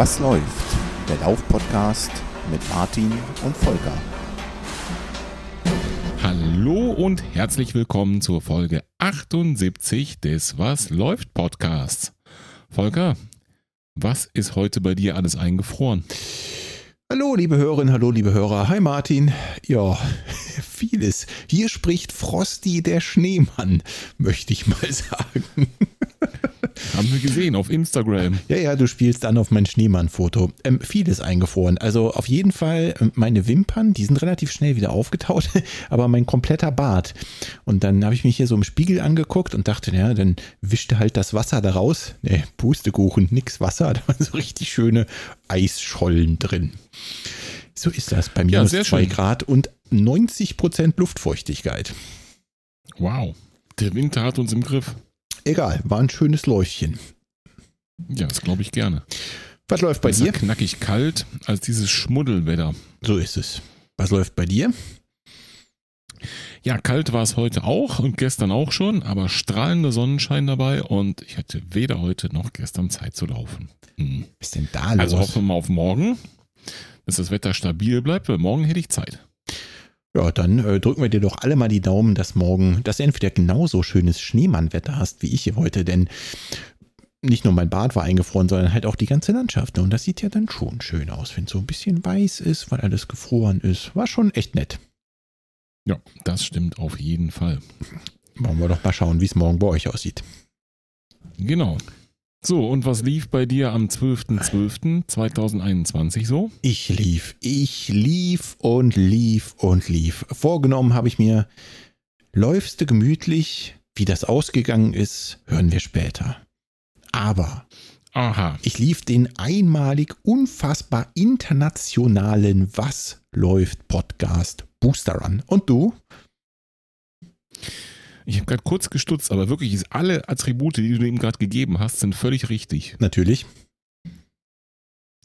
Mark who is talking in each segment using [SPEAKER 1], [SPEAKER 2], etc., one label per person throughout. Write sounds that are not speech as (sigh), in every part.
[SPEAKER 1] Was läuft? Der Lauf-Podcast mit Martin und Volker.
[SPEAKER 2] Hallo und herzlich willkommen zur Folge 78 des Was läuft Podcasts. Volker, was ist heute bei dir alles eingefroren?
[SPEAKER 1] Hallo, liebe Hörerinnen, hallo, liebe Hörer. Hi, Martin. Ja, vieles. Hier spricht Frosty der Schneemann, möchte ich mal (laughs) sagen.
[SPEAKER 2] Haben wir gesehen auf Instagram.
[SPEAKER 1] Ja, ja, du spielst dann auf mein Schneemann-Foto. Ähm, vieles eingefroren. Also auf jeden Fall ähm, meine Wimpern, die sind relativ schnell wieder aufgetaut, (laughs) aber mein kompletter Bart. Und dann habe ich mich hier so im Spiegel angeguckt und dachte, ja, dann wischte halt das Wasser da raus. Ne, Pustekuchen, nix Wasser. (laughs) Da waren so richtig schöne Eisschollen drin. So ist das bei minus
[SPEAKER 2] Ja,
[SPEAKER 1] 2
[SPEAKER 2] schön.
[SPEAKER 1] Grad und 90 Prozent Luftfeuchtigkeit.
[SPEAKER 2] Wow, der Winter hat uns im Griff.
[SPEAKER 1] Egal, war ein schönes Läufchen.
[SPEAKER 2] Ja, das glaube ich gerne.
[SPEAKER 1] Was läuft bei
[SPEAKER 2] Besser
[SPEAKER 1] dir?
[SPEAKER 2] knackig kalt als dieses Schmuddelwetter.
[SPEAKER 1] So ist es. Was läuft bei dir?
[SPEAKER 2] Ja, kalt war es heute auch und gestern auch schon, aber strahlender Sonnenschein dabei und ich hatte weder heute noch gestern Zeit zu laufen. Hm.
[SPEAKER 1] Was ist denn da los?
[SPEAKER 2] Also hoffen wir mal auf morgen, dass das Wetter stabil bleibt, weil morgen hätte ich Zeit.
[SPEAKER 1] Ja, dann äh, drücken wir dir doch alle mal die Daumen, dass morgen, dass du entweder genauso schönes Schneemannwetter hast wie ich hier heute, denn nicht nur mein Bad war eingefroren, sondern halt auch die ganze Landschaft. Und das sieht ja dann schon schön aus, wenn es so ein bisschen weiß ist, weil alles gefroren ist. War schon echt nett.
[SPEAKER 2] Ja, das stimmt auf jeden Fall.
[SPEAKER 1] Wollen wir doch mal schauen, wie es morgen bei euch aussieht.
[SPEAKER 2] Genau. So, und was lief bei dir am 12.12.2021 so?
[SPEAKER 1] Ich lief, ich lief und lief und lief. Vorgenommen habe ich mir, läufst du gemütlich, wie das ausgegangen ist, hören wir später. Aber
[SPEAKER 2] Aha.
[SPEAKER 1] Ich lief den einmalig unfassbar internationalen Was läuft Podcast Booster Run. Und du?
[SPEAKER 2] Ich habe gerade kurz gestutzt, aber wirklich ist alle Attribute, die du ihm gerade gegeben hast, sind völlig richtig.
[SPEAKER 1] Natürlich.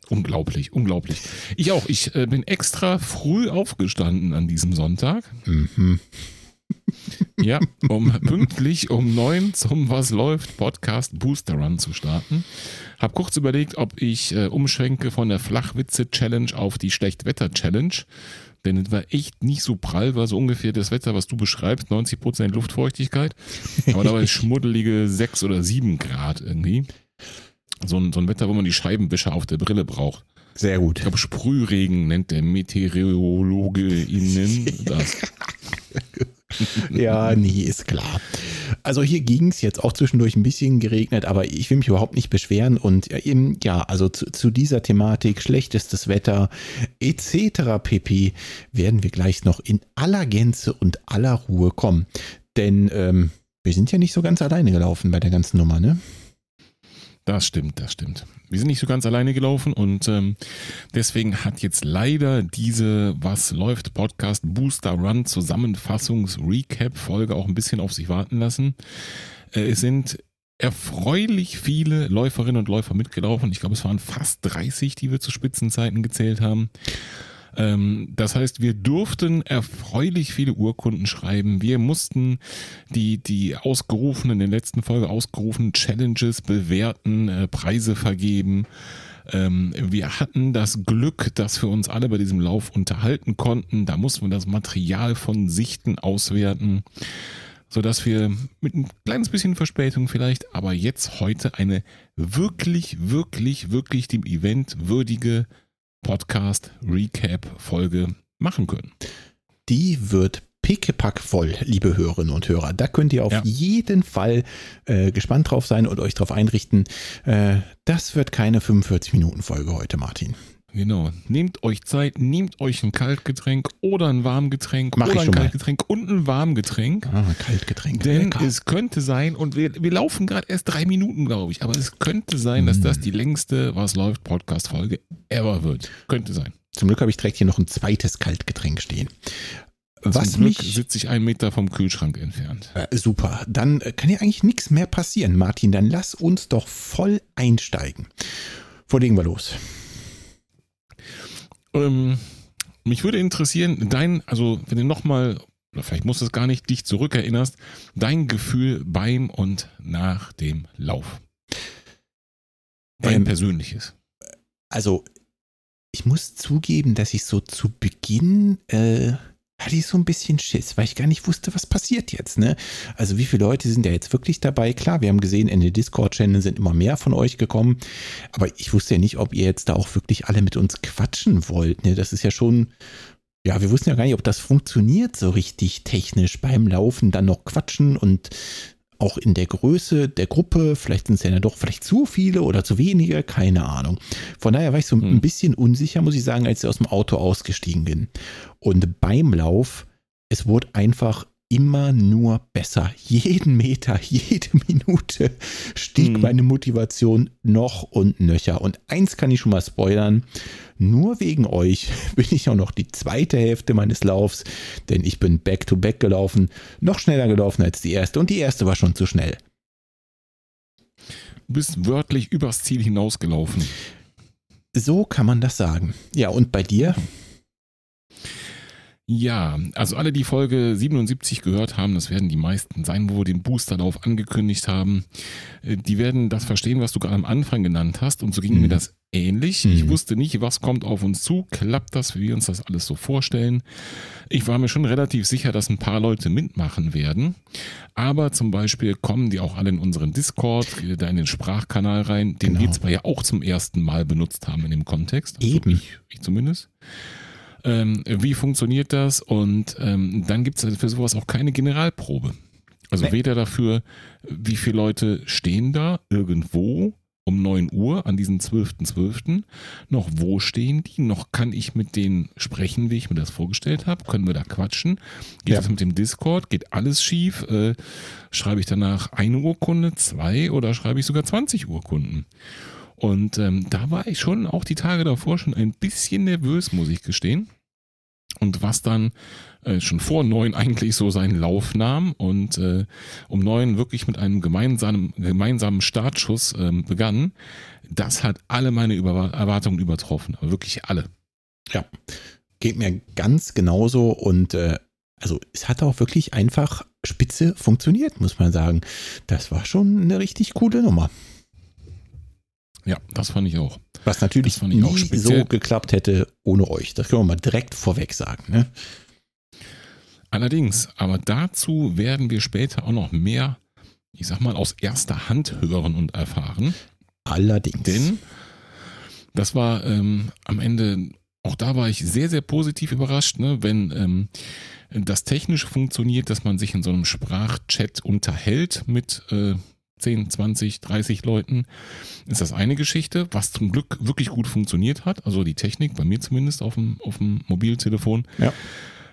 [SPEAKER 2] Unglaublich, unglaublich. Ich auch. Ich äh, bin extra früh aufgestanden an diesem Sonntag.
[SPEAKER 1] Mhm. (laughs)
[SPEAKER 2] Ja, um pünktlich um neun zum Was läuft Podcast Booster Run zu starten. Hab kurz überlegt, ob ich äh, umschwenke von der Flachwitze Challenge auf die Schlechtwetter Challenge. Denn es war echt nicht so prall, war so ungefähr das Wetter, was du beschreibst, 90% Luftfeuchtigkeit. Aber dabei (laughs) schmuddelige 6 oder 7 Grad irgendwie. So ein, so ein Wetter, wo man die Scheibenwischer auf der Brille braucht.
[SPEAKER 1] Sehr gut.
[SPEAKER 2] Ich glaube, Sprühregen nennt der Meteorologe innen (laughs) das. (laughs)
[SPEAKER 1] Ja, nee, ist klar. Also hier ging es jetzt auch zwischendurch ein bisschen geregnet, aber ich will mich überhaupt nicht beschweren. Und ja, eben, ja also zu, zu dieser Thematik, schlechtestes Wetter etc. pp. werden wir gleich noch in aller Gänze und aller Ruhe kommen. Denn ähm, wir sind ja nicht so ganz alleine gelaufen bei der ganzen Nummer, ne?
[SPEAKER 2] Das stimmt, das stimmt. Wir sind nicht so ganz alleine gelaufen und ähm, deswegen hat jetzt leider diese Was läuft Podcast Booster Run Zusammenfassungs Recap Folge auch ein bisschen auf sich warten lassen. Äh, es sind erfreulich viele Läuferinnen und Läufer mitgelaufen. Ich glaube, es waren fast 30, die wir zu Spitzenzeiten gezählt haben. Ähm, das heißt, wir durften erfreulich viele Urkunden schreiben. Wir mussten die, die ausgerufenen, in der letzten Folge ausgerufenen Challenges bewerten, äh, Preise vergeben. Ähm, wir hatten das Glück, dass wir uns alle bei diesem Lauf unterhalten konnten. Da mussten wir das Material von Sichten auswerten, sodass wir mit ein kleines bisschen Verspätung vielleicht, aber jetzt heute eine wirklich, wirklich, wirklich dem Event würdige Podcast-Recap-Folge machen können.
[SPEAKER 1] Die wird pickepack voll, liebe Hörerinnen und Hörer. Da könnt ihr auf
[SPEAKER 2] Ja.
[SPEAKER 1] jeden Fall äh, gespannt drauf sein und euch darauf einrichten. Äh, das wird keine 45-Minuten-Folge heute, Martin.
[SPEAKER 2] Genau. Nehmt euch Zeit, nehmt euch ein Kaltgetränk oder ein Warmgetränk
[SPEAKER 1] Mach ich
[SPEAKER 2] oder ein
[SPEAKER 1] schon mal.
[SPEAKER 2] Kaltgetränk und ein Warmgetränk.
[SPEAKER 1] Ah, Kaltgetränk.
[SPEAKER 2] Denn
[SPEAKER 1] Lecker.
[SPEAKER 2] es könnte sein, und wir, wir laufen gerade erst drei Minuten, glaube ich, aber es könnte sein, dass
[SPEAKER 1] Mm.
[SPEAKER 2] das die längste Was läuft Podcast-Folge ever wird. Könnte sein.
[SPEAKER 1] Zum Glück habe ich direkt hier noch ein zweites Kaltgetränk stehen. Was
[SPEAKER 2] Zum Glück
[SPEAKER 1] mich
[SPEAKER 2] sitze ich einen Meter vom Kühlschrank entfernt.
[SPEAKER 1] Äh, super. Dann äh, kann ja eigentlich nichts mehr passieren, Martin. Dann lass uns doch voll einsteigen. Wo legen wir los?
[SPEAKER 2] Ähm, mich würde interessieren, dein, also wenn du nochmal, oder vielleicht musst du es gar nicht, dich zurückerinnerst, dein Gefühl beim und nach dem Lauf. Dein
[SPEAKER 1] Ähm,
[SPEAKER 2] persönliches.
[SPEAKER 1] also ich muss zugeben, dass ich so zu Beginn äh, hatte ich so ein bisschen Schiss, weil ich gar nicht wusste, was passiert jetzt. Ne? Also wie viele Leute sind da jetzt wirklich dabei? Klar, wir haben gesehen, in den Discord-Channel sind immer mehr von euch gekommen, aber ich wusste ja nicht, ob ihr jetzt da auch wirklich alle mit uns quatschen wollt. Ne? Das ist ja schon, ja, wir wussten ja gar nicht, ob das funktioniert so richtig technisch beim Laufen, dann noch quatschen und auch in der Größe der Gruppe, vielleicht sind es ja doch vielleicht zu viele oder zu wenige, keine Ahnung. Von daher war ich so ein hm. bisschen unsicher, muss ich sagen, als ich aus dem Auto ausgestiegen bin. Und beim Lauf, es wurde einfach immer nur besser. Jeden Meter, jede Minute stieg mhm. meine Motivation noch und nöcher. Und eins kann ich schon mal spoilern. Nur wegen euch (laughs) bin ich auch noch die zweite Hälfte meines Laufs, denn ich bin back-to-back -back gelaufen, noch schneller gelaufen als die erste und die erste war schon zu schnell.
[SPEAKER 2] Du bist wörtlich übers Ziel hinausgelaufen.
[SPEAKER 1] So kann man das sagen. Ja, und bei dir?
[SPEAKER 2] Ja, also alle, die Folge 77 gehört haben, das werden die meisten sein, wo wir den Boosterlauf angekündigt haben, äh, die werden das verstehen, was du gerade am Anfang genannt hast. Und so ging mhm. mir das ähnlich. Mhm. Ich wusste nicht, was kommt auf uns zu, klappt das, wie wir uns das alles so vorstellen. Ich war mir schon relativ sicher, dass ein paar Leute mitmachen werden. Aber zum Beispiel kommen die auch alle in unseren Discord, äh, da in den Sprachkanal rein, den genau. wir zwar ja auch zum ersten Mal benutzt haben in dem Kontext.
[SPEAKER 1] Also Eben.
[SPEAKER 2] Ich, ich zumindest ähm, wie funktioniert das? Und ähm, dann gibt es für sowas auch keine Generalprobe. Also nee. weder dafür, wie viele Leute stehen da irgendwo um 9 Uhr an diesem 12.12., .12., noch wo stehen die, noch kann ich mit denen sprechen, wie ich mir das vorgestellt habe, können wir da quatschen, geht ja. das mit dem Discord, geht alles schief, äh, schreibe ich danach eine Urkunde, zwei oder schreibe ich sogar 20 Urkunden. Und ähm, da war ich schon auch die Tage davor schon ein bisschen nervös, muss ich gestehen und was dann äh, schon vor neun eigentlich so seinen Lauf nahm und äh, um neun wirklich mit einem gemeinsamen, gemeinsamen Startschuss ähm, begann, das hat alle meine Über Erwartungen übertroffen, aber wirklich alle.
[SPEAKER 1] Ja, geht mir ganz genauso und äh, also es hat auch wirklich einfach spitze funktioniert, muss man sagen. Das war schon eine richtig coole Nummer.
[SPEAKER 2] Ja, das fand ich auch.
[SPEAKER 1] Was natürlich nie so geklappt hätte ohne euch. Das können wir mal direkt vorweg sagen. Ne?
[SPEAKER 2] Allerdings, aber dazu werden wir später auch noch mehr, ich sag mal, aus erster Hand hören und erfahren.
[SPEAKER 1] Allerdings.
[SPEAKER 2] Denn das war ähm, am Ende, auch da war ich sehr, sehr positiv überrascht, ne, wenn ähm, das technisch funktioniert, dass man sich in so einem Sprachchat unterhält mit äh, 10, 20, 30 Leuten, ist das eine Geschichte, was zum Glück wirklich gut funktioniert hat. Also die Technik, bei mir zumindest auf dem, auf dem Mobiltelefon.
[SPEAKER 1] Ja.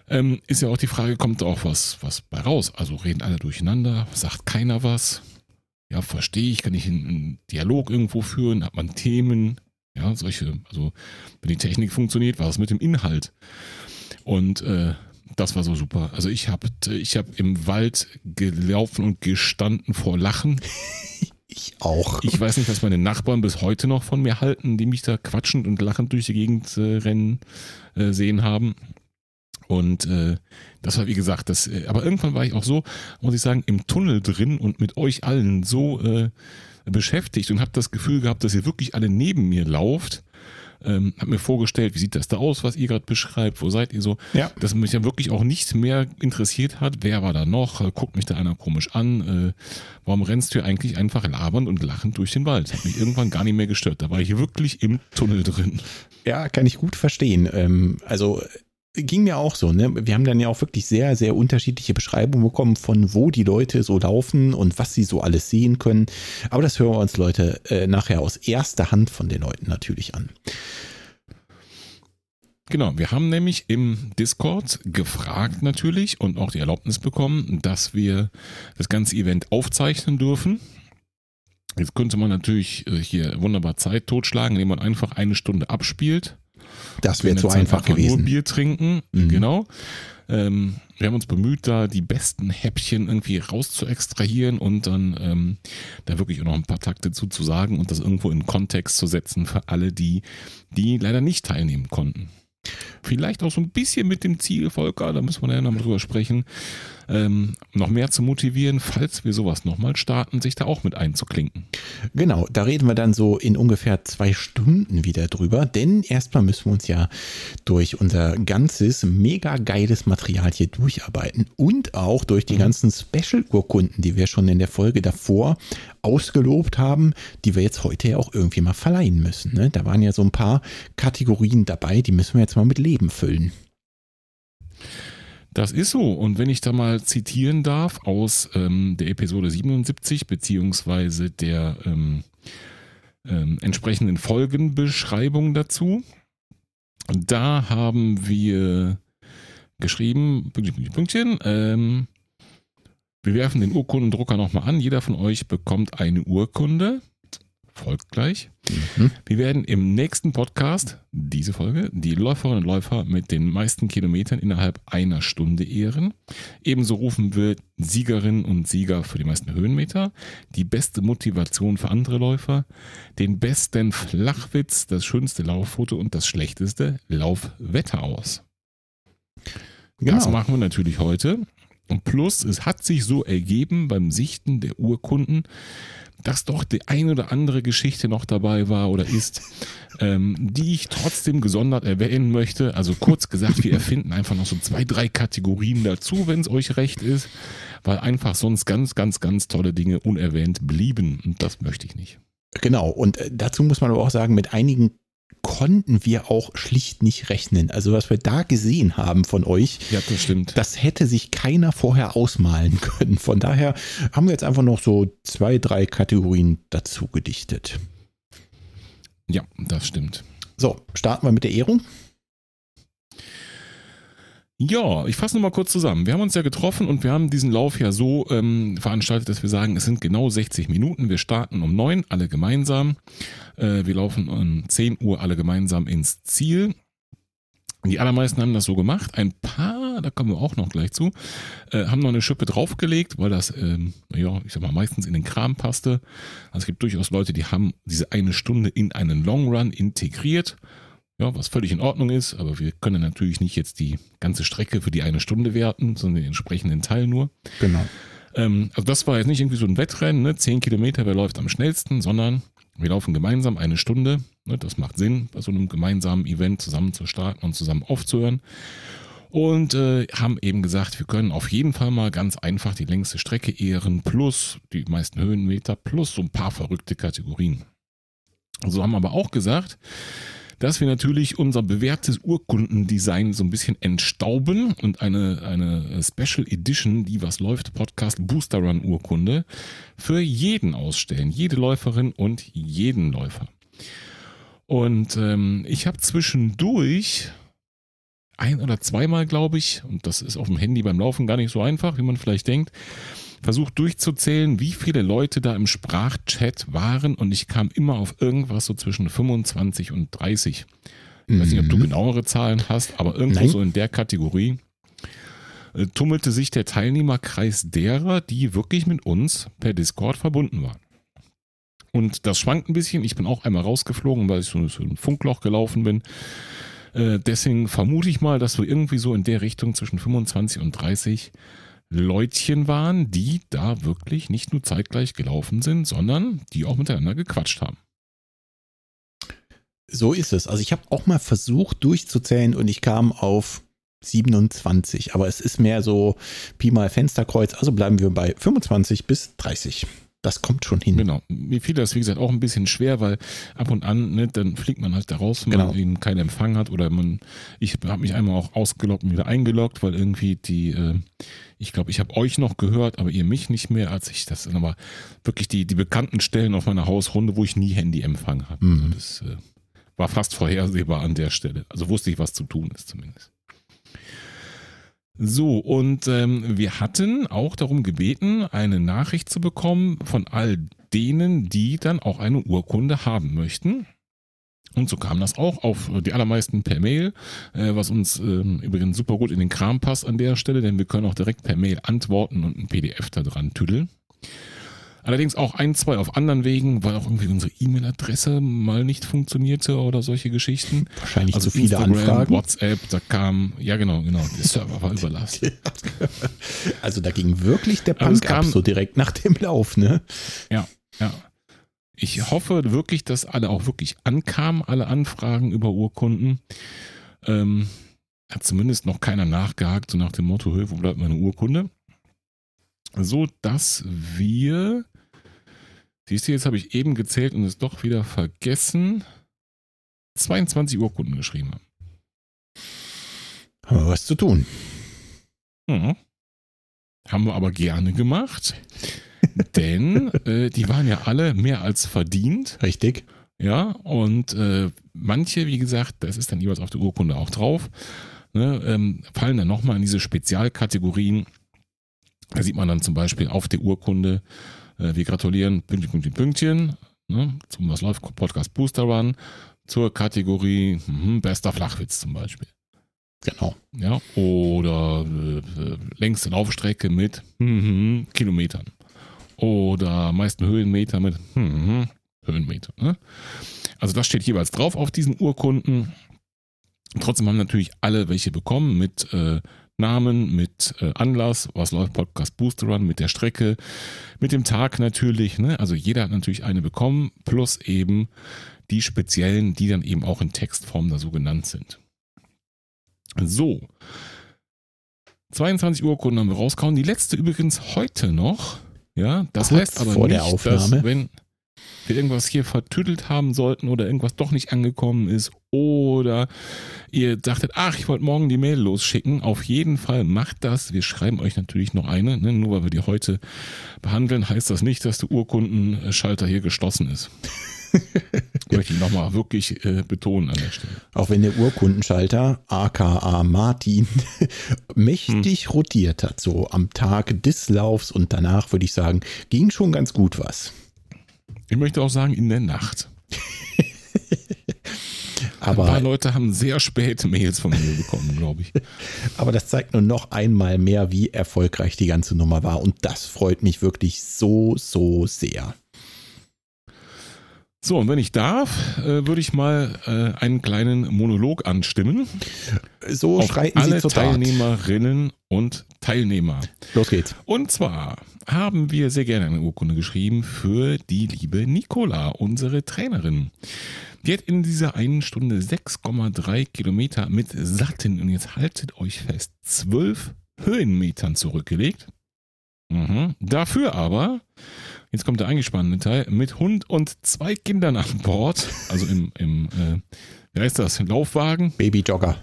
[SPEAKER 2] Ähm, ist ja auch die Frage, kommt da auch was, was bei raus? Also reden alle durcheinander, sagt keiner was? Ja, verstehe ich, kann ich einen, einen Dialog irgendwo führen? Hat man Themen? Ja, solche, also wenn die Technik funktioniert, war es mit dem Inhalt. Und äh, das war so super. Also ich habe ich hab im Wald gelaufen und gestanden vor Lachen. (laughs)
[SPEAKER 1] Ich auch.
[SPEAKER 2] Ich weiß nicht, was meine Nachbarn bis heute noch von mir halten, die mich da quatschend und lachend durch die Gegend äh, rennen äh, sehen haben. Und äh, das war wie gesagt, das, äh, aber irgendwann war ich auch so, muss ich sagen, im Tunnel drin und mit euch allen so äh, beschäftigt und habe das Gefühl gehabt, dass ihr wirklich alle neben mir lauft ähm, habe mir vorgestellt, wie sieht das da aus, was ihr gerade beschreibt, wo seid ihr so,
[SPEAKER 1] ja.
[SPEAKER 2] dass mich ja wirklich auch nichts mehr interessiert hat, wer war da noch, äh, guckt mich da einer komisch an, äh, warum rennst du eigentlich einfach labernd und lachend durch den Wald? Hat mich irgendwann gar nicht mehr gestört, da war ich wirklich im Tunnel drin.
[SPEAKER 1] Ja, kann ich gut verstehen. Ähm, also ging mir auch so, ne? Wir haben dann ja auch wirklich sehr, sehr unterschiedliche Beschreibungen bekommen, von wo die Leute so laufen und was sie so alles sehen können. Aber das hören wir uns Leute äh, nachher aus erster Hand von den Leuten natürlich an.
[SPEAKER 2] Genau, wir haben nämlich im Discord gefragt natürlich und auch die Erlaubnis bekommen, dass wir das ganze Event aufzeichnen dürfen. Jetzt könnte man natürlich äh, hier wunderbar Zeit totschlagen, indem man einfach eine Stunde abspielt
[SPEAKER 1] das wäre zu einfach gewesen.
[SPEAKER 2] Nur Bier trinken, mhm. genau. Ähm, wir haben uns bemüht, da die besten Häppchen irgendwie raus extrahieren und dann ähm, da wirklich auch noch ein paar Takte zu, zu sagen und das irgendwo in Kontext zu setzen für alle, die, die leider nicht teilnehmen konnten. vielleicht auch so ein bisschen mit dem Ziel, Volker, da müssen wir ja noch mal drüber sprechen, ähm, noch mehr zu motivieren, falls wir sowas nochmal starten, sich da auch mit einzuklinken.
[SPEAKER 1] Genau, da reden wir dann so in ungefähr zwei Stunden wieder drüber, denn erstmal müssen wir uns ja durch unser ganzes mega geiles Material hier durcharbeiten und auch durch die mhm. ganzen Special-Urkunden, die wir schon in der Folge davor ausgelobt haben, die wir jetzt heute ja auch irgendwie mal verleihen müssen. Ne? Da waren ja so ein paar Kategorien dabei, die müssen wir jetzt mal mit Leben füllen.
[SPEAKER 2] Das ist so. Und wenn ich da mal zitieren darf aus ähm, der Episode 77 beziehungsweise der ähm, ähm, entsprechenden Folgenbeschreibung dazu, da haben wir geschrieben, Pünktchen, ähm, wir werfen den Urkundendrucker nochmal an. Jeder von euch bekommt eine Urkunde folgt gleich. Mhm. Wir werden im nächsten Podcast, diese Folge, die Läuferinnen und Läufer mit den meisten Kilometern innerhalb einer Stunde ehren. Ebenso rufen wir Siegerinnen und Sieger für die meisten Höhenmeter, die beste Motivation für andere Läufer, den besten Flachwitz, das schönste Lauffoto und das schlechteste Laufwetter aus. Genau. Das machen wir natürlich heute. Und plus, es hat sich so ergeben beim Sichten der Urkunden, dass doch die ein oder andere Geschichte noch dabei war oder ist, ähm, die ich trotzdem gesondert erwähnen möchte. Also kurz gesagt, wir erfinden einfach noch so zwei, drei Kategorien dazu, wenn es euch recht ist, weil einfach sonst ganz, ganz, ganz tolle Dinge unerwähnt blieben. Und das möchte ich nicht.
[SPEAKER 1] Genau, und äh, dazu muss man aber auch sagen, mit einigen konnten wir auch schlicht nicht rechnen. Also was wir da gesehen haben von euch,
[SPEAKER 2] ja, das stimmt.
[SPEAKER 1] Das hätte sich keiner vorher ausmalen (laughs) können. Von daher haben wir jetzt einfach noch so zwei, drei Kategorien dazu gedichtet.
[SPEAKER 2] Ja, das stimmt.
[SPEAKER 1] So, starten wir mit der Ehrung.
[SPEAKER 2] Ja, ich fasse nochmal kurz zusammen. Wir haben uns ja getroffen und wir haben diesen Lauf ja so ähm, veranstaltet, dass wir sagen, es sind genau 60 Minuten. Wir starten um 9, alle gemeinsam. Äh, wir laufen um 10 Uhr alle gemeinsam ins Ziel. Die allermeisten haben das so gemacht. Ein paar, da kommen wir auch noch gleich zu, äh, haben noch eine Schippe draufgelegt, weil das, ähm, ja, ich sag mal, meistens in den Kram passte. Also es gibt durchaus Leute, die haben diese eine Stunde in einen Long Run integriert ja, was völlig in Ordnung ist, aber wir können natürlich nicht jetzt die ganze Strecke für die eine Stunde werten, sondern den entsprechenden Teil nur.
[SPEAKER 1] Genau.
[SPEAKER 2] Ähm, also das war jetzt nicht irgendwie so ein Wettrennen, ne? 10 Kilometer, wer läuft am schnellsten, sondern wir laufen gemeinsam eine Stunde. Ne? Das macht Sinn, bei so einem gemeinsamen Event zusammen zu starten und zusammen aufzuhören. Und äh, haben eben gesagt, wir können auf jeden Fall mal ganz einfach die längste Strecke ehren, plus die meisten Höhenmeter, plus so ein paar verrückte Kategorien. So haben wir aber auch gesagt, dass wir natürlich unser bewährtes Urkundendesign so ein bisschen entstauben und eine, eine Special Edition, die was läuft, Podcast Booster Run Urkunde für jeden ausstellen, jede Läuferin und jeden Läufer. Und ähm, ich habe zwischendurch ein oder zweimal, glaube ich, und das ist auf dem Handy beim Laufen gar nicht so einfach, wie man vielleicht denkt, versucht durchzuzählen, wie viele Leute da im Sprachchat waren und ich kam immer auf irgendwas so zwischen 25 und 30. Ich weiß nicht, ob du mhm. genauere Zahlen hast, aber irgendwo Nein. so in der Kategorie äh, tummelte sich der Teilnehmerkreis derer, die wirklich mit uns per Discord verbunden waren. Und das schwankt ein bisschen. Ich bin auch einmal rausgeflogen, weil ich so, so ein Funkloch gelaufen bin. Äh, deswegen vermute ich mal, dass wir irgendwie so in der Richtung zwischen 25 und 30 Leutchen waren, die da wirklich nicht nur zeitgleich gelaufen sind, sondern die auch miteinander gequatscht haben.
[SPEAKER 1] So ist es. Also ich habe auch mal versucht durchzuzählen und ich kam auf 27, aber es ist mehr so Pi mal Fensterkreuz, also bleiben wir bei 25 bis 30 das kommt schon hin.
[SPEAKER 2] Genau. Mir fiel das, wie gesagt, auch ein bisschen schwer, weil ab und an, ne, dann fliegt man halt da raus, wenn genau. man eben keinen Empfang hat oder man, ich habe mich einmal auch ausgeloggt und wieder eingeloggt, weil irgendwie die, äh, ich glaube, ich habe euch noch gehört, aber ihr mich nicht mehr, als ich das, aber wirklich die, die bekannten Stellen auf meiner Hausrunde, wo ich nie Handyempfang habe. Mhm. Also das äh, war fast vorhersehbar an der Stelle. Also wusste ich, was zu tun ist zumindest. So, und ähm, wir hatten auch darum gebeten, eine Nachricht zu bekommen von all denen, die dann auch eine Urkunde haben möchten. Und so kam das auch auf die allermeisten per Mail, äh, was uns äh, übrigens super gut in den Kram passt an der Stelle, denn wir können auch direkt per Mail antworten und ein PDF da dran tüdeln. Allerdings auch ein, zwei auf anderen Wegen, weil auch irgendwie unsere E-Mail-Adresse mal nicht funktionierte oder solche Geschichten.
[SPEAKER 1] Wahrscheinlich also zu viele Instagram, Anfragen.
[SPEAKER 2] WhatsApp, da kam, ja genau, genau, der Server war überlastet. (laughs)
[SPEAKER 1] Also da ging wirklich der Punk kam, ab, so direkt nach dem Lauf, ne?
[SPEAKER 2] Ja, ja. Ich hoffe wirklich, dass alle auch wirklich ankamen, alle Anfragen über Urkunden. Ähm, hat zumindest noch keiner nachgehakt, so nach dem Motto, wo bleibt meine Urkunde? So dass wir Siehst du, jetzt habe ich eben gezählt und es doch wieder vergessen. 22 Urkunden geschrieben haben.
[SPEAKER 1] Haben wir was zu tun.
[SPEAKER 2] Mhm. Haben wir aber gerne gemacht. (laughs) denn äh, die waren ja alle mehr als verdient.
[SPEAKER 1] Richtig.
[SPEAKER 2] Ja, und äh, manche, wie gesagt, das ist dann jeweils auf der Urkunde auch drauf, ne, ähm, fallen dann nochmal in diese Spezialkategorien. Da sieht man dann zum Beispiel auf der Urkunde wir gratulieren Pünktchen, Pünktchen, Pünktchen ne, zum Was läuft Podcast Booster Run zur Kategorie mh, bester Flachwitz zum Beispiel.
[SPEAKER 1] Genau.
[SPEAKER 2] Ja, oder äh, längste Laufstrecke mit mh, Kilometern. Oder meisten Höhenmeter mit mh, Höhenmeter. Ne? Also das steht jeweils drauf auf diesen Urkunden. Trotzdem haben natürlich alle welche bekommen mit äh, Namen, mit äh, Anlass, was läuft Podcast Booster Run, mit der Strecke, mit dem Tag natürlich. Ne? Also jeder hat natürlich eine bekommen, plus eben die speziellen, die dann eben auch in Textform da so genannt sind. So. 22 Urkunden haben wir rausgehauen. Die letzte übrigens heute noch. Ja, das Kurz heißt aber nicht, dass wenn, wir irgendwas hier vertüdelt haben sollten oder irgendwas doch nicht angekommen ist oder ihr dachtet, ach, ich wollte morgen die Mail losschicken, auf jeden Fall macht das. Wir schreiben euch natürlich noch eine. Ne? Nur weil wir die heute behandeln, heißt das nicht, dass der Urkundenschalter hier geschlossen ist. (laughs) Möchte ich nochmal wirklich äh, betonen an der Stelle.
[SPEAKER 1] Auch wenn der Urkundenschalter, aka Martin, (laughs) mächtig hm. rotiert hat, so am Tag des Laufs und danach würde ich sagen, ging schon ganz gut was.
[SPEAKER 2] Ich möchte auch sagen, in der Nacht. (laughs) Aber, Ein paar Leute haben sehr spät Mails von mir bekommen, glaube ich. (laughs)
[SPEAKER 1] Aber das zeigt nur noch einmal mehr, wie erfolgreich die ganze Nummer war. Und das freut mich wirklich so, so sehr.
[SPEAKER 2] So, und wenn ich darf, äh, würde ich mal äh, einen kleinen Monolog anstimmen.
[SPEAKER 1] So auf schreiten alle Sie zur
[SPEAKER 2] Teilnehmerinnen und Teilnehmer.
[SPEAKER 1] Los geht's.
[SPEAKER 2] Und zwar haben wir sehr gerne eine Urkunde geschrieben für die liebe Nicola, unsere Trainerin. Die hat in dieser einen Stunde 6,3 Kilometer mit satten, und jetzt haltet euch fest, 12 Höhenmetern zurückgelegt. Mhm. Dafür aber Jetzt kommt der eingespannte Teil mit Hund und zwei Kindern an Bord. Also im, im äh, wie heißt das? Laufwagen?
[SPEAKER 1] Babyjogger.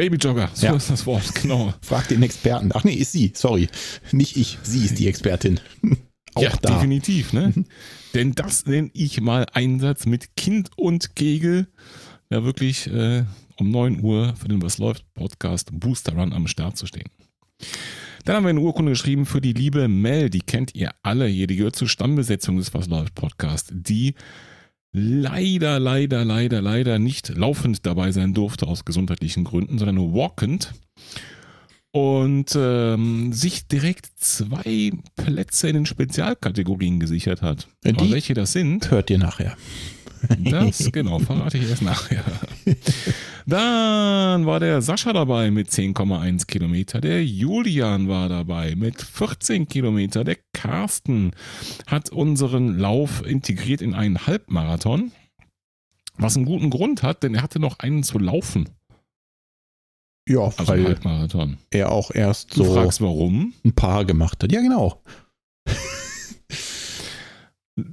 [SPEAKER 2] Babyjogger, so ja. ist das Wort, genau.
[SPEAKER 1] Frag den Experten. Ach nee, ist sie, sorry. Nicht ich, sie ist die Expertin. (laughs)
[SPEAKER 2] Auch ja, da. definitiv, ne? Mhm. Denn das nenne ich mal Einsatz mit Kind und Kegel. Ja, wirklich äh, um 9 Uhr für den Was läuft Podcast Booster Run am Start zu stehen. Dann haben wir eine Urkunde geschrieben für die liebe Mel, die kennt ihr alle hier, die gehört zur Stammbesetzung des Was läuft Podcast, die leider, leider, leider, leider nicht laufend dabei sein durfte aus gesundheitlichen Gründen, sondern nur walkend. Und ähm, sich direkt zwei Plätze in den Spezialkategorien gesichert hat.
[SPEAKER 1] Die Aber welche das sind,
[SPEAKER 2] hört ihr nachher. Das, genau, verrate ich erst nachher. Dann war der Sascha dabei mit 10,1 Kilometer. Der Julian war dabei mit 14 Kilometer. Der Carsten hat unseren Lauf integriert in einen Halbmarathon. Was einen guten Grund hat, denn er hatte noch einen zu laufen.
[SPEAKER 1] Ja, also weil Halbmarathon. er auch erst so
[SPEAKER 2] du fragst, warum?
[SPEAKER 1] ein paar gemacht hat. Ja, genau.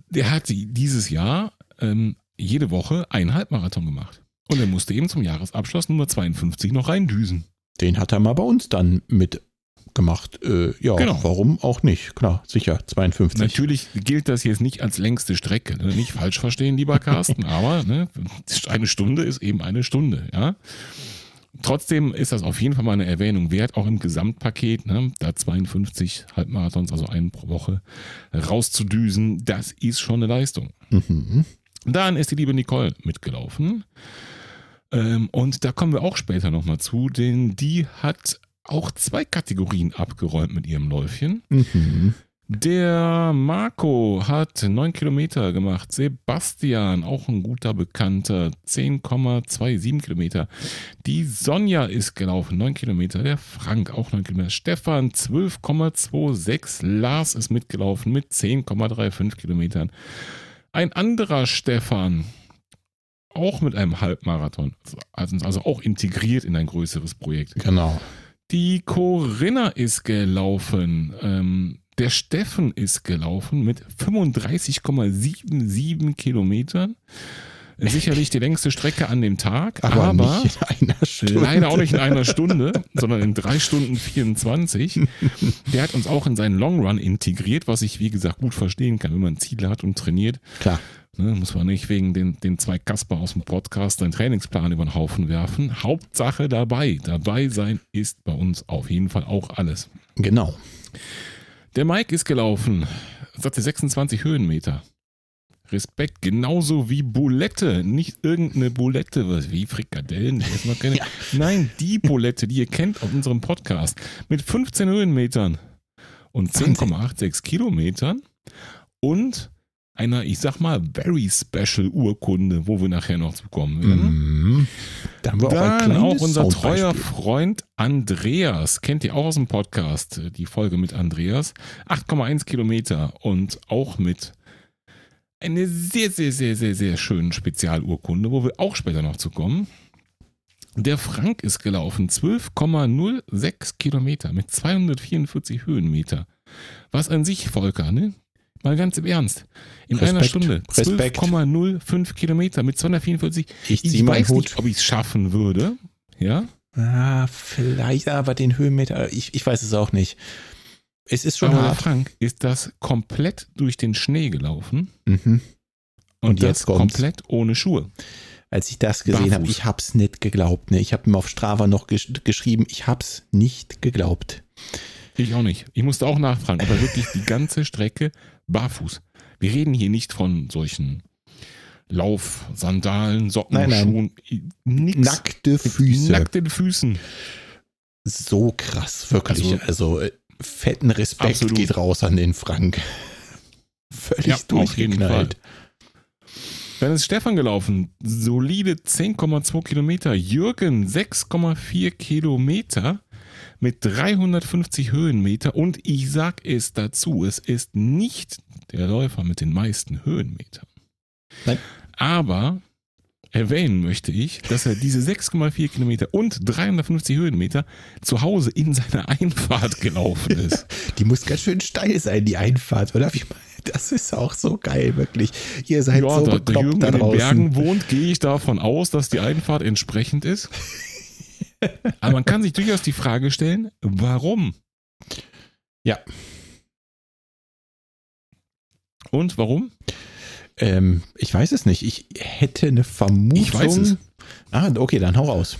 [SPEAKER 2] der hat dieses Jahr ähm, jede Woche einen Halbmarathon gemacht. Und er musste eben zum Jahresabschluss Nummer 52 noch reindüsen.
[SPEAKER 1] Den hat er mal bei uns dann mitgemacht. Äh, ja, genau. warum auch nicht? Klar, sicher, 52.
[SPEAKER 2] Natürlich gilt das jetzt nicht als längste Strecke. Ne? Nicht falsch verstehen, lieber (laughs) Carsten, aber ne, eine Stunde ist eben eine Stunde. Ja. Trotzdem ist das auf jeden Fall mal eine Erwähnung wert, auch im Gesamtpaket, ne, da 52 Halbmarathons, also einen pro Woche, rauszudüsen, das ist schon eine Leistung. Mhm. Dann ist die liebe Nicole mitgelaufen. Ähm, und da kommen wir auch später nochmal zu, denn die hat auch zwei Kategorien abgeräumt mit ihrem Läufchen. Mhm. Der Marco hat 9 Kilometer gemacht. Sebastian, auch ein guter Bekannter, 10,27 Kilometer. Die Sonja ist gelaufen, 9 Kilometer. Der Frank, auch 9 Kilometer. Stefan, 12,26. Lars ist mitgelaufen mit 10,35 Kilometern. Ein anderer Stefan, auch mit einem Halbmarathon, also, also auch integriert in ein größeres Projekt.
[SPEAKER 1] Genau.
[SPEAKER 2] Die Corinna ist gelaufen. Ähm, der Steffen ist gelaufen mit 35,77 Kilometern. Sicherlich die längste Strecke an dem Tag, aber, aber leider auch nicht in einer Stunde, sondern in drei Stunden 24. Der hat uns auch in seinen Long Run integriert, was ich wie gesagt gut verstehen kann, wenn man Ziele hat und trainiert.
[SPEAKER 1] Klar.
[SPEAKER 2] Ne, muss man nicht wegen den, den zwei Kasper aus dem Podcast seinen Trainingsplan über den Haufen werfen. Hauptsache dabei. Dabei sein ist bei uns auf jeden Fall auch alles.
[SPEAKER 1] Genau.
[SPEAKER 2] Der Mike ist gelaufen, sagte 26 Höhenmeter. Respekt, genauso wie Bulette, nicht irgendeine Bulette, was wie Frikadellen, die erstmal keine. Ja. Nein, die Bulette, die ihr kennt auf unserem Podcast, mit 15 Höhenmetern und 10,86 Kilometern und einer, ich sag mal, very special Urkunde, wo wir nachher noch zu kommen werden.
[SPEAKER 1] Mhm.
[SPEAKER 2] Da haben wir Dann auch, auch unser treuer Freund Andreas, kennt ihr auch aus dem Podcast, die Folge mit Andreas, 8,1 Kilometer und auch mit einer sehr, sehr, sehr, sehr, sehr schönen Spezialurkunde, wo wir auch später noch zu kommen. Der Frank ist gelaufen, 12,06 Kilometer mit 244 Höhenmeter. Was an sich, Volker, ne? Mal ganz im Ernst. In Respekt, einer Stunde 12,05 Kilometer mit 244.
[SPEAKER 1] Ich, ich weiß Hut.
[SPEAKER 2] nicht, ob ich es schaffen würde. Ja?
[SPEAKER 1] Ah, vielleicht, aber den Höhenmeter, ich, ich weiß es auch nicht. Es ist schon aber hart.
[SPEAKER 2] Frank ist das komplett durch den Schnee gelaufen.
[SPEAKER 1] Mhm.
[SPEAKER 2] Und, und jetzt komplett ohne Schuhe.
[SPEAKER 1] Als ich das gesehen habe, ich habe es nicht geglaubt. Ne? Ich habe ihm auf Strava noch gesch geschrieben, ich habe es nicht geglaubt.
[SPEAKER 2] Ich auch nicht. Ich musste auch nachfragen, ob er wirklich die ganze Strecke barfuß. Wir reden hier nicht von solchen Laufsandalen, Socken, nein, nein. Schuhen.
[SPEAKER 1] Nix. Nackte Füße.
[SPEAKER 2] Nackte Füßen.
[SPEAKER 1] So krass, wirklich. Also, also äh, fetten Respekt absolut. geht raus an den Frank. (laughs) Völlig ja, durchgeknallt.
[SPEAKER 2] Dann ist Stefan gelaufen. Solide 10,2 Kilometer. Jürgen 6,4 Kilometer mit 350 Höhenmeter und ich sag es dazu, es ist nicht der Läufer mit den meisten Höhenmetern.
[SPEAKER 1] Nein.
[SPEAKER 2] Aber erwähnen möchte ich, dass er diese 6,4 Kilometer und 350 Höhenmeter zu Hause in seiner Einfahrt gelaufen (laughs) ist.
[SPEAKER 1] Die muss ganz schön steil sein, die Einfahrt, oder? Das ist auch so geil, wirklich. Ihr seid ja, so da der Jürgen da in den
[SPEAKER 2] Bergen wohnt, gehe ich davon aus, dass die Einfahrt entsprechend ist. (laughs) Aber man kann sich durchaus die Frage stellen, warum?
[SPEAKER 1] Ja.
[SPEAKER 2] Und warum?
[SPEAKER 1] Ähm, ich weiß es nicht. Ich hätte eine Vermutung.
[SPEAKER 2] Ich weiß es.
[SPEAKER 1] Ah, okay, dann hau raus.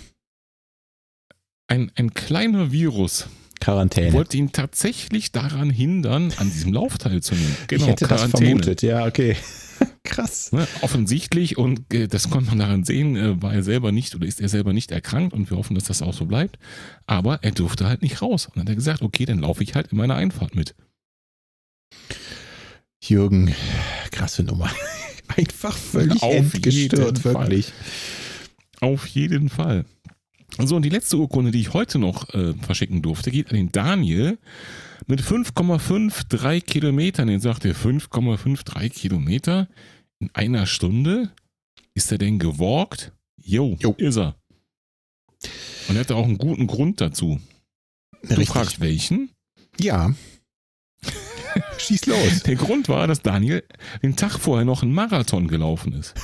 [SPEAKER 2] Ein, ein kleiner Virus
[SPEAKER 1] Quarantäne.
[SPEAKER 2] wollte ihn tatsächlich daran hindern, an diesem Lauf teilzunehmen.
[SPEAKER 1] Genau, ich hätte Quarantäne. das vermutet, ja, okay. (laughs) Krass.
[SPEAKER 2] Ne, offensichtlich, und äh, das konnte man daran sehen, äh, war er selber nicht oder ist er selber nicht erkrankt und wir hoffen, dass das auch so bleibt. Aber er durfte halt nicht raus. Und dann hat er gesagt, okay, dann laufe ich halt in meiner Einfahrt mit.
[SPEAKER 1] Jürgen, krasse Nummer. (laughs) Einfach völlig Auf entgestört, wirklich.
[SPEAKER 2] Auf jeden Fall. So, und die letzte Urkunde, die ich heute noch äh, verschicken durfte, geht an den Daniel mit 5,53 Kilometern. Den sagt er 5,53 Kilometer in einer Stunde. Ist er denn gewalkt? Jo, jo. ist er. Und er hatte auch einen guten Grund dazu. Du Richtig. fragst welchen?
[SPEAKER 1] Ja. (laughs) Schieß los.
[SPEAKER 2] Der Grund war, dass Daniel den Tag vorher noch einen Marathon gelaufen ist.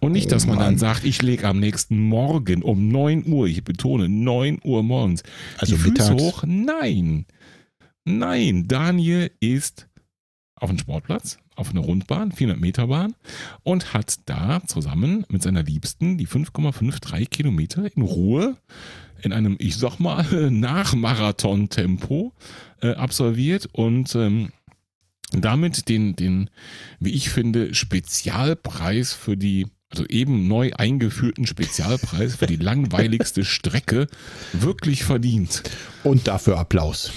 [SPEAKER 2] Und nicht, dass man dann sagt, ich lege am nächsten Morgen um 9 Uhr, ich betone 9 Uhr morgens,
[SPEAKER 1] also
[SPEAKER 2] die
[SPEAKER 1] Füße
[SPEAKER 2] hoch. Nein. Nein, Daniel ist auf einem Sportplatz, auf einer Rundbahn, 400 Meter Bahn und hat da zusammen mit seiner Liebsten die 5,53 Kilometer in Ruhe in einem, ich sag mal, (laughs) Nachmarathon-Tempo äh, absolviert und ähm, damit den, den, wie ich finde, Spezialpreis für die, also eben neu eingeführten Spezialpreis für die (laughs) langweiligste Strecke wirklich verdient.
[SPEAKER 1] Und dafür Applaus.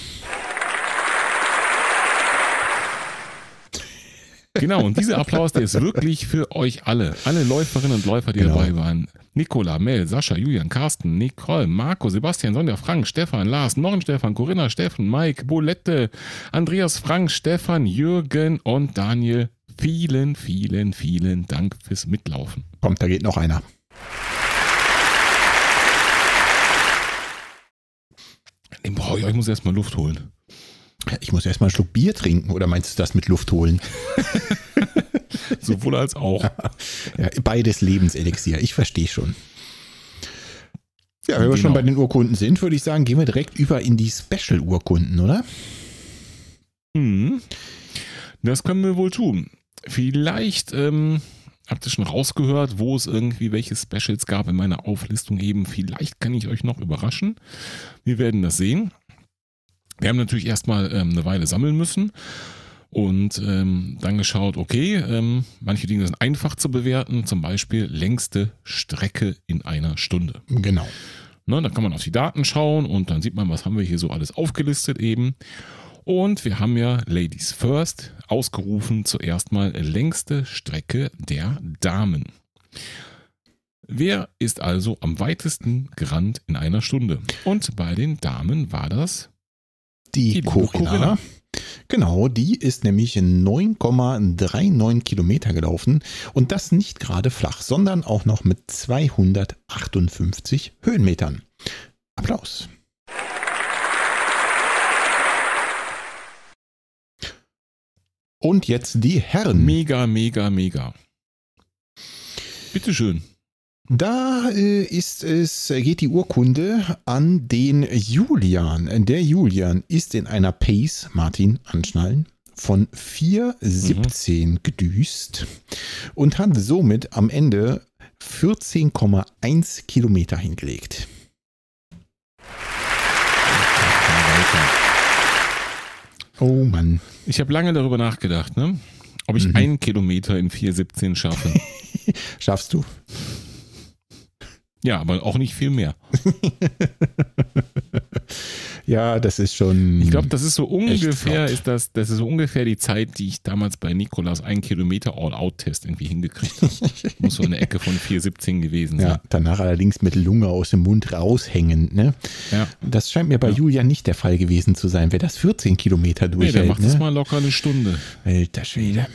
[SPEAKER 2] Genau, und dieser Applaus, der ist wirklich für euch alle. Alle Läuferinnen und Läufer, die
[SPEAKER 1] Genau.
[SPEAKER 2] dabei waren. Nicola, Mel, Sascha, Julian, Carsten, Nicole, Marco, Sebastian, Sonja, Frank, Stefan, Lars, Norm, Stefan, Corinna, Steffen, Mike, Bolette, Andreas, Frank, Stefan, Jürgen und Daniel. Vielen, vielen, vielen Dank fürs Mitlaufen.
[SPEAKER 1] Kommt, da geht noch einer.
[SPEAKER 2] Ich muss erstmal Luft holen.
[SPEAKER 1] Ich muss erstmal einen Schluck Bier trinken, oder meinst du das mit Luft holen? (laughs)
[SPEAKER 2] Sowohl als auch.
[SPEAKER 1] Ja, beides Lebenselixier, ich verstehe schon. Ja, wenn wir
[SPEAKER 2] Genau.
[SPEAKER 1] schon bei den Urkunden sind, würde ich sagen, gehen wir direkt über in die Special-Urkunden, oder?
[SPEAKER 2] Hm. Das können wir wohl tun. Vielleicht ähm, habt ihr schon rausgehört, wo es irgendwie welche Specials gab in meiner Auflistung eben. Vielleicht kann ich euch noch überraschen. Wir werden das sehen. Wir haben natürlich erstmal ähm, eine Weile sammeln müssen und ähm, dann geschaut, okay, ähm, manche Dinge sind einfach zu bewerten, zum Beispiel längste Strecke in einer Stunde.
[SPEAKER 1] Genau.
[SPEAKER 2] Ne, da kann man auf die Daten schauen und dann sieht man, was haben wir hier so alles aufgelistet eben. Und wir haben ja Ladies First ausgerufen, zuerst mal längste Strecke der Damen. Wer ist also am weitesten gerannt in einer Stunde? Und bei den Damen war das
[SPEAKER 1] Die,
[SPEAKER 2] Die.
[SPEAKER 1] Corinna. Genau, die ist nämlich 9,39 Kilometer gelaufen und das nicht gerade flach, sondern auch noch mit 258 Höhenmetern. Applaus. Und jetzt die Herren.
[SPEAKER 2] mega, mega, mega. Bitteschön.
[SPEAKER 1] Da äh, ist es, geht die Urkunde an den Julian. Der Julian ist in einer Pace, Martin, anschnallen, von 4,17 gedüst und hat somit am Ende 14,1 Kilometer hingelegt. Oh Mann.
[SPEAKER 2] Ich habe lange darüber nachgedacht, ne? ob ich
[SPEAKER 1] Mhm.
[SPEAKER 2] einen Kilometer in 4,17 schaffe. (laughs)
[SPEAKER 1] Schaffst du.
[SPEAKER 2] Ja, aber auch nicht viel mehr. (laughs)
[SPEAKER 1] Ja, das ist schon.
[SPEAKER 2] Ich glaube, das ist so ungefähr, ist das, das ist so ungefähr die Zeit, die ich damals bei Nikolas einen Kilometer All-Out-Test irgendwie hingekriegt habe. (laughs) Muss so eine Ecke von 4,17 gewesen sein.
[SPEAKER 1] ja, danach allerdings mit Lunge aus dem Mund raushängend. Ne?
[SPEAKER 2] Ja.
[SPEAKER 1] Das scheint mir bei
[SPEAKER 2] Ja.
[SPEAKER 1] Julian nicht der Fall gewesen zu sein. Wer das 14 Kilometer
[SPEAKER 2] Nee, der
[SPEAKER 1] durchhält,
[SPEAKER 2] macht das
[SPEAKER 1] ne?
[SPEAKER 2] mal locker eine Stunde.
[SPEAKER 1] Alter Schwede.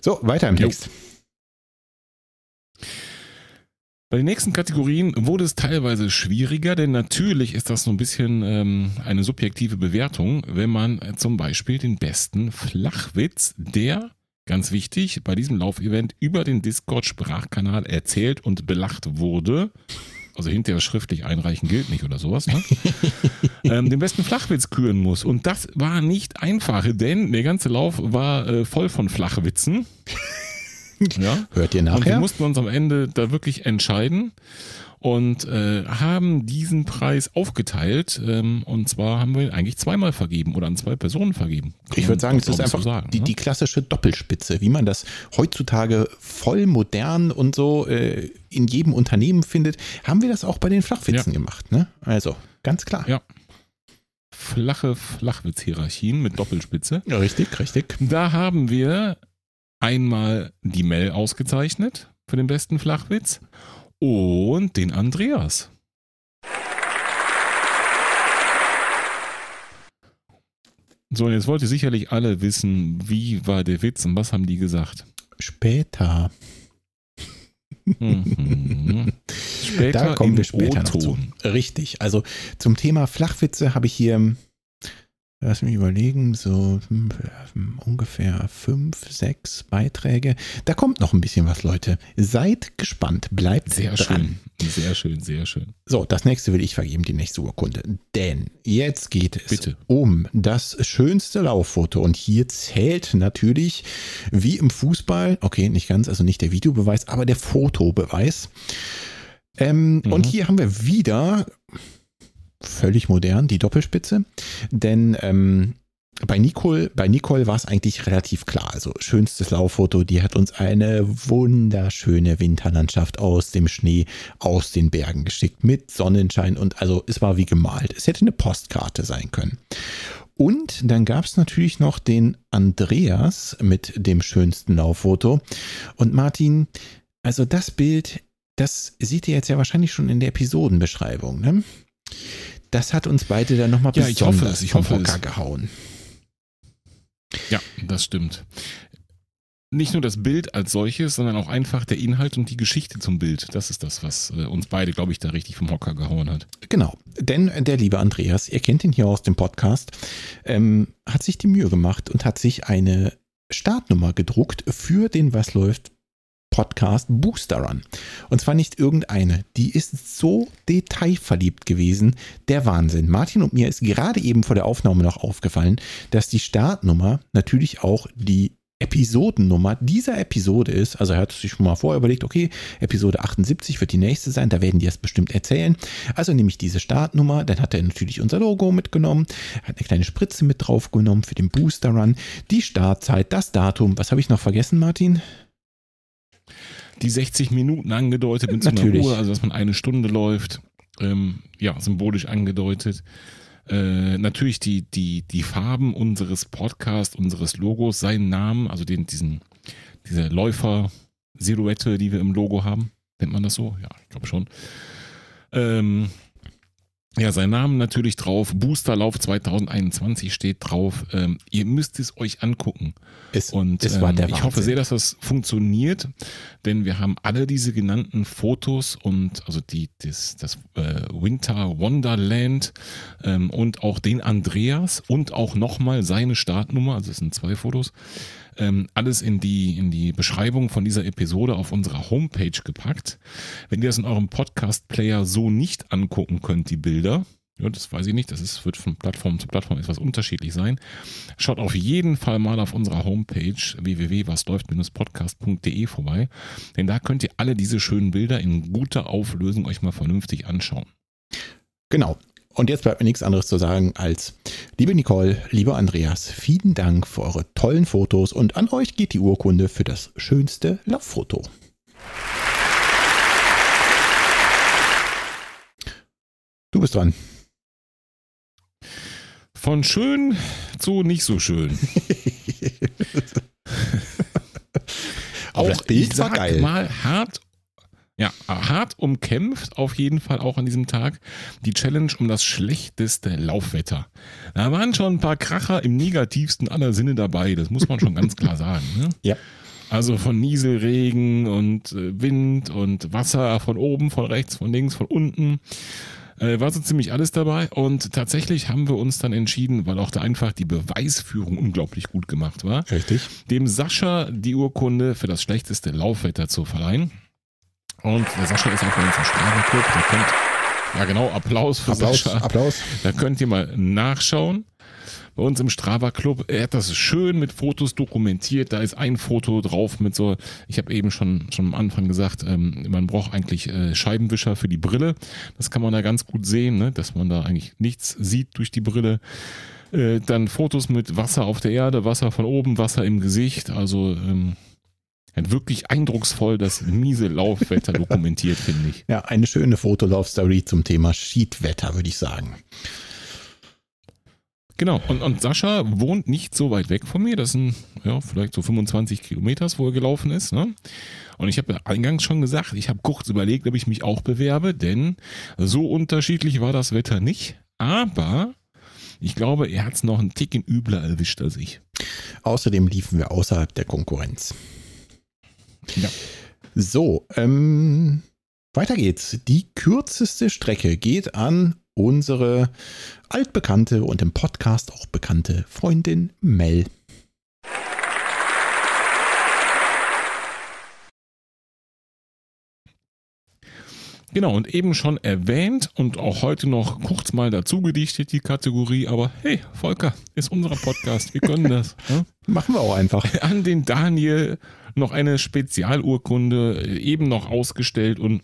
[SPEAKER 1] So, weiter im
[SPEAKER 2] Jo.
[SPEAKER 1] Text.
[SPEAKER 2] Bei den nächsten Kategorien wurde es teilweise schwieriger, denn natürlich ist das so ein bisschen ähm, eine subjektive Bewertung, wenn man zum Beispiel den besten Flachwitz, der, ganz wichtig, bei diesem Laufevent über den Discord-Sprachkanal erzählt und belacht wurde, also hinterher schriftlich einreichen gilt nicht oder sowas, ne? (laughs) ähm, den besten Flachwitz küren muss. Und das war nicht einfach, denn der ganze Lauf war äh, voll von Flachwitzen. Ja.
[SPEAKER 1] Hört ihr
[SPEAKER 2] Und wir
[SPEAKER 1] nachher?
[SPEAKER 2] mussten uns am Ende da wirklich entscheiden und äh, haben diesen Preis aufgeteilt. Ähm, und zwar haben wir ihn eigentlich zweimal vergeben oder an zwei Personen vergeben. Kann
[SPEAKER 1] Ich würde sagen, es
[SPEAKER 2] glaub
[SPEAKER 1] ist einfach
[SPEAKER 2] so sagen,
[SPEAKER 1] die,
[SPEAKER 2] ne?
[SPEAKER 1] die klassische Doppelspitze, wie man das heutzutage voll modern und so äh, in jedem Unternehmen findet, haben wir das auch bei den Flachwitzen gemacht. Ne? Also, ganz klar.
[SPEAKER 2] Ja. Flache Flachwitz-Hierarchien mit Doppelspitze.
[SPEAKER 1] Ja, Richtig, richtig.
[SPEAKER 2] Da haben wir einmal die Mel ausgezeichnet für den besten Flachwitz und den Andreas. So, und jetzt wollt ihr sicherlich alle wissen, wie war der Witz und was haben die gesagt.
[SPEAKER 1] Später.
[SPEAKER 2] Mhm. Später
[SPEAKER 1] Da kommen wir später noch zu. Richtig. Also zum Thema Flachwitze habe ich hier, lass mich überlegen, so hm, hm, ungefähr fünf, sechs Beiträge. Da kommt noch ein bisschen was, Leute. Seid gespannt. Bleibt
[SPEAKER 2] Sehr
[SPEAKER 1] dran.
[SPEAKER 2] schön, sehr schön, sehr schön.
[SPEAKER 1] So, das nächste will ich vergeben, die nächste Urkunde. Denn jetzt geht es
[SPEAKER 2] Bitte.
[SPEAKER 1] um das schönste Lauffoto. Und hier zählt natürlich, wie im Fußball, okay, nicht ganz, also nicht der Videobeweis, aber der Fotobeweis. Ähm,
[SPEAKER 2] Mhm.
[SPEAKER 1] Und hier haben wir wieder völlig modern die Doppelspitze. Denn ähm, bei Nicole, bei Nicole war es eigentlich relativ klar. Also schönstes Lauffoto, die hat uns eine wunderschöne Winterlandschaft aus dem Schnee, aus den Bergen geschickt mit Sonnenschein und also es war wie gemalt. Es hätte eine Postkarte sein können. Und dann gab es natürlich noch den Andreas mit dem schönsten Lauffoto. Und Martin, also das Bild, das seht ihr jetzt ja wahrscheinlich schon in der Episodenbeschreibung. Ne? Das hat uns beide dann nochmal
[SPEAKER 2] ja, besonders ich hoffe es, ich vom Hocker
[SPEAKER 1] gehauen.
[SPEAKER 2] Ja, das stimmt nicht nur das Bild als solches, sondern auch einfach der Inhalt und die Geschichte zum Bild. Das ist das, was äh, uns beide, glaube ich, da richtig vom Hocker gehauen hat.
[SPEAKER 1] Genau, denn der liebe Andreas, ihr kennt ihn hier aus dem Podcast, ähm, hat sich die Mühe gemacht und hat sich eine Startnummer gedruckt für den Was läuft Podcast Booster Run. Und zwar nicht irgendeine. Die ist so detailverliebt gewesen. Der Wahnsinn. Martin und mir ist gerade eben vor der Aufnahme noch aufgefallen, dass die Startnummer natürlich auch die Episodennummer dieser Episode ist. Also er hat sich schon mal vorher überlegt, okay, Episode 78 wird die nächste sein, da werden die es bestimmt erzählen. Also nehme ich diese Startnummer, dann hat er natürlich unser Logo mitgenommen, hat eine kleine Spritze mit draufgenommen für den Booster Run, die Startzeit, das Datum. Was habe ich noch vergessen, Martin?
[SPEAKER 2] Die 60 Minuten angedeutet mit
[SPEAKER 1] Natürlich.
[SPEAKER 2] so einer Uhr, also dass man eine Stunde läuft. Ähm, ja, symbolisch angedeutet. Äh, natürlich die, die, die Farben unseres Podcasts, unseres Logos, seinen Namen, also den, diesen, diese Läufer-Silhouette, die wir im Logo haben. Nennt man das so? Ja, ich glaube schon. Ähm, ja, sein Name natürlich drauf. Boosterlauf 2021 steht drauf. Ähm, ihr müsst es euch angucken.
[SPEAKER 1] Es,
[SPEAKER 2] und
[SPEAKER 1] es ähm,
[SPEAKER 2] ich hoffe sehr, dass das funktioniert, denn wir haben alle diese genannten Fotos und also die, das, das äh, Winter Wonderland ähm, und auch den Andreas und auch nochmal seine Startnummer, also es sind zwei Fotos, ähm, alles in die, in die Beschreibung von dieser Episode auf unserer Homepage gepackt. Wenn ihr das in eurem Podcast-Player so nicht angucken könnt, die Bilder, ja, das weiß ich nicht, das ist, wird von Plattform zu Plattform etwas unterschiedlich sein. Schaut auf jeden Fall mal auf unserer Homepage www.wasläuft-podcast.de vorbei, denn da könnt ihr alle diese schönen Bilder in guter Auflösung euch mal vernünftig anschauen.
[SPEAKER 1] Genau. Und jetzt bleibt mir nichts anderes zu sagen als, liebe Nicole, lieber Andreas, vielen Dank für eure tollen Fotos und an euch geht die Urkunde für das schönste Lauffoto. Du bist dran.
[SPEAKER 2] Von schön zu nicht so schön. (laughs)
[SPEAKER 1] auch das Bild
[SPEAKER 2] war geil. mal hart ja, hart umkämpft auf jeden Fall auch an diesem Tag die Challenge um das schlechteste Laufwetter. Da waren schon ein paar Kracher im negativsten aller Sinne dabei, das muss man schon ganz klar sagen. Ne?
[SPEAKER 1] Ja.
[SPEAKER 2] Also von Nieselregen und äh, Wind und Wasser von oben, von rechts, von links, von unten. Äh, war so ziemlich alles dabei und tatsächlich haben wir uns dann entschieden, weil auch da einfach die Beweisführung unglaublich gut gemacht war,
[SPEAKER 1] Richtig.
[SPEAKER 2] dem Sascha die Urkunde für das schlechteste Laufwetter zu verleihen. Und der Sascha ist auch bei uns im Strava-Club. Da könnt, ja genau, Applaus für
[SPEAKER 1] Applaus,
[SPEAKER 2] Sascha.
[SPEAKER 1] Applaus.
[SPEAKER 2] Da könnt ihr mal nachschauen. Bei uns im Strava-Club, er hat das schön mit Fotos dokumentiert. Da ist ein Foto drauf mit so, ich habe eben schon, schon am Anfang gesagt, ähm, man braucht eigentlich äh, Scheibenwischer für die Brille. Das kann man da ganz gut sehen, ne? dass man da eigentlich nichts sieht durch die Brille. Äh, dann Fotos mit Wasser auf der Erde, Wasser von oben, Wasser im Gesicht. Also ähm, hat wirklich eindrucksvoll das miese Laufwetter dokumentiert, (laughs) finde ich.
[SPEAKER 1] Ja, eine schöne Fotolauf-Story zum Thema Schiedwetter, würde ich sagen.
[SPEAKER 2] Genau, und, und Sascha wohnt nicht so weit weg von mir. Das sind ja, vielleicht so 25 Kilometer, wo er gelaufen ist. Ne? Und ich habe eingangs schon gesagt, ich habe kurz überlegt, ob ich mich auch bewerbe, denn so unterschiedlich war das Wetter nicht. Aber ich glaube, er hat es noch einen Ticken übler erwischt als ich.
[SPEAKER 1] Außerdem liefen wir außerhalb der Konkurrenz.
[SPEAKER 2] Ja.
[SPEAKER 1] So, ähm, weiter geht's. Die kürzeste Strecke geht an unsere altbekannte und im Podcast auch bekannte Freundin Mel.
[SPEAKER 2] Genau, und eben schon erwähnt und auch heute noch kurz mal dazu gedichtet, die Kategorie, aber hey, Volker, ist unser Podcast, wir können das.
[SPEAKER 1] Ja? (laughs) Machen wir auch einfach. (laughs)
[SPEAKER 2] An den Daniel noch eine Spezialurkunde, eben noch ausgestellt und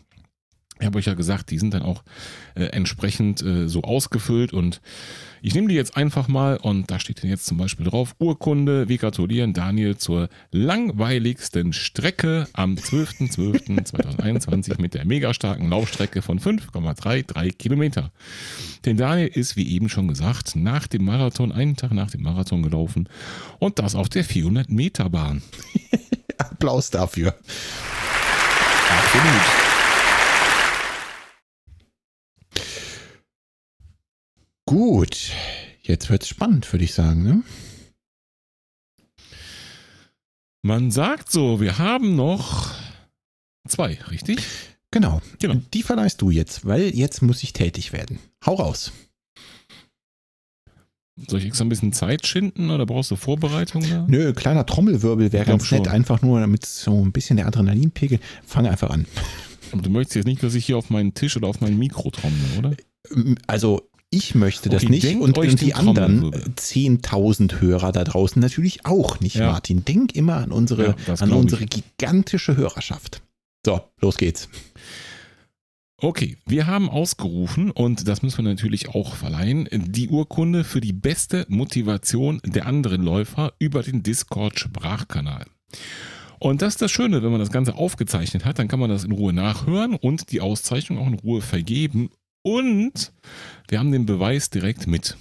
[SPEAKER 2] Ich habe euch ja gesagt, die sind dann auch äh, entsprechend äh, so ausgefüllt und ich nehme die jetzt einfach mal und da steht dann jetzt zum Beispiel drauf, Urkunde, wir gratulieren Daniel zur langweiligsten Strecke am 12.12.2021 mit der mega starken Laufstrecke von 5,33 Kilometer. Denn Daniel ist, wie eben schon gesagt, nach dem Marathon, einen Tag nach dem Marathon gelaufen und das auf der 400 Meter Bahn. (laughs)
[SPEAKER 1] Applaus dafür.
[SPEAKER 2] Absolut.
[SPEAKER 1] Gut, jetzt wird's spannend, würde ich sagen. Ne?
[SPEAKER 2] Man sagt so, wir haben noch zwei, richtig?
[SPEAKER 1] Genau.
[SPEAKER 2] Genau.
[SPEAKER 1] Die verleihst du jetzt, weil jetzt muss ich tätig werden. Hau raus.
[SPEAKER 2] Soll ich extra ein bisschen Zeit schinden oder brauchst du Vorbereitung da?
[SPEAKER 1] Nö, kleiner Trommelwirbel wäre ganz nett,
[SPEAKER 2] schon.
[SPEAKER 1] einfach nur damit so ein bisschen der Adrenalinpegel. Fang einfach an.
[SPEAKER 2] Aber du möchtest jetzt nicht, dass ich hier auf meinen Tisch oder auf mein Mikro trommle, oder?
[SPEAKER 1] Also ich möchte das
[SPEAKER 2] Okay,
[SPEAKER 1] nicht und, und die anderen
[SPEAKER 2] Trommelwirbel.
[SPEAKER 1] 10.000 Hörer da draußen natürlich auch nicht,
[SPEAKER 2] Ja.
[SPEAKER 1] Martin. Denk immer an unsere,
[SPEAKER 2] Ja,
[SPEAKER 1] an unsere
[SPEAKER 2] ich.
[SPEAKER 1] gigantische Hörerschaft. So, los geht's.
[SPEAKER 2] Okay, wir haben ausgerufen und das müssen wir natürlich auch verleihen, die Urkunde für die beste Motivation der anderen Läufer über den Discord-Sprachkanal. Und das ist das Schöne, wenn man das Ganze aufgezeichnet hat, dann kann man das in Ruhe nachhören und die Auszeichnung auch in Ruhe vergeben. Und wir haben den Beweis direkt mit.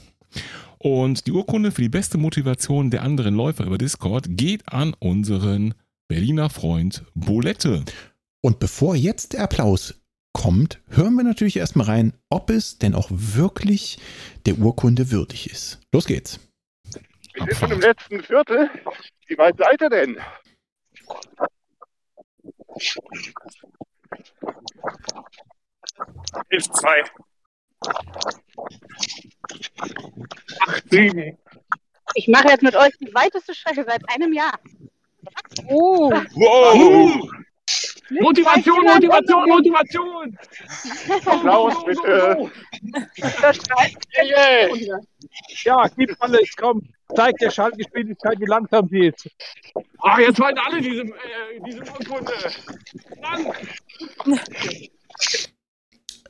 [SPEAKER 2] Und die Urkunde für die beste Motivation der anderen Läufer über Discord geht an unseren Berliner Freund Bolette.
[SPEAKER 1] Und bevor jetzt der Applaus kommt, hören wir natürlich erstmal rein, ob es denn auch wirklich der Urkunde würdig ist. Los geht's.
[SPEAKER 3] Wir sind schon im letzten Viertel. Wie weit seid ihr denn? Ist zwei. Acht, sieben.
[SPEAKER 4] Ich mache jetzt mit euch die weiteste Strecke seit einem Jahr. Oh,
[SPEAKER 3] Wow!
[SPEAKER 5] Motivation, Motivation, Motivation!
[SPEAKER 3] Applaus bitte.
[SPEAKER 4] das schreit
[SPEAKER 3] Yeah, yeah.
[SPEAKER 5] Ja, gib alles, komm. Zeig der Schaltgeschwindigkeit, wie langsam sie ist. Ach, jetzt wollen alle diese, äh, diese Urkunde. Mann.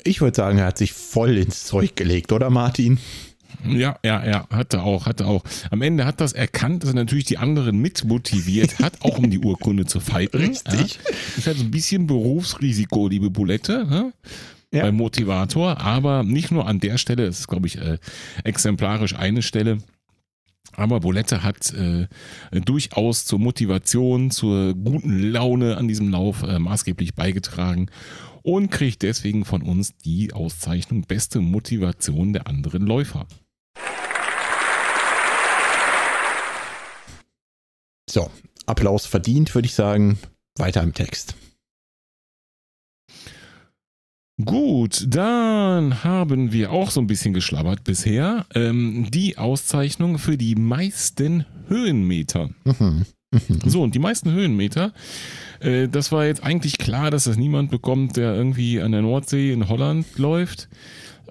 [SPEAKER 1] Ich würde sagen, er hat sich voll ins Zeug gelegt, oder Martin?
[SPEAKER 2] Ja, ja, ja, hatte auch, hatte auch. Am Ende hat das erkannt, dass er natürlich die anderen mit motiviert hat, auch um die Urkunde zu fighten. (laughs)
[SPEAKER 1] Richtig.
[SPEAKER 2] Ja. Ist halt so ein bisschen Berufsrisiko, liebe Bulette, ne?
[SPEAKER 1] Ja.
[SPEAKER 2] beim Motivator, aber nicht nur an der Stelle, es ist, glaube ich, äh, exemplarisch eine Stelle. Aber Bolette hat äh, durchaus zur Motivation, zur guten Laune an diesem Lauf äh, maßgeblich beigetragen und kriegt deswegen von uns die Auszeichnung Beste Motivation der anderen Läufer.
[SPEAKER 1] So, Applaus verdient, würde ich sagen. Weiter im Text.
[SPEAKER 2] Gut, dann haben wir auch so ein bisschen geschlabbert bisher. Ähm, die Auszeichnung für die meisten Höhenmeter.
[SPEAKER 1] Mhm. Mhm.
[SPEAKER 2] So, und die meisten Höhenmeter, äh, das war jetzt eigentlich klar, dass das niemand bekommt, der irgendwie an der Nordsee in Holland läuft.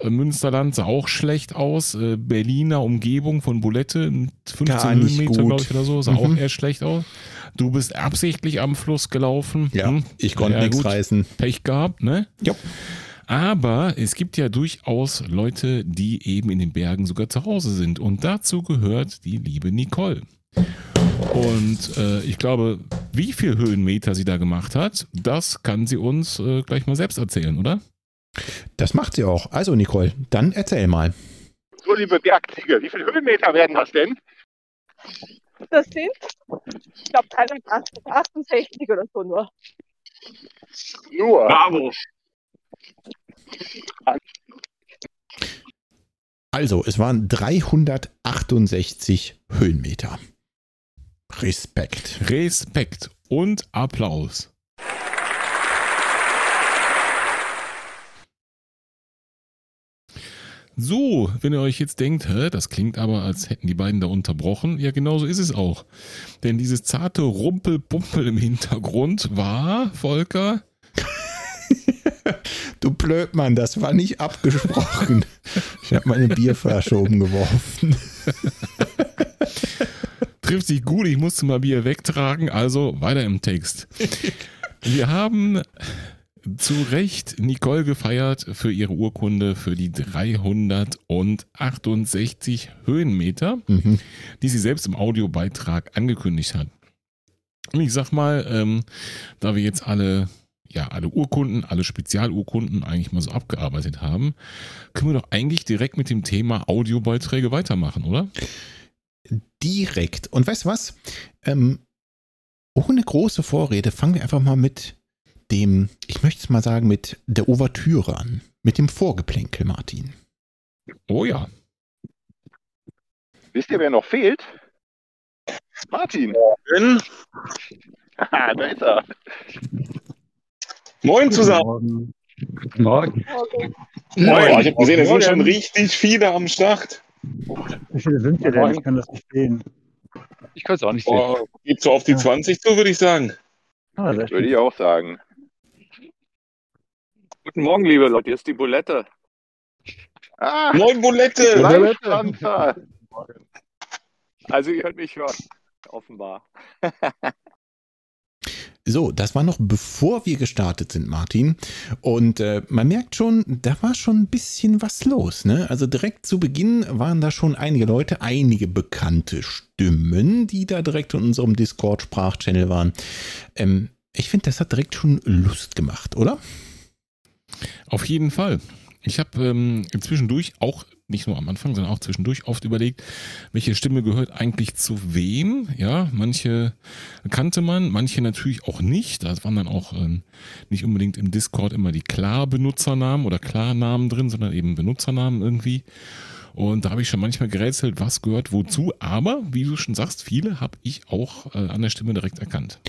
[SPEAKER 2] Äh, Münsterland sah auch schlecht aus. Äh, Berliner Umgebung von Bulette, mit 15
[SPEAKER 1] Gar nicht
[SPEAKER 2] Höhenmeter, glaube ich, oder so, sah
[SPEAKER 1] Mhm.
[SPEAKER 2] auch eher schlecht aus. Du bist absichtlich am Fluss gelaufen.
[SPEAKER 1] Ja,
[SPEAKER 2] Hm?
[SPEAKER 1] ich konnte
[SPEAKER 2] Ja,
[SPEAKER 1] nichts reißen.
[SPEAKER 2] Pech gehabt, ne?
[SPEAKER 1] Jo.
[SPEAKER 2] Aber es gibt ja durchaus Leute, die eben in den Bergen sogar zu Hause sind. Und dazu gehört die liebe Nicole. Und äh, ich glaube, wie viel Höhenmeter sie da gemacht hat, das kann sie uns äh, gleich mal selbst erzählen, oder?
[SPEAKER 1] Das macht sie auch. Also, Nicole, dann erzähl mal.
[SPEAKER 3] So, liebe Bergziege, wie viele Höhenmeter werden das denn?
[SPEAKER 4] Das sind, ich glaube, 68 oder so nur.
[SPEAKER 3] Nur.
[SPEAKER 5] Bravo.
[SPEAKER 1] Also, es waren 368 Höhenmeter. Respekt.
[SPEAKER 2] Respekt und Applaus. So, wenn ihr euch jetzt denkt, hä, das klingt aber, als hätten die beiden da unterbrochen, ja, genauso ist es auch. Denn dieses zarte Rumpelpumpel im Hintergrund war, Volker, (laughs)
[SPEAKER 1] Du Blödmann, das war nicht abgesprochen. Ich habe meine Bierflasche umgeworfen. (laughs)
[SPEAKER 2] trifft sich gut, ich musste mal Bier wegtragen, also weiter im Text. (laughs) Wir haben zu Recht Nicole gefeiert für ihre Urkunde für die 368 Höhenmeter,
[SPEAKER 1] Mhm.
[SPEAKER 2] die sie selbst im Audiobeitrag angekündigt hat. Und ich sag mal, ähm, da wir jetzt alle, ja, alle Urkunden, alle Spezialurkunden eigentlich mal so abgearbeitet haben, können wir doch eigentlich direkt mit dem Thema Audiobeiträge weitermachen, oder?
[SPEAKER 1] Direkt. Und weißt du was? Ähm, ohne große Vorrede fangen wir einfach mal mit dem, ich möchte es mal sagen, mit der Ouvertüre an. Mit dem Vorgeplänkel, Martin.
[SPEAKER 2] Oh ja.
[SPEAKER 3] Wisst ihr, wer noch fehlt? Martin.
[SPEAKER 5] Bin.
[SPEAKER 3] Haha, (laughs) da ist er.
[SPEAKER 5] Moin zusammen.
[SPEAKER 6] Morgen.
[SPEAKER 5] Moin.
[SPEAKER 6] ich habe gesehen, es sind schon richtig viele am Start.
[SPEAKER 7] Wie viele sind wir denn? Ich kann das nicht sehen.
[SPEAKER 6] Ich kann es auch nicht sehen. Oh, geht so auf die 20 zu, würde ich sagen.
[SPEAKER 7] Ah,
[SPEAKER 3] Würde ich auch sagen.
[SPEAKER 5] Guten Morgen, liebe Leute. Hier ist die Bulette.
[SPEAKER 3] Ah,
[SPEAKER 6] Moin Bulette!
[SPEAKER 5] Also ihr hört mich hören. Offenbar.
[SPEAKER 1] So, das war noch bevor wir gestartet sind, Martin. Und äh, man merkt schon, da war schon ein bisschen was los. Ne? Also direkt zu Beginn waren da schon einige Leute, einige bekannte Stimmen, die da direkt in unserem Discord-Sprachchannel waren. Ähm, ich finde, das hat direkt schon Lust gemacht, oder?
[SPEAKER 2] Auf jeden Fall. Ich habe ähm, zwischendurch auch, nicht nur am Anfang, sondern auch zwischendurch oft überlegt, welche Stimme gehört eigentlich zu wem. Ja, manche kannte man, manche natürlich auch nicht. Da waren dann auch ähm, nicht unbedingt im Discord immer die Klar-Benutzernamen oder Klarnamen drin, sondern eben Benutzernamen irgendwie. Und da habe ich schon manchmal gerätselt, was gehört wozu. Aber, wie du schon sagst, viele habe ich auch äh, an der Stimme direkt erkannt.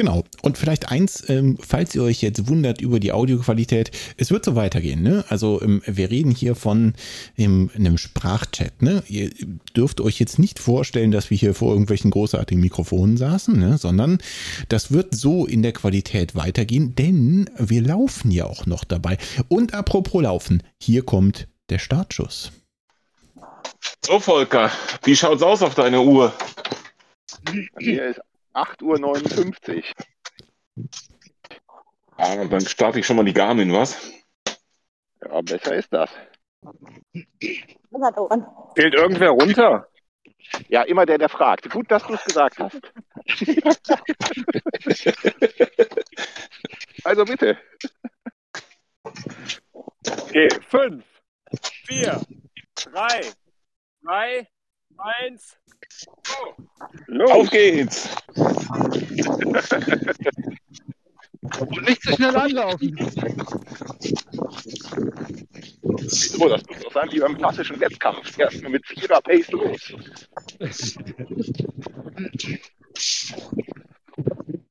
[SPEAKER 1] Genau. Und vielleicht eins, ähm, falls ihr euch jetzt wundert über die Audioqualität, es wird so weitergehen. Ne? Also ähm, wir reden hier von ähm, einem Sprachchat. Ne? Ihr dürft euch jetzt nicht vorstellen, dass wir hier vor irgendwelchen großartigen Mikrofonen saßen, ne? sondern das wird so in der Qualität weitergehen, denn wir laufen ja auch noch dabei. Und apropos Laufen, hier kommt der Startschuss.
[SPEAKER 6] So, Volker, wie schaut's aus auf deine Uhr?
[SPEAKER 3] Hier ist 8.59 Uhr.
[SPEAKER 6] Ah, dann starte ich schon mal die Garmin, was?
[SPEAKER 3] Ja, besser ist das.
[SPEAKER 5] Fehlt irgendwer runter?
[SPEAKER 3] Ja, immer der, der fragt. Gut, dass du es gesagt hast. (laughs) also bitte.
[SPEAKER 5] Okay, fünf, vier, drei, zwei, eins.
[SPEAKER 3] Los.
[SPEAKER 6] Auf geht's!
[SPEAKER 5] Und nicht zu schnell anlaufen.
[SPEAKER 3] So, das muss doch sein wie beim klassischen Wettkampf. Erst mal mit vierer Pace los.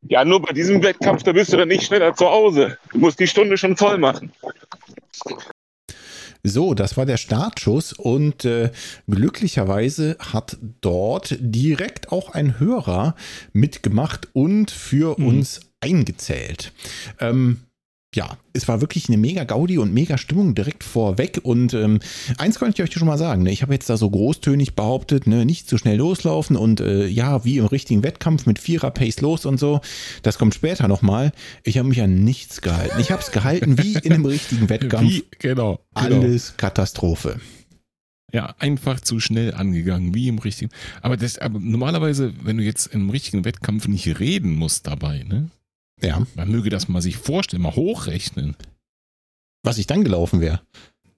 [SPEAKER 6] Ja, nur bei diesem Wettkampf, da bist du dann nicht schneller zu Hause. Du musst die Stunde schon voll machen.
[SPEAKER 1] So, das war der Startschuss und äh, glücklicherweise hat dort direkt auch ein Hörer mitgemacht und für
[SPEAKER 2] Mhm.
[SPEAKER 1] uns eingezählt. Ähm, ja, es war wirklich eine mega Gaudi und mega Stimmung direkt vorweg. Und ähm, eins kann ich euch schon mal sagen, ne? ich habe jetzt da so großtönig behauptet, ne? nicht zu schnell loslaufen und äh, ja, wie im richtigen Wettkampf mit Vierer Pace los und so. Das kommt später nochmal. Ich habe mich an nichts gehalten. Ich habe es gehalten wie in einem richtigen (laughs) Wettkampf.
[SPEAKER 2] Wie, genau, genau.
[SPEAKER 1] Alles Katastrophe.
[SPEAKER 2] Ja, einfach zu schnell angegangen, wie im richtigen. Aber das, aber normalerweise, wenn du jetzt im richtigen Wettkampf nicht reden musst dabei, ne?
[SPEAKER 1] Ja,
[SPEAKER 2] Man möge das mal sich vorstellen, mal hochrechnen.
[SPEAKER 1] was ich dann gelaufen wäre.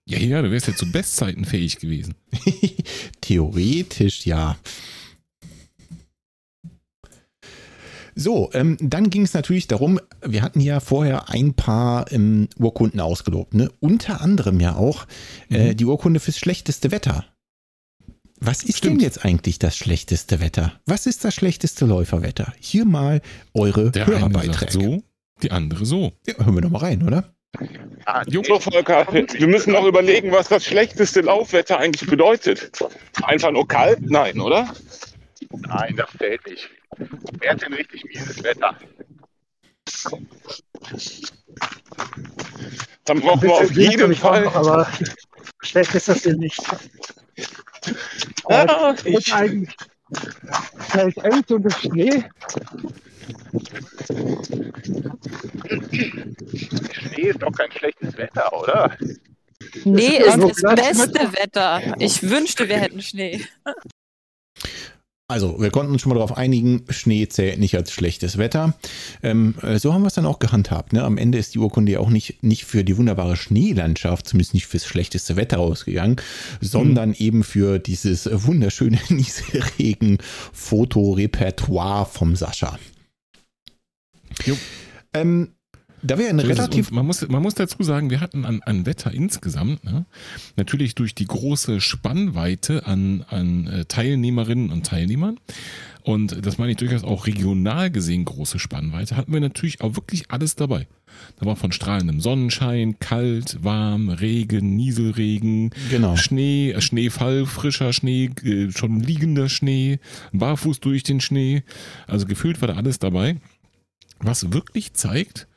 [SPEAKER 2] Ja, ja, du wärst ja zu Bestzeiten fähig gewesen. (laughs)
[SPEAKER 1] Theoretisch ja. So, ähm, dann ging es natürlich darum, wir hatten ja vorher ein paar ähm, Urkunden ausgelobt, ne? Unter anderem ja auch äh,
[SPEAKER 2] Mhm.
[SPEAKER 1] die Urkunde fürs schlechteste Wetter. Was ist
[SPEAKER 2] Stimmt.
[SPEAKER 1] denn jetzt eigentlich das schlechteste Wetter? Was ist das schlechteste Läuferwetter? Hier mal eure
[SPEAKER 2] Der eine sagt
[SPEAKER 1] Hörerbeiträge.
[SPEAKER 2] so, die andere so.
[SPEAKER 1] Ja, hören wir doch mal rein, oder?
[SPEAKER 3] Ah.
[SPEAKER 6] So, Volker, wir müssen noch überlegen, was das schlechteste Laufwetter eigentlich bedeutet. Einfach nur kalt? Nein, oder?
[SPEAKER 3] Nein, das zählt nicht. Wer hat denn richtig mieses Wetter?
[SPEAKER 6] Dann brauchen wir auf jeden Fall.
[SPEAKER 7] noch, aber schlecht ist das hier nicht.
[SPEAKER 6] Ja,
[SPEAKER 7] Und
[SPEAKER 6] ich,
[SPEAKER 7] eigentlich fällt echt und Schnee.
[SPEAKER 3] Schnee ist doch kein schlechtes Wetter, oder?
[SPEAKER 8] Nee,
[SPEAKER 7] Das
[SPEAKER 8] ist
[SPEAKER 7] ist
[SPEAKER 8] das beste Wetter. Ich wünschte, wir hätten Schnee.
[SPEAKER 1] Also, wir konnten uns schon mal darauf einigen, Schnee zählt nicht als schlechtes Wetter. Ähm, äh, so haben wir es dann auch gehandhabt. Ne? Am Ende ist die Urkunde ja auch nicht, nicht für die wunderbare Schneelandschaft, zumindest nicht fürs schlechteste Wetter ausgegangen, sondern eben für dieses wunderschöne (laughs) Nieselregen-Fotorepertoire vom Sascha.
[SPEAKER 2] Jo.
[SPEAKER 1] Ähm, da wir ein relativ
[SPEAKER 2] Und man, muss, man muss dazu sagen, wir hatten an, an Wetter insgesamt, ne, natürlich durch die große Spannweite an, an äh, Teilnehmerinnen und Teilnehmern, und das meine ich durchaus auch regional gesehen große Spannweite, hatten wir natürlich auch wirklich alles dabei. Da war von strahlendem Sonnenschein, kalt, warm, Regen, Nieselregen,
[SPEAKER 1] Genau.
[SPEAKER 2] Schnee, äh, Schneefall, frischer Schnee, äh, schon liegender Schnee, barfuß durch den Schnee. Also gefühlt war da alles dabei. Was wirklich zeigt,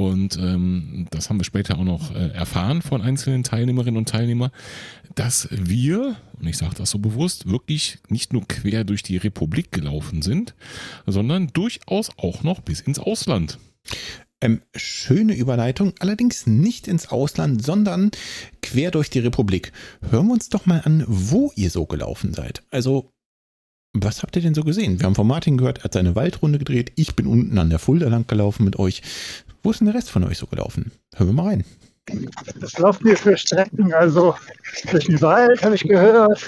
[SPEAKER 2] und ähm, das haben wir später auch noch äh, erfahren von einzelnen Teilnehmerinnen und Teilnehmern, dass wir, und ich sage das so bewusst, wirklich nicht nur quer durch die Republik gelaufen sind, sondern durchaus auch noch bis ins Ausland.
[SPEAKER 1] Ähm, schöne Überleitung, allerdings nicht ins Ausland, sondern quer durch die Republik. Hören wir uns doch mal an, wo ihr so gelaufen seid. Also, was habt ihr denn so gesehen? Wir haben von Martin gehört, er hat seine Waldrunde gedreht. Ich bin unten an der Fulda lang gelaufen mit euch. Wo ist denn der Rest von euch so gelaufen? Hören wir mal rein.
[SPEAKER 7] Das laufen wir für Strecken, also durch den Wald habe ich gehört,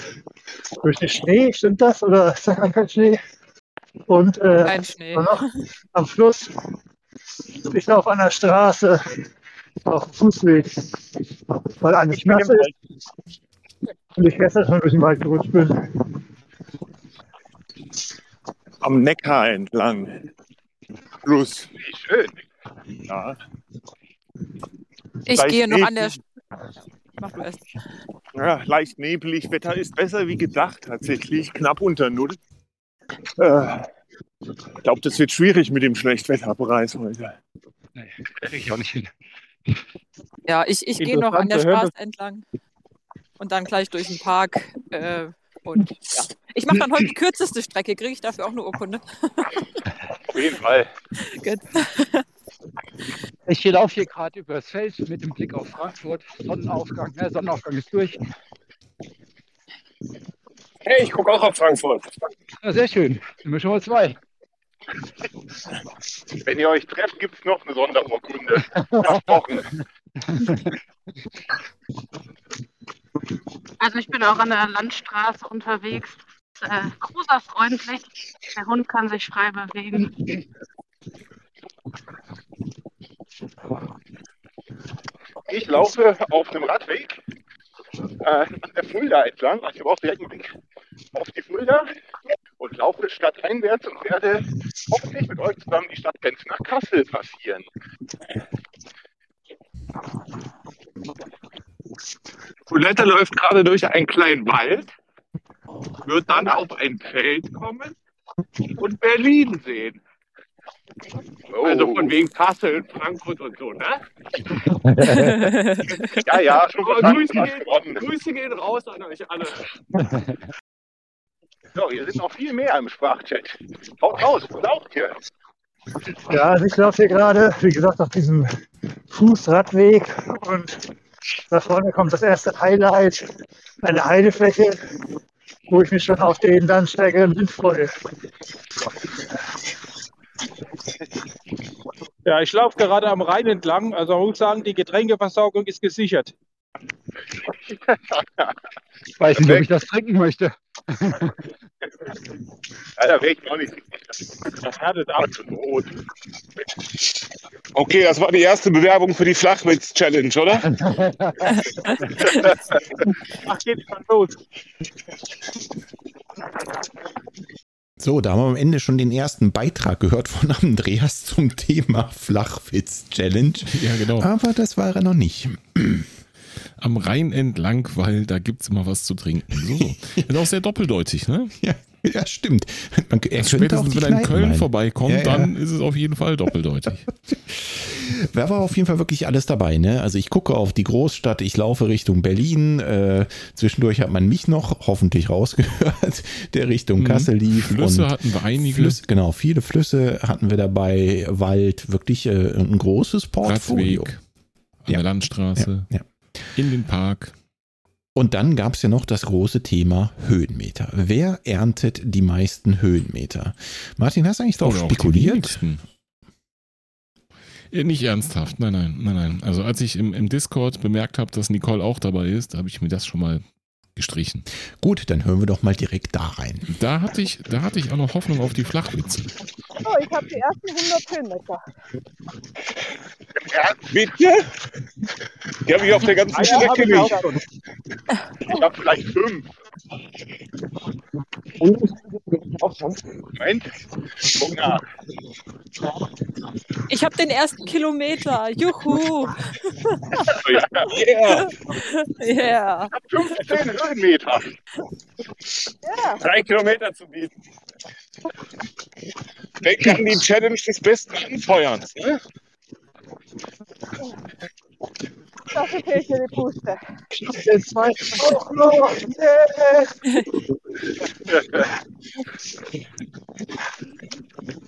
[SPEAKER 7] durch den Schnee, stimmt das? Oder ist da gar kein Schnee? Und äh,
[SPEAKER 8] Kein Schnee.
[SPEAKER 7] noch am Fluss. Ich laufe an der Straße, auf dem Fußweg, weil eigentlich nass ist. Und ich gestern schon durch den Wald gerutscht bin.
[SPEAKER 6] Am Neckar entlang. Plus.
[SPEAKER 3] Wie schön.
[SPEAKER 6] Ja.
[SPEAKER 8] Ich
[SPEAKER 6] Leicht
[SPEAKER 8] gehe noch an der. Mach du erst.
[SPEAKER 6] ja, leicht nebelig. Wetter ist besser wie gedacht, tatsächlich. Knapp unter Null. Äh, ich glaube, das wird schwierig mit dem Schlechtwetterpreis heute.
[SPEAKER 5] Krieg ich auch nicht hin.
[SPEAKER 8] Ja, ich, ich gehe noch an der Straße entlang und dann gleich durch den Park. Äh, und ja. Ich mache dann heute die kürzeste Strecke. Kriege ich dafür auch eine Urkunde?
[SPEAKER 3] Auf jeden Fall. (laughs)
[SPEAKER 8] Gut.
[SPEAKER 5] Ich laufe hier gerade übers Feld mit dem Blick auf Frankfurt. Sonnenaufgang, ne, Sonnenaufgang ist durch.
[SPEAKER 6] Hey, ich gucke auch auf Frankfurt.
[SPEAKER 5] Ja, sehr schön. Sind wir schon mal zwei.
[SPEAKER 3] Wenn ihr euch trefft, gibt es noch eine Sonderurkunde. Versprochen.
[SPEAKER 4] Also ich bin auch an der Landstraße unterwegs. Ist, Äh, cruiserfreundlich. Der Hund kann sich frei bewegen.
[SPEAKER 3] Ich laufe auf einem Radweg äh, an der Fulda entlang. Also ich habe auch direkt einen Blick auf die Fulda und laufe stadteinwärts und werde hoffentlich mit euch zusammen die Stadtgrenze nach Kassel passieren.
[SPEAKER 6] Colette läuft gerade durch einen kleinen Wald, wird dann auf ein Feld kommen und Berlin sehen.
[SPEAKER 3] Oh,
[SPEAKER 6] Also von wegen Kassel, Frankfurt und so, ne? (laughs)
[SPEAKER 3] ja, ja, schon
[SPEAKER 6] Grüße, gehen. Grüße gehen raus an euch alle.
[SPEAKER 3] So, hier sind noch viel mehr im Sprachchat. Haut raus, lauft ihr?
[SPEAKER 7] Ja, also ich laufe hier gerade, wie gesagt, auf diesem Fußradweg und da vorne kommt das erste Highlight, eine Heidefläche, wo ich mich schon auf den dann steigenden Wind freue. (laughs)
[SPEAKER 5] Ja, ich laufe gerade am Rhein entlang. Also man muss sagen, die Getränkeversorgung ist gesichert. Ich weiß nicht, ob ich das trinken möchte. (laughs)
[SPEAKER 3] Ja, da wäre ich auch nicht
[SPEAKER 5] Das härtet ab.
[SPEAKER 6] Okay, das war die erste Bewerbung für die Flachwitz-Challenge, oder? (laughs)
[SPEAKER 5] Ach, geht schon los.
[SPEAKER 1] So, da haben wir am Ende schon den ersten Beitrag gehört von (laughs) Andreas zum Thema Flachwitz-Challenge.
[SPEAKER 2] Ja, genau.
[SPEAKER 1] Aber das war er noch nicht.
[SPEAKER 2] Am Rhein entlang, weil da gibt's immer was zu trinken. So, so. (laughs) Ist auch sehr doppeldeutig, ne?
[SPEAKER 1] Ja, ja stimmt. Man, er
[SPEAKER 2] Spätestens wenn er in Köln
[SPEAKER 1] meinen.
[SPEAKER 2] vorbeikommt,
[SPEAKER 1] Ja, ja.
[SPEAKER 2] dann ist es auf jeden Fall doppeldeutig.
[SPEAKER 1] Da (laughs) war auf jeden Fall wirklich alles dabei. Ne? Also ich gucke auf die Großstadt, ich laufe Richtung Berlin. Äh, zwischendurch hat man mich noch hoffentlich rausgehört, (laughs) der Richtung
[SPEAKER 2] Mhm.
[SPEAKER 1] Kassel lief.
[SPEAKER 2] Flüsse hatten wir einige.
[SPEAKER 1] Flüsse, genau, viele Flüsse hatten wir dabei, Wald, wirklich äh, ein großes Portfolio.
[SPEAKER 2] Radweg an
[SPEAKER 1] Ja.
[SPEAKER 2] der Landstraße, in den Park.
[SPEAKER 1] Und dann gab es ja noch das große Thema Höhenmeter. Wer erntet die meisten Höhenmeter? Martin, hast du eigentlich darauf spekuliert?
[SPEAKER 2] Ja, Nicht ernsthaft, nein, nein, nein, nein. Also als ich im, im Discord bemerkt habe, dass Nicole auch dabei ist, habe ich mir das schon mal gestrichen.
[SPEAKER 1] Gut, dann hören wir doch mal direkt da rein.
[SPEAKER 2] Da hatte ich, da hatte ich auch noch Hoffnung auf die Flachwitze.
[SPEAKER 9] Oh, ich habe die ersten 100 Höhenmeter.
[SPEAKER 5] Ja, bitte? Die habe ich auf der ganzen
[SPEAKER 6] Ah,
[SPEAKER 5] Strecke
[SPEAKER 6] ich
[SPEAKER 5] nicht.
[SPEAKER 6] schon.
[SPEAKER 3] Ich habe vielleicht fünf. Moment, guck nach.
[SPEAKER 8] Ich habe den ersten Kilometer. Juhu.
[SPEAKER 3] Ja,
[SPEAKER 5] Yeah. (laughs)
[SPEAKER 8] Ja.
[SPEAKER 3] 15 Höhenmeter.
[SPEAKER 9] Ja,
[SPEAKER 5] Drei Kilometer zu bieten. Denk an die Challenge des besten Anfeuerns. Ne?
[SPEAKER 9] dafür fehlt mir die Puste.
[SPEAKER 7] Den zweiten auch noch. Nee.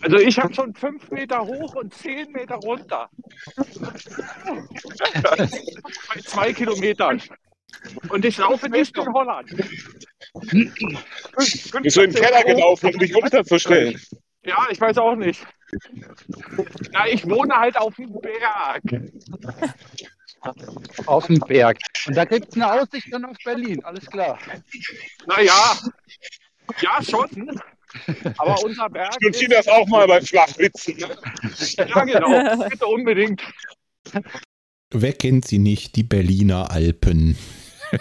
[SPEAKER 6] Also ich habe schon fünf Meter hoch und zehn Meter runter. Bei zwei Kilometern. Und ich laufe nicht in Holland.
[SPEAKER 5] Bist du in den Keller gelaufen, um dich runterzustellen?
[SPEAKER 6] Ja, ich weiß auch nicht. Na, ich wohne halt auf dem Berg.
[SPEAKER 10] Auf dem Berg. Und da gibt es eine Aussicht dann auf Berlin, alles klar.
[SPEAKER 6] Naja, ja schon. Aber unser Berg
[SPEAKER 5] Ich notiere das auch mal bei Flachwitzen.
[SPEAKER 6] Ja, genau. Bitte unbedingt.
[SPEAKER 1] Wer kennt sie nicht? Die Berliner Alpen. (laughs)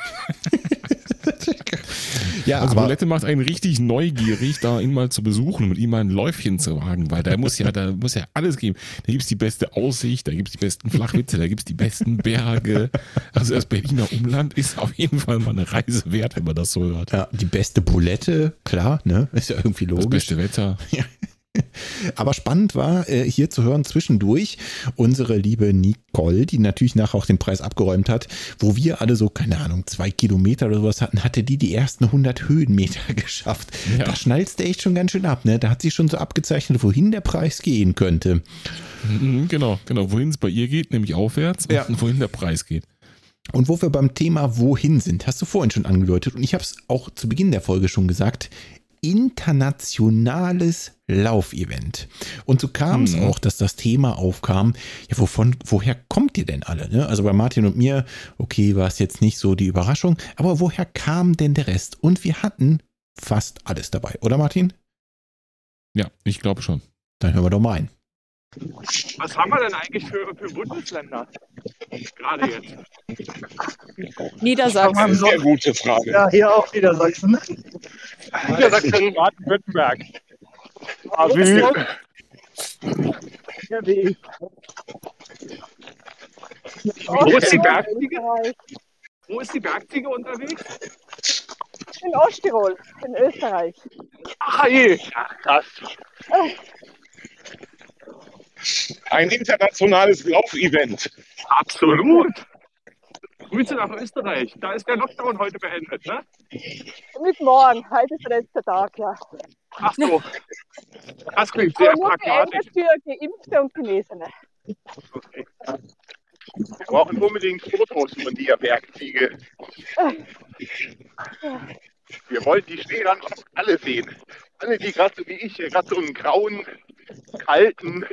[SPEAKER 1] ja,
[SPEAKER 2] Also
[SPEAKER 1] aber
[SPEAKER 2] Bolette macht einen richtig neugierig, da ihn mal zu besuchen und mit ihm mal ein Läufchen zu wagen, weil da muss ja, da muss ja alles geben. Da gibt es die beste Aussicht, da gibt es die besten Flachwitze, da gibt es die besten Berge. Also das Berliner Umland ist auf jeden Fall mal eine Reise wert, wenn man das so hört.
[SPEAKER 1] ja, die beste Bulette, klar, ne? Ist ja irgendwie
[SPEAKER 2] Das
[SPEAKER 1] logisch.
[SPEAKER 2] beste Wetter. (laughs) (laughs)
[SPEAKER 1] Aber spannend war, äh, hier zu hören zwischendurch unsere liebe Nicole, die natürlich nachher auch den Preis abgeräumt hat, wo wir alle so, keine Ahnung, zwei Kilometer oder sowas hatten, hatte die die ersten 100 Höhenmeter (laughs) geschafft.
[SPEAKER 2] Ja.
[SPEAKER 1] Da schnallst du echt schon ganz schön ab, ne? Da hat sie schon so abgezeichnet, wohin der Preis gehen könnte.
[SPEAKER 2] Mhm, Genau, genau. Wohin es bei ihr geht, nämlich aufwärts
[SPEAKER 1] Ja.
[SPEAKER 2] und wohin der Preis geht.
[SPEAKER 1] Und wo wir beim Thema wohin sind, hast du vorhin schon angedeutet und ich habe es auch zu Beginn der Folge schon gesagt, internationales Laufevent. Und so kam es
[SPEAKER 2] Mhm.
[SPEAKER 1] auch, dass das Thema aufkam, ja, wovon, woher kommt ihr denn alle? Ne? Also bei Martin und mir, okay, war es jetzt nicht so die Überraschung, aber woher kam denn der Rest? Und wir hatten fast alles dabei, oder Martin?
[SPEAKER 2] Ja, ich glaube schon.
[SPEAKER 1] Dann hören wir doch mal ein.
[SPEAKER 6] Was haben wir denn eigentlich für, für Bundesländer? Gerade jetzt.
[SPEAKER 8] Niedersachsen.
[SPEAKER 5] Eine sehr gute Frage.
[SPEAKER 7] Ja, hier auch Niedersachsen.
[SPEAKER 6] Niedersachsen, Baden-Württemberg. Ah,
[SPEAKER 8] Wo bist
[SPEAKER 6] wie,
[SPEAKER 8] du?
[SPEAKER 7] Ja, wie ich.
[SPEAKER 6] wo ist die Bergziege? Wo ist die Bergziege unterwegs?
[SPEAKER 9] In Osttirol, in Österreich.
[SPEAKER 6] Ach je.
[SPEAKER 3] Ach, krass.
[SPEAKER 5] Ein internationales Laufevent.
[SPEAKER 6] Absolut. Grüße nach Österreich. Da ist der Lockdown heute beendet, ne?
[SPEAKER 9] Mit morgen, heute ist der letzte Tag, ja.
[SPEAKER 6] Ach so. Das klingt sehr
[SPEAKER 9] nur
[SPEAKER 6] pragmatisch.
[SPEAKER 9] beendet für Geimpfte und Genesene.
[SPEAKER 3] Wir brauchen unbedingt Fotos von der Bergziege. Wir wollen die Schneelandschaft alle sehen. Alle, die gerade so wie ich hier gerade so einen grauen, kalten,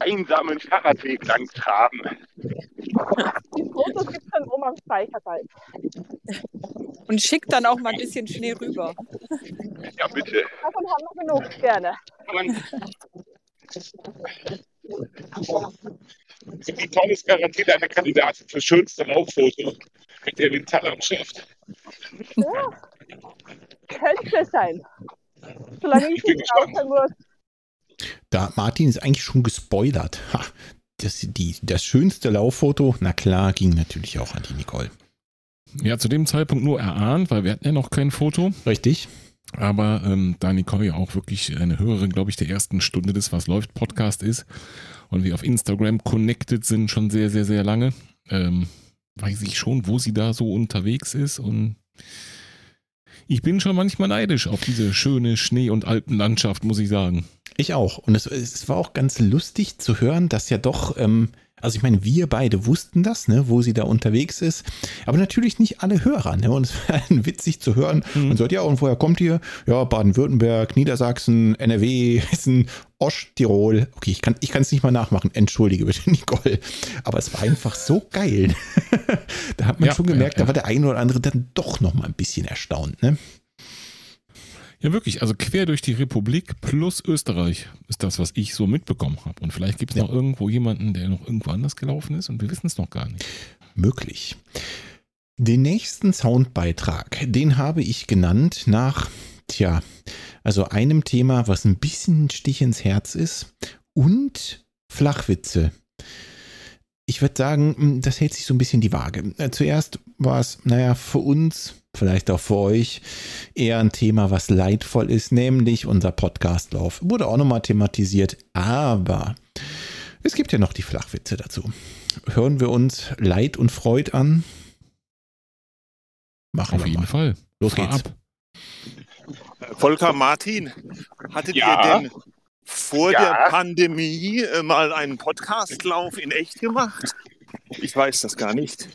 [SPEAKER 3] einsamen Fahrradweg lang traben.
[SPEAKER 9] Die Fotos gibt es dann oben am Speicherteil.
[SPEAKER 8] Und schickt dann auch mal ein bisschen Schnee rüber.
[SPEAKER 3] Ja, bitte.
[SPEAKER 9] Davon haben wir genug, gerne.
[SPEAKER 5] Die Tolle ist garantiert eine Kandidatin für schönste Lauffoto mit der Winterlandschaft.
[SPEAKER 9] Ja. Könnte sein. Solange ich nicht rauchen muss.
[SPEAKER 1] Da Martin ist eigentlich schon gespoilert. Ha, das, die, das schönste Lauffoto, na klar, ging natürlich auch an die Nicole.
[SPEAKER 2] Ja, zu dem Zeitpunkt nur erahnt, weil wir hatten ja noch kein Foto.
[SPEAKER 1] Richtig?
[SPEAKER 2] Aber ähm, da Nicole ja auch wirklich eine Hörerin, glaube ich, der ersten Stunde des Was läuft Podcast ist und wir auf Instagram connected sind schon sehr, sehr, sehr lange, ähm, weiß ich schon, wo sie da so unterwegs ist und ich bin schon manchmal neidisch auf diese schöne Schnee- und Alpenlandschaft, muss ich sagen.
[SPEAKER 1] Ich auch. Und es, es war auch ganz lustig zu hören, dass ja doch, ähm, also ich meine, wir beide wussten das, ne, wo sie da unterwegs ist, aber natürlich nicht alle Hörer. Ne? Und es war (laughs) dann witzig zu hören.
[SPEAKER 2] Mhm.
[SPEAKER 1] Und sagt, ja, und woher kommt ihr? Ja, Baden-Württemberg, Niedersachsen, NRW, (laughs) Hessen, Osttirol. Okay, ich kann ich es nicht mal nachmachen. Entschuldige bitte, (laughs) Nicole. Aber es war einfach so geil. da hat man
[SPEAKER 2] Ja,
[SPEAKER 1] schon gemerkt,
[SPEAKER 2] ja, ja.
[SPEAKER 1] da war der eine oder andere dann doch noch mal ein bisschen erstaunt. Ne?
[SPEAKER 2] Ja, wirklich. Also quer durch die Republik plus Österreich ist das, was ich so mitbekommen habe. Und vielleicht gibt es
[SPEAKER 1] Ja.
[SPEAKER 2] noch irgendwo jemanden, der noch irgendwo anders gelaufen ist und wir wissen es noch gar nicht.
[SPEAKER 1] möglich. Den nächsten Soundbeitrag, den habe ich genannt nach, tja, also einem Thema, was ein bisschen ein Stich ins Herz ist und Flachwitze. Ich würde sagen, hm, das hält sich so ein bisschen die Waage. Äh, Zuerst war es, naja, für uns, vielleicht auch für euch, eher ein Thema, was leidvoll ist, nämlich unser Podcastlauf. Wurde auch nochmal thematisiert, aber es gibt ja noch die Flachwitze dazu. Hören wir uns Leid und Freud an? Machen
[SPEAKER 2] Auf
[SPEAKER 1] wir
[SPEAKER 2] jeden
[SPEAKER 1] mal.
[SPEAKER 2] Fall.
[SPEAKER 1] Los
[SPEAKER 2] Fahr
[SPEAKER 1] geht's.
[SPEAKER 2] ab.
[SPEAKER 6] Volker Martin, hattet
[SPEAKER 3] Ja.
[SPEAKER 6] ihr denn vor
[SPEAKER 3] Ja.
[SPEAKER 6] der Pandemie äh, mal einen Podcastlauf in echt gemacht? Ich weiß das gar nicht.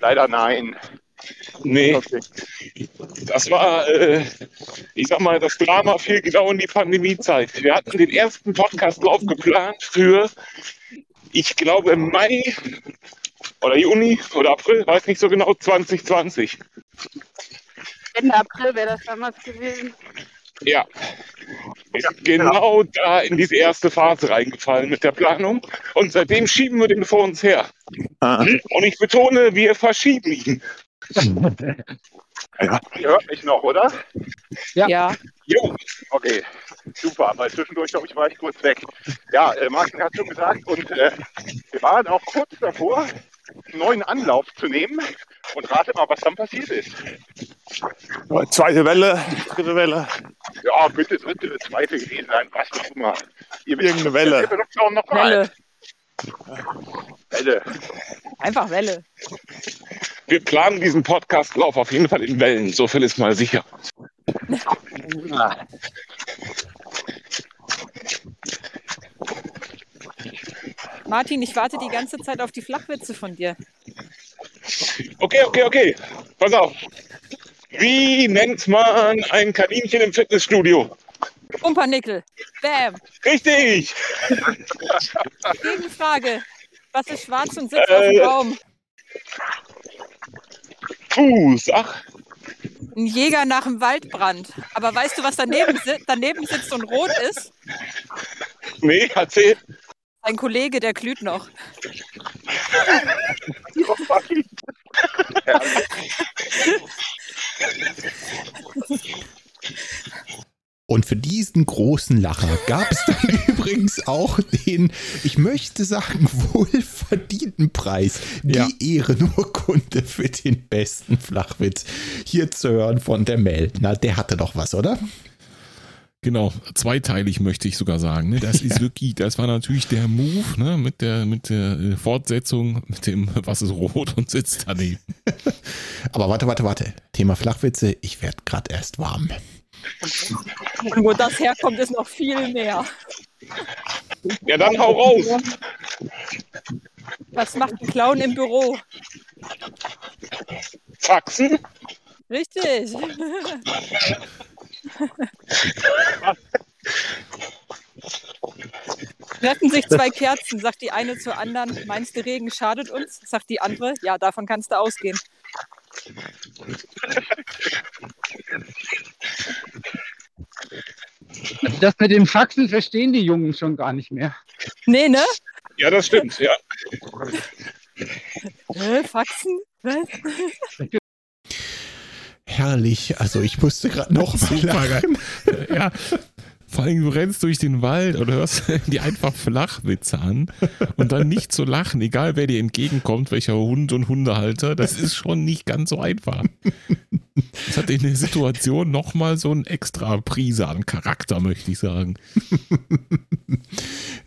[SPEAKER 3] Leider nein.
[SPEAKER 5] Nee,
[SPEAKER 3] Okay.
[SPEAKER 5] das war, äh, ich sag mal, das Drama fiel genau in die Pandemiezeit. Wir hatten den ersten Podcastlauf geplant für, ich glaube, im Mai oder Juni oder April, weiß nicht so genau, 2020.
[SPEAKER 4] Ende April wäre das damals gewesen.
[SPEAKER 5] Ja. Wir sind genau da in diese erste Phase reingefallen mit der Planung und seitdem schieben wir den vor uns her.
[SPEAKER 6] Ah.
[SPEAKER 5] Und ich betone, wir verschieben ihn.
[SPEAKER 3] Ihr hört mich noch, oder?
[SPEAKER 10] Ja.
[SPEAKER 8] Ja.
[SPEAKER 5] Jo,
[SPEAKER 3] Okay, super, weil zwischendurch, glaube ich, war ich kurz weg. Ja, äh, Martin hat schon gesagt und äh, wir waren auch kurz davor, einen neuen Anlauf zu nehmen und rate mal, was dann passiert ist.
[SPEAKER 6] Zweite Welle, dritte Welle.
[SPEAKER 3] Ja, bitte dritte, zweite gewesen sein, was auch immer. Ihr wisst,
[SPEAKER 6] Irgendeine Welle.
[SPEAKER 3] Noch mal
[SPEAKER 8] Welle.
[SPEAKER 3] Welle.
[SPEAKER 8] Einfach Welle.
[SPEAKER 5] wir planen diesen Podcastlauf auf jeden Fall in Wellen, so viel ist mal sicher. (laughs)
[SPEAKER 8] Martin, ich warte die ganze Zeit auf die Flachwitze von dir.
[SPEAKER 5] Okay, okay, okay. Pass auf. Wie nennt man ein Kaninchen im Fitnessstudio?
[SPEAKER 8] Pumpernickel. Bam.
[SPEAKER 5] Richtig!
[SPEAKER 8] Gegenfrage. Was ist schwarz und sitzt auf dem
[SPEAKER 5] Äh.
[SPEAKER 8] Baum?
[SPEAKER 5] Fuß. Ach,
[SPEAKER 8] Ein Jäger nach dem Waldbrand. Aber weißt du, was daneben, si daneben sitzt und rot ist?
[SPEAKER 5] nee, erzähl.
[SPEAKER 8] Ein Kollege, der glüht noch. (laughs)
[SPEAKER 1] Und für diesen großen Lacher gab es dann (laughs) übrigens auch den, ich möchte sagen, wohlverdienten Preis, die
[SPEAKER 2] Ja.
[SPEAKER 1] Ehrenurkunde für den besten Flachwitz. Hier zu hören von der Mel. Na, der hatte doch was, oder?
[SPEAKER 2] Genau, zweiteilig möchte ich sogar sagen. Ne? Das (laughs) ist wirklich, das war natürlich der Move ne? mit der, mit der äh, Fortsetzung, mit dem, was ist rot und sitzt daneben. (laughs)
[SPEAKER 1] Aber warte, warte, warte. Thema Flachwitze, ich werde gerade erst warm.
[SPEAKER 8] Und wo das herkommt, ist noch viel mehr.
[SPEAKER 5] Ja, dann hau raus.
[SPEAKER 8] Was macht ein Clown im Büro?
[SPEAKER 5] Faxen?
[SPEAKER 8] Richtig. Retten sich zwei Kerzen, sagt die eine zur anderen. Meinst du, Regen schadet uns? Sagt die andere. Ja, davon kannst du ausgehen.
[SPEAKER 10] Also das mit dem Faxen verstehen die Jungen schon gar nicht mehr.
[SPEAKER 8] Nee, ne?
[SPEAKER 5] Ja, das stimmt, ja.
[SPEAKER 8] Äh, Faxen? Was?
[SPEAKER 1] Herrlich. Also ich musste gerade noch mal lachen.
[SPEAKER 2] ja. Vor allem, du rennst durch den Wald und hörst (laughs) die einfach Flachwitze an und dann nicht zu lachen, egal wer dir entgegenkommt, welcher Hund und Hundehalter, das ist schon nicht ganz so einfach. Das hat in der Situation nochmal so ein extra Prise an Charakter, möchte ich sagen.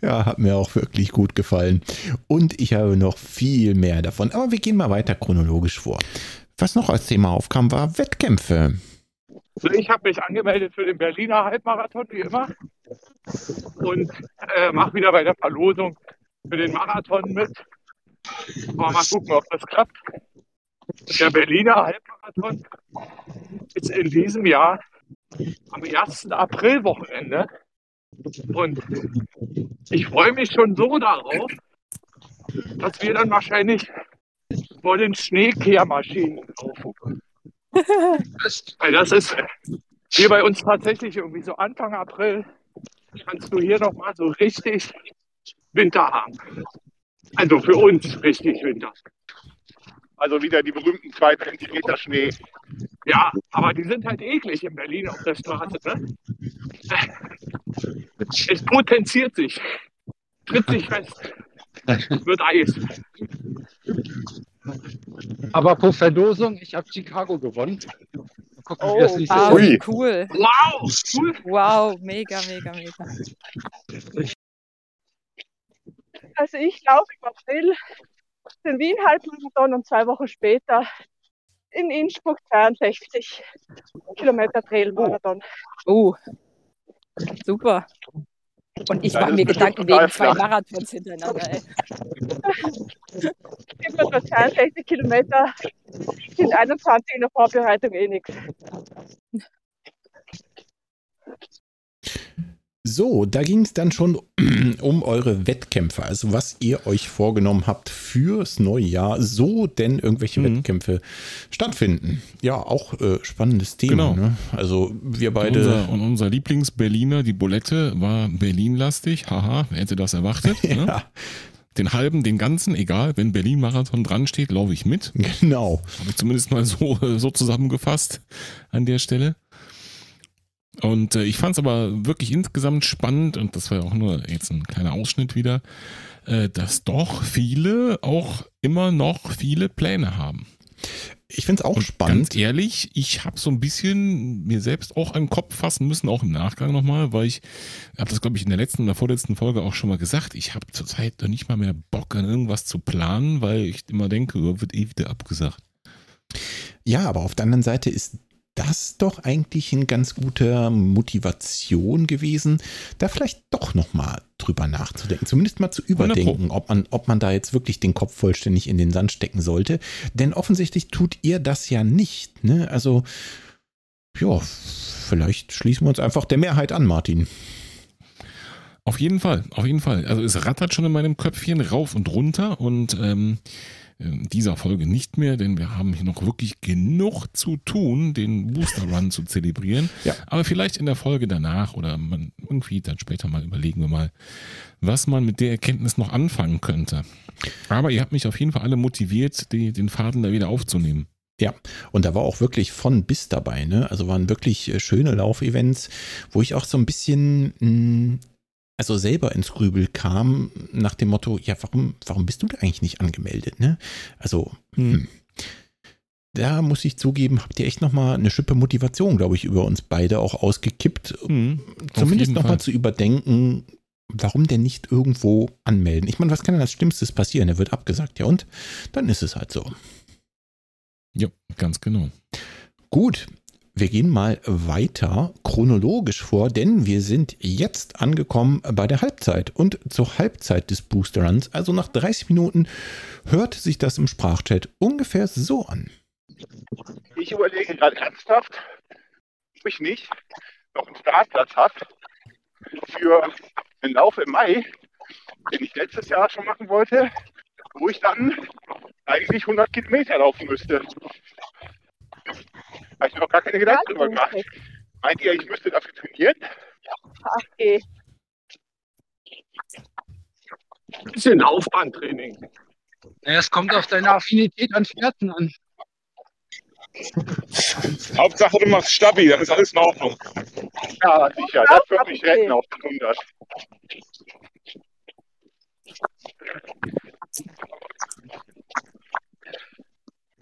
[SPEAKER 1] Ja, hat mir auch wirklich gut gefallen. Und ich habe noch viel mehr davon. Aber wir gehen mal weiter chronologisch vor. Was noch als Thema aufkam, war Wettkämpfe.
[SPEAKER 3] Also ich habe mich angemeldet für den Berliner Halbmarathon, wie immer. Und äh, mache wieder bei der Verlosung für den Marathon mit. Aber mal gucken, ob das klappt. Der Berliner Halbmarathon ist in diesem Jahr am 1. Aprilwochenende. Und ich freue mich schon so darauf, dass wir dann wahrscheinlich vor den Schneekehrmaschinen laufen. (laughs) Das ist hier bei uns tatsächlich irgendwie so Anfang April kannst du hier nochmal so richtig Winter haben. Also für uns richtig Winter. Also wieder die berühmten zwei Zentimeter Schnee. Ja, aber die sind halt eklig in Berlin auf der Straße. Ne? (laughs) Es potenziert sich, tritt sich fest, wird Eis.
[SPEAKER 10] Aber pro Verlosung, ich habe Chicago gewonnen. Mal gucken, wie
[SPEAKER 8] Oh, wow, cool.
[SPEAKER 3] Wow, cool.
[SPEAKER 8] Wow, mega, mega, mega.
[SPEAKER 9] Also ich laufe im April den Wien-Halbmarathon und zwei Wochen später in Innsbruck 62 Kilometer Trailmarathon.
[SPEAKER 8] Oh, super. Und ich mache mir Gedanken wegen zwei
[SPEAKER 3] flach.
[SPEAKER 8] Marathons hintereinander. Ey.
[SPEAKER 9] 62 Kilometer sind 21 in der Vorbereitung eh nichts.
[SPEAKER 1] So, da ging es dann schon (clears throat) um eure Wettkämpfe, also was ihr euch vorgenommen habt fürs neue Jahr, so denn irgendwelche
[SPEAKER 2] Mhm.
[SPEAKER 1] Wettkämpfe stattfinden. Ja, auch äh, spannendes Thema.
[SPEAKER 2] Genau.
[SPEAKER 1] Ne? Also wir
[SPEAKER 2] Und
[SPEAKER 1] beide.
[SPEAKER 2] unser, und unser Lieblings-Berliner, die Bulette, war Berlin-lastig. Haha, wer hätte das erwartet? (laughs) Ne?
[SPEAKER 1] ja,
[SPEAKER 2] Den halben, den ganzen, egal, wenn Berlin-Marathon dran steht, laufe ich mit.
[SPEAKER 1] genau.
[SPEAKER 2] Habe ich zumindest mal so, so zusammengefasst an der Stelle. Und äh, ich fand es aber wirklich insgesamt spannend, und das war ja auch nur jetzt ein kleiner Ausschnitt wieder, äh, dass doch viele auch immer noch viele Pläne haben.
[SPEAKER 1] Ich finde es auch
[SPEAKER 2] Und
[SPEAKER 1] spannend.
[SPEAKER 2] Ganz ehrlich, ich habe so ein bisschen mir selbst auch den Kopf fassen müssen, auch im Nachgang nochmal, weil ich habe das, glaube ich, in der letzten oder vorletzten Folge auch schon mal gesagt. Ich habe zurzeit noch nicht mal mehr Bock an irgendwas zu planen, weil ich immer denke, oh, wird eh wieder abgesagt.
[SPEAKER 1] Ja, aber auf der anderen Seite ist das doch eigentlich ein ganz guter Motivation gewesen, da vielleicht doch noch mal drüber nachzudenken, zumindest mal zu überdenken, ob man, ob man da jetzt wirklich den Kopf vollständig in den Sand stecken sollte. Denn offensichtlich tut ihr das ja nicht. Ne? Also, ja, vielleicht schließen wir uns einfach der Mehrheit an, Martin.
[SPEAKER 2] Auf jeden Fall, auf jeden Fall. Also es rattert schon in meinem Köpfchen rauf und runter und ähm, dieser Folge nicht mehr, denn wir haben hier noch wirklich genug zu tun, den Booster Run zu zelebrieren. (laughs)
[SPEAKER 1] Ja.
[SPEAKER 2] Aber vielleicht in der Folge danach oder man irgendwie dann später mal überlegen wir mal, was man mit der Erkenntnis noch anfangen könnte. Aber ihr habt mich auf jeden Fall alle motiviert, die, den Faden da wieder aufzunehmen.
[SPEAKER 1] Ja, und da war auch wirklich von bis dabei, ne? Also waren wirklich äh, schöne Laufevents, wo ich auch so ein bisschen, mh, also selber ins Grübel kam, nach dem Motto, ja, warum, warum bist du da eigentlich nicht angemeldet, ne? Also, hm. Da muss ich zugeben, habt ihr echt nochmal eine Schippe Motivation, glaube ich, über uns beide auch ausgekippt,
[SPEAKER 2] Hm,
[SPEAKER 1] zumindest nochmal zu überdenken, warum denn nicht irgendwo anmelden? Ich meine, was kann denn als Schlimmstes passieren? Er wird abgesagt, ja und? Dann ist es halt so.
[SPEAKER 2] Ja, ganz genau.
[SPEAKER 1] Gut, wir gehen mal weiter chronologisch vor, denn wir sind jetzt angekommen bei der Halbzeit. Und zur Halbzeit des Booster Runs, also nach 30 Minuten, hört sich das im Sprachchat ungefähr so an.
[SPEAKER 3] Ich überlege gerade ernsthaft, ob ich nicht noch einen Startplatz habe für einen Lauf im Mai, den ich letztes Jahr schon machen wollte, wo ich dann eigentlich 100 Kilometer laufen müsste. Habe ich mir noch gar keine Gedanken drüber gemacht. Meint ihr, ich müsste dafür trainieren?
[SPEAKER 9] Ach, eh.
[SPEAKER 3] Bisschen Laufbahntraining.
[SPEAKER 10] Ja, Es kommt auf deine Affinität an Pferden an.
[SPEAKER 5] Hauptsache du machst stabil, dann ist alles in Ordnung.
[SPEAKER 3] Ja, sicher, das wird mich retten auf den 100.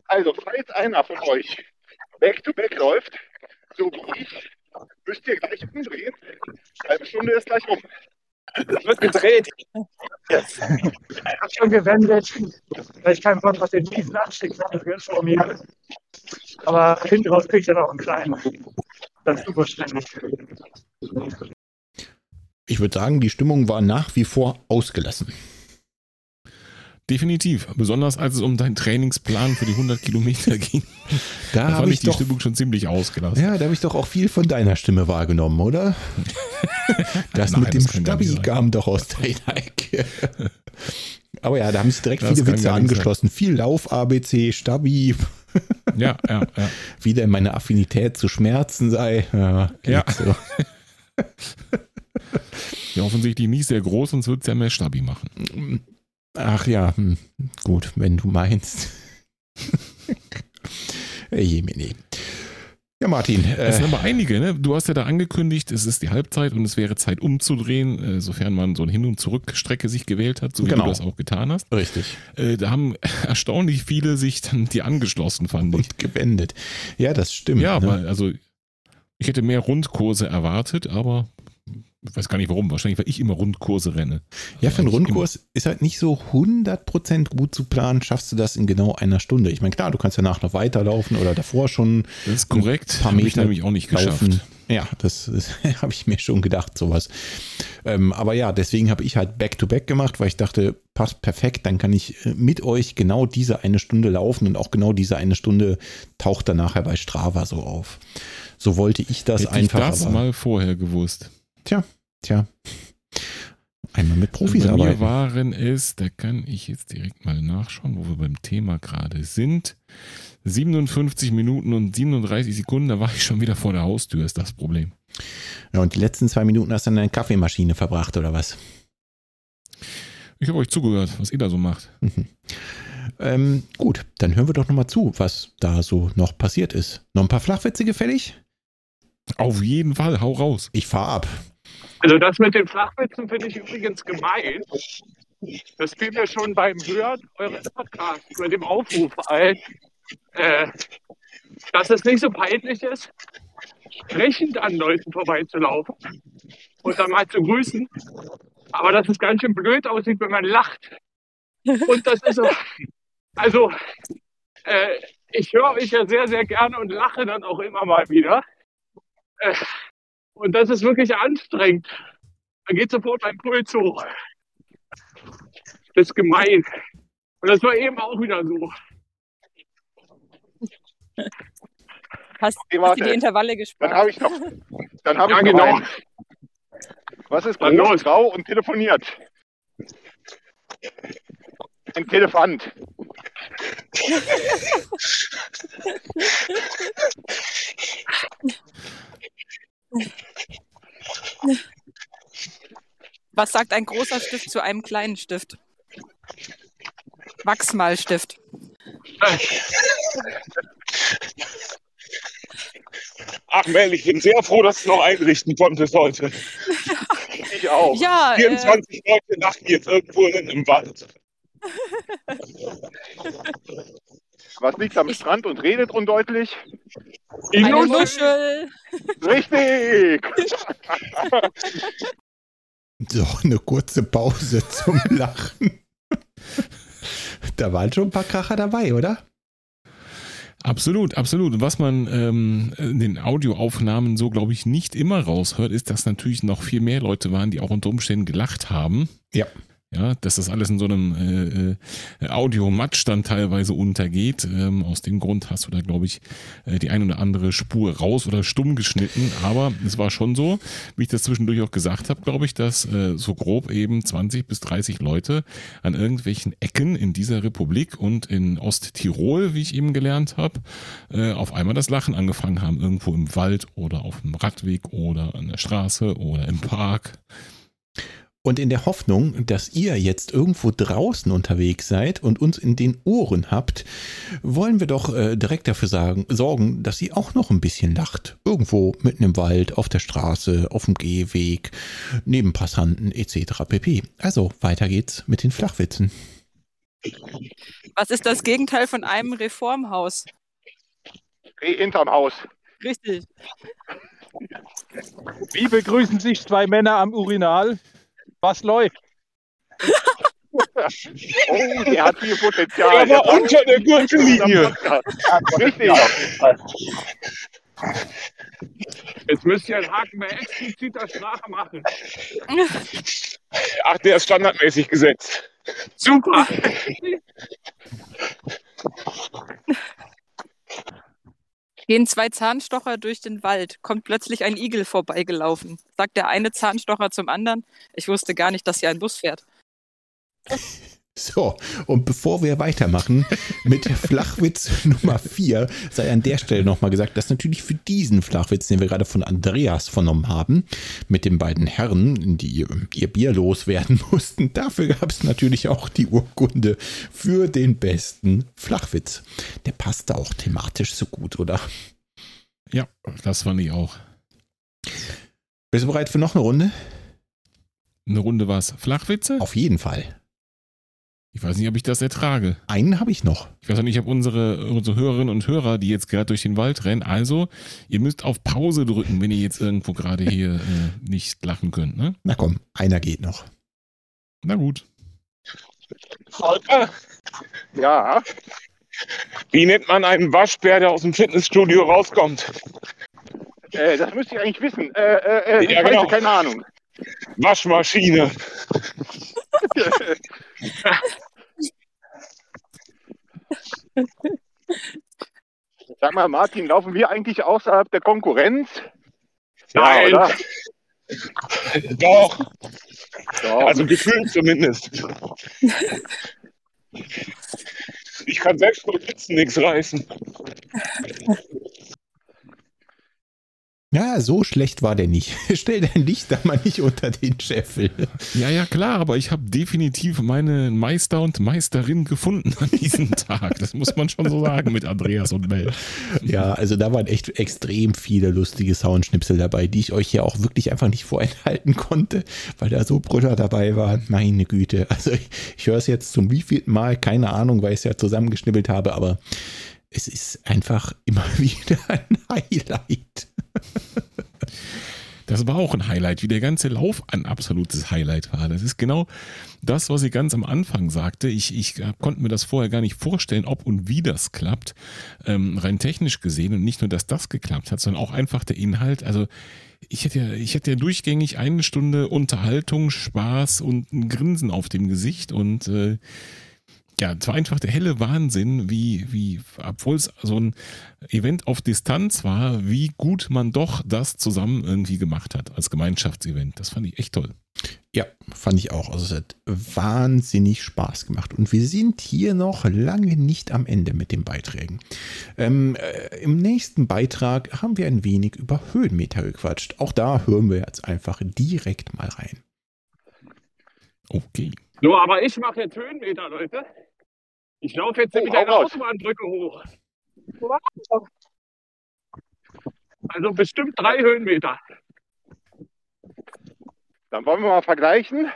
[SPEAKER 3] Also, falls einer von euch back-to-back läuft, so wie ich, müsst ihr gleich umdrehen. Halbe Stunde ist gleich um.
[SPEAKER 6] Das wird gedreht.
[SPEAKER 7] Ich habe schon gewendet, weil ich keinen Bock auf den miesen Anstieg habe vor mir. Aber hinten raus kriege ich dann auch einen kleinen. Das ist überständig.
[SPEAKER 1] Ich würde sagen, die Stimmung war nach wie vor ausgelassen.
[SPEAKER 2] Definitiv. Besonders als es um deinen Trainingsplan für die 100 Kilometer ging.
[SPEAKER 1] Da,
[SPEAKER 2] Da
[SPEAKER 1] habe ich
[SPEAKER 2] die
[SPEAKER 1] doch,
[SPEAKER 2] Stimmung schon ziemlich ausgelassen.
[SPEAKER 1] ja, da habe ich doch auch viel von deiner Stimme wahrgenommen, oder? (laughs) Das
[SPEAKER 2] Nein,
[SPEAKER 1] mit dem Stabi
[SPEAKER 2] sein.
[SPEAKER 1] kam doch aus deiner Ecke. (laughs) Aber ja, da haben sich direkt
[SPEAKER 2] Das
[SPEAKER 1] viele Witze angeschlossen. Viel Lauf, ABC, Stabi,
[SPEAKER 2] Ja, ja, ja. (laughs)
[SPEAKER 1] wie denn meine Affinität zu Schmerzen sei. Ja,
[SPEAKER 2] Ja.
[SPEAKER 1] So.
[SPEAKER 2] Ja, offensichtlich nicht sehr groß, sonst wird es ja mehr Stabi machen.
[SPEAKER 1] Ach ja, hm, gut, wenn du meinst. (laughs) Jemini. Ja, Martin.
[SPEAKER 2] Es sind
[SPEAKER 1] Äh,
[SPEAKER 2] aber einige, ne? Du hast ja da angekündigt, es ist die Halbzeit und es wäre Zeit umzudrehen, äh, sofern man so eine Hin- und Zurückstrecke sich gewählt hat, so wie
[SPEAKER 1] Genau.
[SPEAKER 2] du das auch getan hast.
[SPEAKER 1] richtig.
[SPEAKER 2] Äh, da haben (laughs) erstaunlich viele sich dann dir angeschlossen, fand ich.
[SPEAKER 1] Und gewendet. Ja, das stimmt.
[SPEAKER 2] Ja,
[SPEAKER 1] ne?
[SPEAKER 2] aber also ich hätte mehr Rundkurse erwartet, aber ich weiß gar nicht warum. Wahrscheinlich, weil ich immer Rundkurse renne.
[SPEAKER 1] Ja, für einen Rundkurs ist halt nicht so 100% gut zu planen. Schaffst du das in genau einer Stunde? Ich meine, klar, du kannst danach noch weiterlaufen oder davor schon
[SPEAKER 2] Das ist korrekt. Habe ich nämlich auch nicht geschafft.
[SPEAKER 1] laufen. Ja, das, das (laughs) habe ich mir schon gedacht, sowas. Ähm, aber ja, deswegen habe ich halt Back-to-Back gemacht, weil ich dachte, passt perfekt, dann kann ich äh, mit euch genau diese eine Stunde laufen und auch genau diese eine Stunde taucht dann nachher bei Strava so auf. So wollte ich das
[SPEAKER 2] Hätte
[SPEAKER 1] einfach.
[SPEAKER 2] ich das
[SPEAKER 1] aber,
[SPEAKER 2] mal vorher gewusst.
[SPEAKER 1] tja, einmal mit Profis
[SPEAKER 2] Bei mir
[SPEAKER 1] arbeiten.
[SPEAKER 2] waren es, da kann ich jetzt direkt mal nachschauen, wo wir beim Thema gerade sind. 57 Minuten und 37 Sekunden, da war ich schon wieder vor der Haustür, ist das Problem.
[SPEAKER 1] Ja, und die letzten zwei Minuten hast du in deine Kaffeemaschine verbracht oder was?
[SPEAKER 2] Ich habe euch zugehört, was ihr da so macht.
[SPEAKER 1] Ähm, gut, dann hören wir doch nochmal zu, was da so noch passiert ist. Noch ein paar Flachwitze gefällig?
[SPEAKER 2] Auf jeden Fall, hau raus.
[SPEAKER 1] Ich fahr ab.
[SPEAKER 6] Also das mit den Flachwitzen finde ich übrigens gemein. Das fiel mir schon beim Hören eures Podcasts mit dem Aufruf ein, äh, dass es nicht so peinlich ist, sprechend an Leuten vorbeizulaufen und dann mal zu grüßen. Aber dass es ganz schön blöd aussieht, wenn man lacht. Und das ist so, also äh, ich höre euch ja sehr, sehr gerne und lache dann auch immer mal wieder. Äh, und das ist wirklich anstrengend. Da geht sofort mein Puls hoch. Das ist gemein. Und das war eben auch wieder so.
[SPEAKER 8] Hast,
[SPEAKER 3] Okay,
[SPEAKER 8] hast du die Intervalle
[SPEAKER 3] Dann
[SPEAKER 8] gespart?
[SPEAKER 3] habe ich noch. Dann habe
[SPEAKER 6] Ja,
[SPEAKER 3] ich noch
[SPEAKER 6] genau.
[SPEAKER 3] einen. Was ist
[SPEAKER 6] Dann
[SPEAKER 3] groß,
[SPEAKER 6] los.
[SPEAKER 3] grau und telefoniert? Ein Telefant. (laughs)
[SPEAKER 8] Was sagt ein großer Stift zu einem kleinen Stift? Wachsmalstift.
[SPEAKER 5] Ach Mel, ich bin sehr froh, dass du noch einrichten konntest heute.
[SPEAKER 3] Ich auch.
[SPEAKER 8] Ja, äh,
[SPEAKER 5] 24 Leute nachten jetzt irgendwo im Wald. (laughs)
[SPEAKER 3] Was liegt am Strand und redet undeutlich?
[SPEAKER 8] eine
[SPEAKER 6] Nuschel.
[SPEAKER 8] Muschel.
[SPEAKER 3] Richtig! (laughs)
[SPEAKER 1] So, eine kurze Pause zum Lachen. Da waren schon ein paar Kracher dabei, oder?
[SPEAKER 2] Absolut, absolut. Und was man ähm, in den Audioaufnahmen so, glaube ich, nicht immer raushört, ist, dass natürlich noch viel mehr Leute waren, die auch unter Umständen gelacht haben.
[SPEAKER 1] Ja.
[SPEAKER 2] Ja, dass das alles in so einem äh, äh, Audio-Matsch dann teilweise untergeht. Ähm, aus dem Grund hast du da, glaube ich, äh, die ein oder andere Spur raus oder stumm geschnitten. Aber es war schon so, wie ich das zwischendurch auch gesagt habe, glaube ich, dass äh, so grob eben 20 bis 30 Leute an irgendwelchen Ecken in dieser Republik und in Osttirol, wie ich eben gelernt habe, äh, auf einmal das Lachen angefangen haben. Irgendwo im Wald oder auf dem Radweg oder an der Straße oder im Park.
[SPEAKER 1] Und in der Hoffnung, dass ihr jetzt irgendwo draußen unterwegs seid und uns in den Ohren habt, wollen wir doch äh, direkt dafür sagen, sorgen, dass ihr auch noch ein bisschen lacht. Irgendwo mitten im Wald, auf der Straße, auf dem Gehweg, neben Passanten etc. pp. Also weiter geht's mit den Flachwitzen.
[SPEAKER 8] Was ist das Gegenteil von einem Reformhaus?
[SPEAKER 3] Eh hinterm Haus.
[SPEAKER 8] Richtig.
[SPEAKER 6] Wie begrüßen sich zwei Männer am Urinal? Was läuft?
[SPEAKER 3] Oh, der hat viel Potenzial.
[SPEAKER 5] Der war unter der Gürtellinie.
[SPEAKER 3] Richtig.
[SPEAKER 6] Jetzt müsst ihr einen Haken bei expliziter Sprache machen.
[SPEAKER 5] Ach, der ist standardmäßig gesetzt.
[SPEAKER 6] Super. (laughs)
[SPEAKER 8] Gehen zwei Zahnstocher durch den Wald, kommt plötzlich ein Igel vorbeigelaufen. Sagt der eine Zahnstocher zum anderen, ich wusste gar nicht, dass hier ein Bus fährt. (laughs)
[SPEAKER 1] So, und bevor wir weitermachen mit (laughs) Flachwitz Nummer 4, sei an der Stelle nochmal gesagt, dass natürlich für diesen Flachwitz, den wir gerade von Andreas vernommen haben, mit den beiden Herren, die ihr Bier loswerden (laughs) mussten, dafür gab es natürlich auch die Urkunde für den besten Flachwitz. Der passte auch thematisch so gut, oder?
[SPEAKER 2] Ja, das fand ich auch.
[SPEAKER 1] Bist du bereit für noch eine Runde?
[SPEAKER 2] Eine Runde was? Flachwitze?
[SPEAKER 1] Auf jeden Fall.
[SPEAKER 2] Ich weiß nicht, ob ich das ertrage.
[SPEAKER 1] Einen habe ich noch.
[SPEAKER 2] Ich weiß auch nicht, ob unsere, unsere Hörerinnen und Hörer, die jetzt gerade durch den Wald rennen, also ihr müsst auf Pause drücken, wenn ihr jetzt irgendwo gerade hier äh, nicht lachen könnt. Ne?
[SPEAKER 1] Na komm, einer geht noch.
[SPEAKER 2] Na gut.
[SPEAKER 5] Volker,
[SPEAKER 3] Ja,
[SPEAKER 5] wie nennt man einen Waschbär, der aus dem Fitnessstudio rauskommt?
[SPEAKER 3] äh, das müsste ich eigentlich wissen. Äh, äh, äh,
[SPEAKER 5] Ja, genau.
[SPEAKER 3] keine Ahnung.
[SPEAKER 5] Waschmaschine.
[SPEAKER 3] Sag mal, Martin, laufen wir eigentlich außerhalb der Konkurrenz?
[SPEAKER 5] Nein.
[SPEAKER 3] Ja?
[SPEAKER 5] Doch,
[SPEAKER 3] Doch.
[SPEAKER 5] also gefühlt zumindest. Ich kann selbst mit Witzen nichts reißen.
[SPEAKER 1] Ja, so schlecht war der nicht. (laughs) Stell dein Licht da mal nicht unter den Scheffel.
[SPEAKER 2] Ja, ja, klar, aber ich habe definitiv meine Meister und Meisterin gefunden an diesem (laughs) Tag. Das muss man schon so sagen mit Andreas und Mel.
[SPEAKER 1] Ja, also da waren echt extrem viele lustige Soundschnipsel dabei, die ich euch ja auch wirklich einfach nicht vorenthalten konnte, weil da so Brüder dabei waren. Meine Güte. Also ich, ich höre es jetzt zum wievielten Mal, keine Ahnung, weil ich es ja zusammengeschnibbelt habe, aber es ist einfach immer (laughs) wieder ein Highlight.
[SPEAKER 2] Das war auch ein Highlight, wie der ganze Lauf ein absolutes Highlight war. Das ist genau das, was ich ganz am Anfang sagte. Ich, ich konnte mir das vorher gar nicht vorstellen, ob und wie das klappt, ähm, rein technisch gesehen. Und nicht nur, dass das geklappt hat, sondern auch einfach der Inhalt. Also ich hätte ja, ich hätte ja durchgängig eine Stunde Unterhaltung, Spaß und ein Grinsen auf dem Gesicht und äh, ja, es war einfach der helle Wahnsinn, wie, wie, obwohl es so ein Event auf Distanz war, wie gut man doch das zusammen irgendwie gemacht hat als Gemeinschaftsevent. Das fand ich echt toll.
[SPEAKER 1] Ja, fand ich auch. Also es hat wahnsinnig Spaß gemacht. Und wir sind hier noch lange nicht am Ende mit den Beiträgen. Ähm, äh, Im nächsten Beitrag haben wir ein wenig über Höhenmeter gequatscht. Auch da hören wir jetzt einfach direkt mal rein.
[SPEAKER 2] Okay.
[SPEAKER 6] So, aber ich mache jetzt Höhenmeter, Leute. Ich laufe jetzt nämlich
[SPEAKER 3] hau
[SPEAKER 6] eine
[SPEAKER 3] raus.
[SPEAKER 6] Autobahnbrücke hoch.
[SPEAKER 9] Wow.
[SPEAKER 6] Also bestimmt drei Höhenmeter.
[SPEAKER 3] Dann wollen wir mal vergleichen.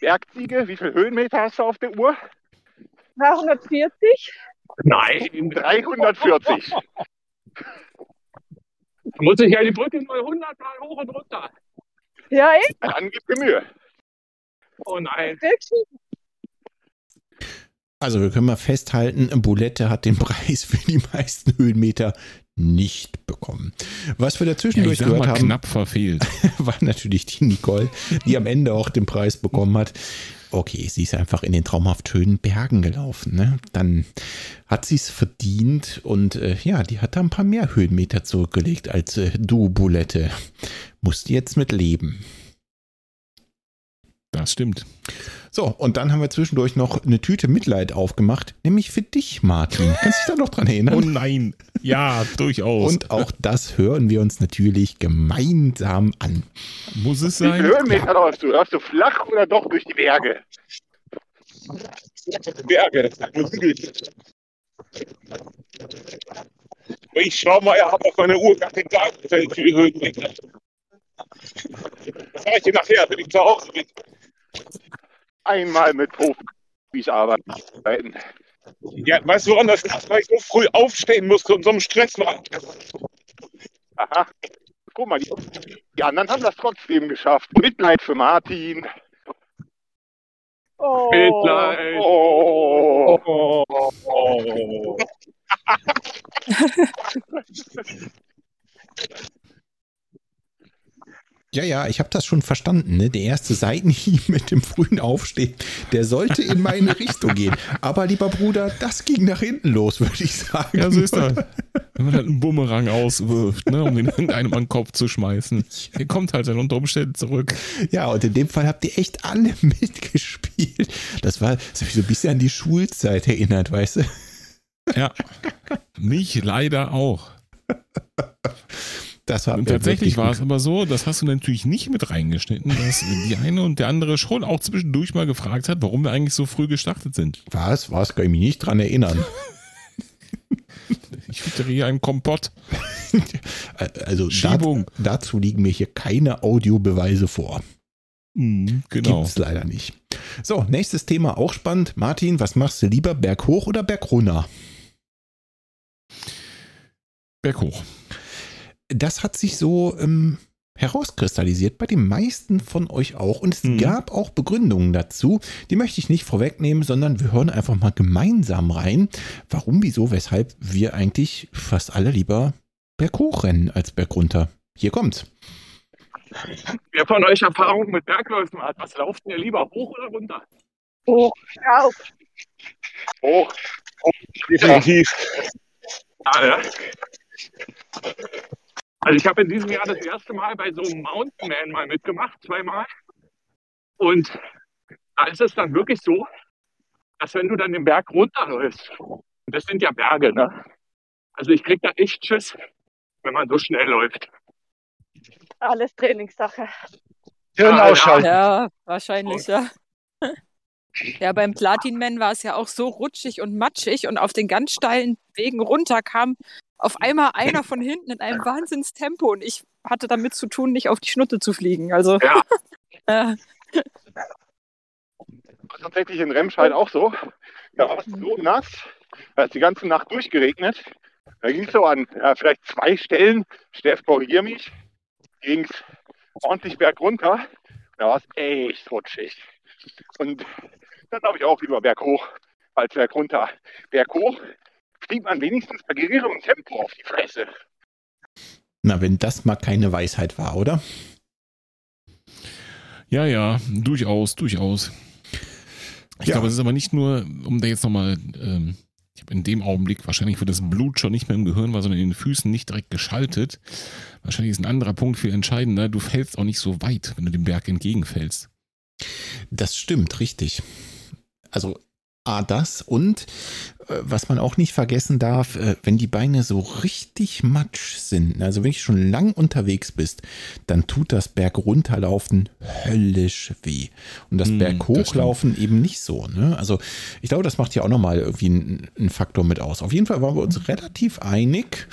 [SPEAKER 3] Bergziege, wie viel Höhenmeter hast du auf der Uhr?
[SPEAKER 9] 340.
[SPEAKER 6] Nein.
[SPEAKER 3] 340.
[SPEAKER 6] Da muss ich ja die Brücke mal 100 Mal hoch und runter.
[SPEAKER 9] Ja, ich
[SPEAKER 3] Dann gib dir Mühe.
[SPEAKER 6] Oh nein.
[SPEAKER 9] wirklich.
[SPEAKER 1] Also wir können mal festhalten, Bulette hat den (laughs) Preis für die meisten Höhenmeter nicht bekommen. Was wir
[SPEAKER 2] Ja,
[SPEAKER 1] dazwischendurch
[SPEAKER 2] sag
[SPEAKER 1] gehört haben,
[SPEAKER 2] knapp verfehlt. (laughs)
[SPEAKER 1] war natürlich die Nicole, die am Ende auch den Preis bekommen hat. Okay, sie ist einfach in den traumhaft schönen Bergen gelaufen. Ne? Dann hat sie es verdient und äh, ja, die hat da ein paar mehr Höhenmeter zurückgelegt als äh, du, Bulette. Musst jetzt mit leben.
[SPEAKER 2] Das stimmt.
[SPEAKER 1] So, und dann haben wir zwischendurch noch eine Tüte Mitleid aufgemacht, nämlich für dich, Martin. (laughs) Kannst du dich da noch dran erinnern?
[SPEAKER 2] Oh nein. Ja, durchaus.
[SPEAKER 1] Und auch das hören wir uns natürlich gemeinsam an.
[SPEAKER 2] muss es
[SPEAKER 3] Wie viele
[SPEAKER 2] sein?
[SPEAKER 3] Höhenmeter läufst du? Läufst du flach oder doch durch die Berge?
[SPEAKER 5] Berge. Ich schau mal, ich habe auf meine Uhr wie viele Höhenmeter. Das sage ich dir nachher, wenn ich zu Hause bin.
[SPEAKER 3] Einmal mit Profis arbeiten.
[SPEAKER 5] Ja, weißt du, woran das? Weil ich so früh aufstehen musste und so im Stress war.
[SPEAKER 3] Aha. Guck mal, die, die anderen haben das trotzdem geschafft. Mitleid für Martin.
[SPEAKER 9] Oh.
[SPEAKER 6] Mitleid.
[SPEAKER 3] Oh.
[SPEAKER 6] Oh. (laughs)
[SPEAKER 1] Ja, ja, ich habe das schon verstanden. Ne? Der erste Seitenhieb (laughs) mit dem frühen Aufstehen, der sollte in meine (laughs) Richtung gehen. Aber lieber Bruder, das ging nach hinten los, würde ich sagen.
[SPEAKER 2] Ja, so ist das. Wenn man halt einen Bumerang auswirft, ne, um den irgendeinem an den Kopf zu schmeißen. Der kommt halt dann unter Umständen zurück.
[SPEAKER 1] Ja, und in dem Fall habt ihr echt alle (laughs) mitgespielt. Das war, das hat mich so ein bisschen an die Schulzeit erinnert, weißt du?
[SPEAKER 2] Ja. Mich leider auch.
[SPEAKER 1] Das war
[SPEAKER 2] Und tatsächlich war es aber so, das hast du natürlich nicht mit reingeschnitten, dass die eine und der andere schon auch zwischendurch mal gefragt hat, warum wir eigentlich so früh gestartet sind.
[SPEAKER 1] Was? Was? Kann ich mich nicht dran erinnern. (laughs)
[SPEAKER 2] Ich füttere hier einen Kompott. (laughs)
[SPEAKER 1] Also
[SPEAKER 2] Schiebung.
[SPEAKER 1] da, dazu liegen mir hier keine Audiobeweise vor.
[SPEAKER 2] Mhm, genau.
[SPEAKER 1] Gibt's leider nicht. So, nächstes Thema auch spannend. Martin, was machst du lieber, Berg hoch oder Berg runter?
[SPEAKER 2] Berghoch.
[SPEAKER 1] Das hat sich so ähm, herauskristallisiert bei den meisten von euch auch. Und es
[SPEAKER 2] Mhm.
[SPEAKER 1] gab auch Begründungen dazu. Die möchte ich nicht vorwegnehmen, sondern wir hören einfach mal gemeinsam rein, warum, wieso, weshalb wir eigentlich fast alle lieber berghoch rennen als bergunter. Hier kommt's.
[SPEAKER 6] Wer von euch Erfahrung mit Bergläufen hat, was lauft denn ihr lieber, hoch oder runter?
[SPEAKER 9] Hoch. Rauf.
[SPEAKER 3] Hoch.
[SPEAKER 5] Definitiv.
[SPEAKER 6] Ja, ja. Also ich habe in diesem Jahr das erste Mal bei so einem Mountain Man mal mitgemacht, zweimal. Und da ist es dann wirklich so, dass wenn du dann den Berg runterläufst, und das sind ja Berge, ne? Also ich krieg da echt Schiss, wenn man so schnell läuft.
[SPEAKER 9] Alles Trainingssache.
[SPEAKER 10] Hirn
[SPEAKER 6] Ah, ja.
[SPEAKER 10] ausschalten.
[SPEAKER 8] Ja, wahrscheinlich, ja. Ja, beim Platinman war es ja auch so rutschig und matschig und auf den ganz steilen Wegen runter kam auf einmal einer von hinten in einem Wahnsinnstempo und ich hatte damit zu tun, nicht auf die Schnutte zu fliegen. Also,
[SPEAKER 6] Ja. (laughs)
[SPEAKER 8] äh,
[SPEAKER 3] tatsächlich in Remscheid auch so. Da war es so nass, da ist die ganze Nacht durchgeregnet. Da ging es so an ja, vielleicht zwei Stellen, Steff, korrigier mich, ging es ordentlich bergunter. Da war es echt rutschig. Und dann glaube ich auch lieber berghoch als bergunter. Berghoch fliegt man wenigstens bei geringem Tempo auf die Fresse.
[SPEAKER 1] Na, wenn das mal keine Weisheit war, oder?
[SPEAKER 2] Ja, ja, durchaus, durchaus. Ich
[SPEAKER 1] Ja.
[SPEAKER 2] glaube, es ist aber nicht nur, um da jetzt nochmal, ähm, ich habe in dem Augenblick wahrscheinlich für das Blut schon nicht mehr im Gehirn war, sondern in den Füßen nicht direkt geschaltet. Wahrscheinlich ist ein anderer Punkt viel entscheidender. Du fällst auch nicht so weit, wenn du dem Berg entgegenfällst.
[SPEAKER 1] Das stimmt, richtig. Also A, das und äh, was man auch nicht vergessen darf, äh, wenn die Beine so richtig matsch sind, also wenn du schon lang unterwegs bist, dann tut das Berg runterlaufen höllisch weh. Und das
[SPEAKER 2] Hm,
[SPEAKER 1] Berg hochlaufen eben nicht so. Ne? Also ich glaube, das macht ja auch nochmal irgendwie einen, einen Faktor mit aus. Auf jeden Fall waren wir uns relativ einig,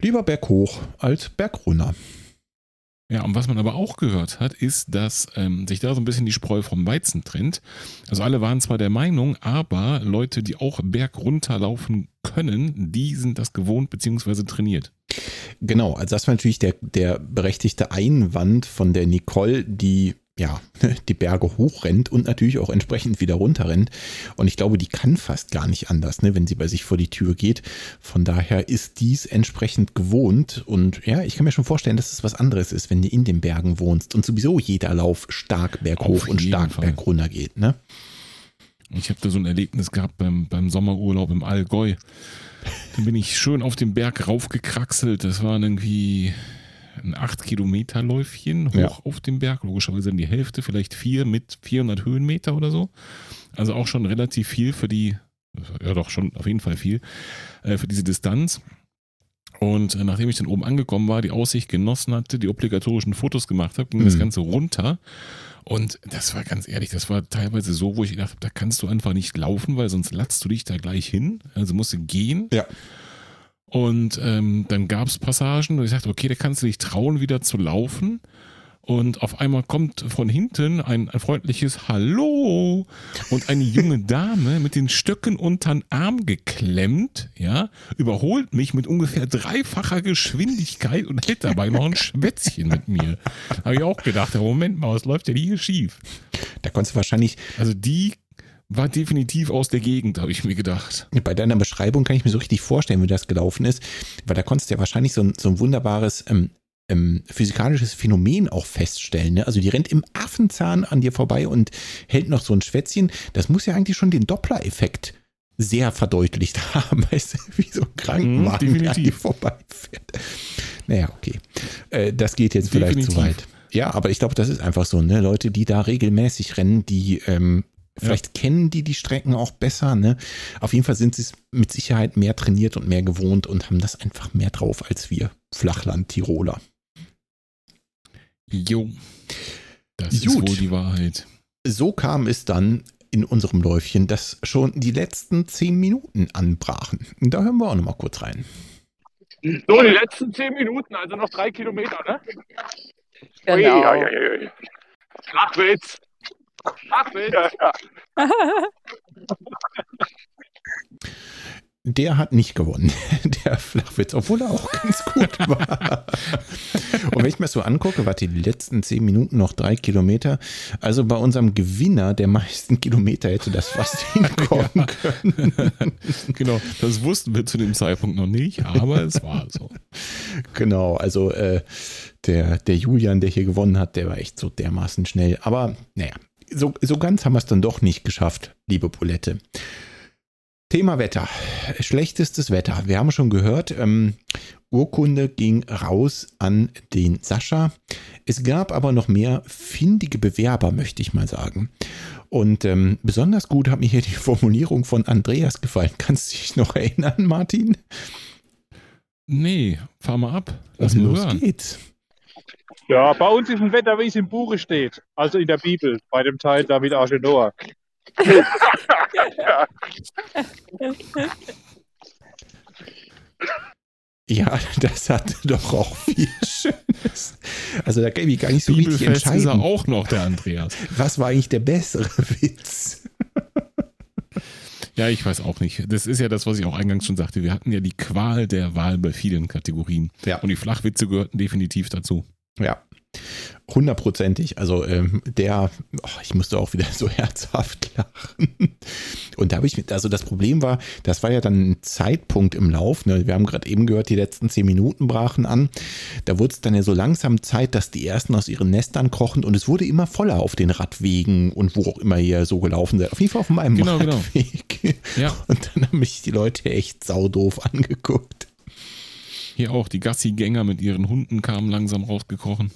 [SPEAKER 1] lieber Berg hoch als Berg runter.
[SPEAKER 2] Ja, und was man aber auch gehört hat, ist, dass ähm, sich da so ein bisschen die Spreu vom Weizen trennt. Also alle waren zwar der Meinung, aber Leute, die auch Berg runterlaufen können, die sind das gewohnt bzw. trainiert.
[SPEAKER 1] Genau, also das war natürlich der, der berechtigte Einwand von der Nicole, die ja (laughs) die Berge hochrennt und natürlich auch entsprechend wieder runterrennt. Und ich glaube, die kann fast gar nicht anders, ne, wenn sie bei sich vor die Tür geht. Von daher ist dies entsprechend gewohnt. Und ja, ich kann mir schon vorstellen, dass es was anderes ist, wenn du in den Bergen wohnst und sowieso jeder Lauf stark berghoch
[SPEAKER 2] Auf
[SPEAKER 1] und stark
[SPEAKER 2] Fall.
[SPEAKER 1] bergunter geht. Ne?
[SPEAKER 2] Ich habe da so ein Erlebnis gehabt beim, beim Sommerurlaub im Allgäu. Da bin ich schön auf den Berg raufgekraxelt. Das waren irgendwie ein 8 Kilometer Läufchen hoch
[SPEAKER 1] Ja.
[SPEAKER 2] auf dem Berg. Logischerweise in die Hälfte, vielleicht vier mit 400 Höhenmeter oder so. Also auch schon relativ viel für die, ja doch schon auf jeden Fall viel, äh, für diese Distanz. Und äh, nachdem ich dann oben angekommen war, die Aussicht genossen hatte, die obligatorischen Fotos gemacht habe, ging das
[SPEAKER 1] Mhm.
[SPEAKER 2] Ganze runter. Und das war ganz ehrlich, das war teilweise so, wo ich gedacht habe, da kannst du einfach nicht laufen, weil sonst latzt du dich da gleich hin. Also musst du gehen.
[SPEAKER 1] Ja.
[SPEAKER 2] Und ähm, dann gab es Passagen, wo ich sagte, okay, da kannst du dich trauen, wieder zu laufen. Und auf einmal kommt von hinten ein, ein freundliches Hallo und eine junge Dame mit den Stöcken unter den Arm geklemmt, ja, überholt mich mit ungefähr dreifacher Geschwindigkeit und hält dabei noch ein Schwätzchen mit mir. Habe ich auch gedacht, Moment mal, was läuft denn hier schief?
[SPEAKER 1] Da konntest du wahrscheinlich,
[SPEAKER 2] Also die war definitiv aus der Gegend, habe ich mir gedacht.
[SPEAKER 1] bei deiner Beschreibung kann ich mir so richtig vorstellen, wie das gelaufen ist, weil da konntest du ja wahrscheinlich so ein, so ein wunderbares ähm, ähm, physikalisches Phänomen auch feststellen. Ne? Also die rennt im Affenzahn an dir vorbei und hält noch so ein Schwätzchen. Das muss ja eigentlich schon den Doppler-Effekt sehr verdeutlicht (laughs) haben, weißt du, wie so ein Krankenwagen, der an dir
[SPEAKER 2] definitiv.
[SPEAKER 1] vorbeifährt. Naja, okay. Äh, das geht jetzt vielleicht zu
[SPEAKER 2] Definitiv.
[SPEAKER 1] weit. Ja, aber ich glaube, das ist einfach so, ne? Leute, die da regelmäßig rennen, die ähm, vielleicht kennen die die Strecken auch besser, ne? Auf jeden Fall sind sie es mit Sicherheit mehr trainiert und mehr gewohnt und haben das einfach mehr drauf als wir Flachland-Tiroler.
[SPEAKER 2] Jo. Das ist
[SPEAKER 1] Gut.
[SPEAKER 2] wohl die Wahrheit.
[SPEAKER 1] So kam es dann in unserem Läufchen, dass schon die letzten zehn Minuten anbrachen. Da hören wir auch noch mal kurz rein.
[SPEAKER 6] So, die letzten zehn Minuten, also noch drei Kilometer, ne?
[SPEAKER 8] Genau.
[SPEAKER 3] Ui, ui, ui, ui.
[SPEAKER 6] Flachwitz. Flachwitz.
[SPEAKER 3] Ja, ja.
[SPEAKER 1] Der hat nicht gewonnen, (laughs) der Flachwitz, obwohl er auch ganz gut (laughs) war. Und wenn ich mir das so angucke, warte, die letzten zehn Minuten noch drei Kilometer. Also bei unserem Gewinner der meisten Kilometer hätte das fast (laughs) hinkommen können.
[SPEAKER 2] genau, das wussten wir zu dem Zeitpunkt noch nicht, aber es war so.
[SPEAKER 1] Genau, also äh, der, der Julian, der hier gewonnen hat, der war echt so dermaßen schnell. Aber naja, so, so ganz haben wir es dann doch nicht geschafft, liebe Paulette. Thema Wetter. Schlechtestes Wetter. Wir haben schon gehört, ähm, Urkunde ging raus an den Sascha. Es gab aber noch mehr findige Bewerber, möchte ich mal sagen. Und ähm, besonders gut hat mir hier die (laughs) Formulierung von Andreas gefallen. Kannst du dich noch erinnern, Martin?
[SPEAKER 2] Nee, fahr mal ab. Lass mal
[SPEAKER 1] Los
[SPEAKER 2] hören.
[SPEAKER 1] geht's.
[SPEAKER 11] Ja, bei uns ist ein Wetter, wie es im Buche steht. Also in der Bibel, bei dem Teil da mit Arche Noah.
[SPEAKER 1] Ja, das hat doch auch viel (laughs) Schönes. Also da kann ich gar nicht so richtig
[SPEAKER 2] Bibelfest ist er
[SPEAKER 1] entscheiden.
[SPEAKER 2] auch noch, der Andreas.
[SPEAKER 1] Was war eigentlich der bessere (laughs) Witz?
[SPEAKER 2] Ja, ich weiß auch nicht. Das ist ja das, was ich auch eingangs schon sagte. Wir hatten ja die Qual der Wahl bei vielen Kategorien.
[SPEAKER 1] Ja.
[SPEAKER 2] Und die Flachwitze gehörten definitiv dazu.
[SPEAKER 1] Ja, hundertprozentig. Also ähm, der, oh, ich musste auch wieder (laughs) so herzhaft lachen. Und da habe ich mit, also das Problem war, das war ja dann ein Zeitpunkt im Lauf. Ne? Wir haben gerade eben gehört, die letzten zehn Minuten brachen an. Da wurde es dann ja so langsam Zeit, dass die ersten aus ihren Nestern krochen und es wurde immer voller auf den Radwegen und wo auch immer ihr so gelaufen seid. Auf jeden Fall auf meinem
[SPEAKER 2] Genau, genau.
[SPEAKER 1] Radweg.
[SPEAKER 2] Ja.
[SPEAKER 1] Und dann haben mich die Leute echt saudoof angeguckt.
[SPEAKER 2] Hier auch die Gassi-Gänger mit ihren Hunden kamen langsam rausgekrochen.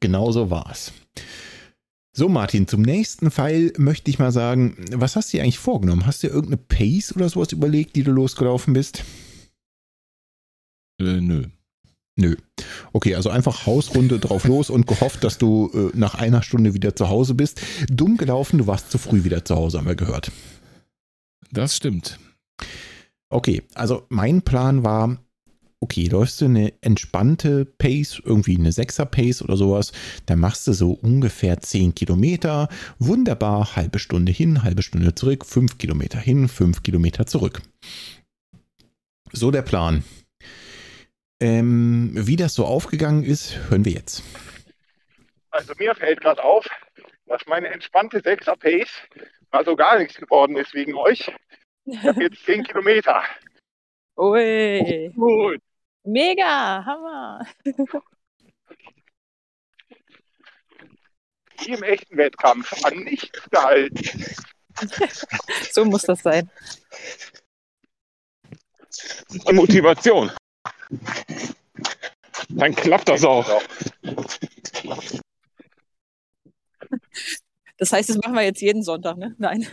[SPEAKER 1] Genau so war's. So, Martin, zum nächsten Pfeil möchte ich mal sagen, was hast du dir eigentlich vorgenommen? Hast du dir irgendeine Pace oder sowas überlegt, die du losgelaufen bist?
[SPEAKER 2] Äh, nö.
[SPEAKER 1] Nö. Okay, also einfach Hausrunde drauf los und gehofft, dass du äh, nach einer Stunde wieder zu Hause bist. Dumm gelaufen, du warst zu früh wieder zu Hause, haben wir gehört.
[SPEAKER 2] Das stimmt.
[SPEAKER 1] Okay, also mein Plan war, okay, läufst du eine entspannte Pace, irgendwie eine 6er Pace oder sowas, dann machst du so ungefähr 10 Kilometer, wunderbar, halbe Stunde hin, halbe Stunde zurück, 5 Kilometer hin, 5 Kilometer zurück. So der Plan. Ähm, wie das so aufgegangen ist, hören wir jetzt.
[SPEAKER 3] Also mir fällt gerade auf, dass meine entspannte 6er Pace also gar nichts geworden ist wegen euch. Ich habe jetzt 10 Kilometer.
[SPEAKER 8] Ui.
[SPEAKER 6] Gut.
[SPEAKER 8] Mega, Hammer.
[SPEAKER 3] Wie im echten Wettkampf an nichts gehalten. (laughs)
[SPEAKER 8] So muss das sein.
[SPEAKER 5] Und Motivation. Dann klappt das auch.
[SPEAKER 8] Das heißt, das machen wir jetzt jeden Sonntag, ne? Nein.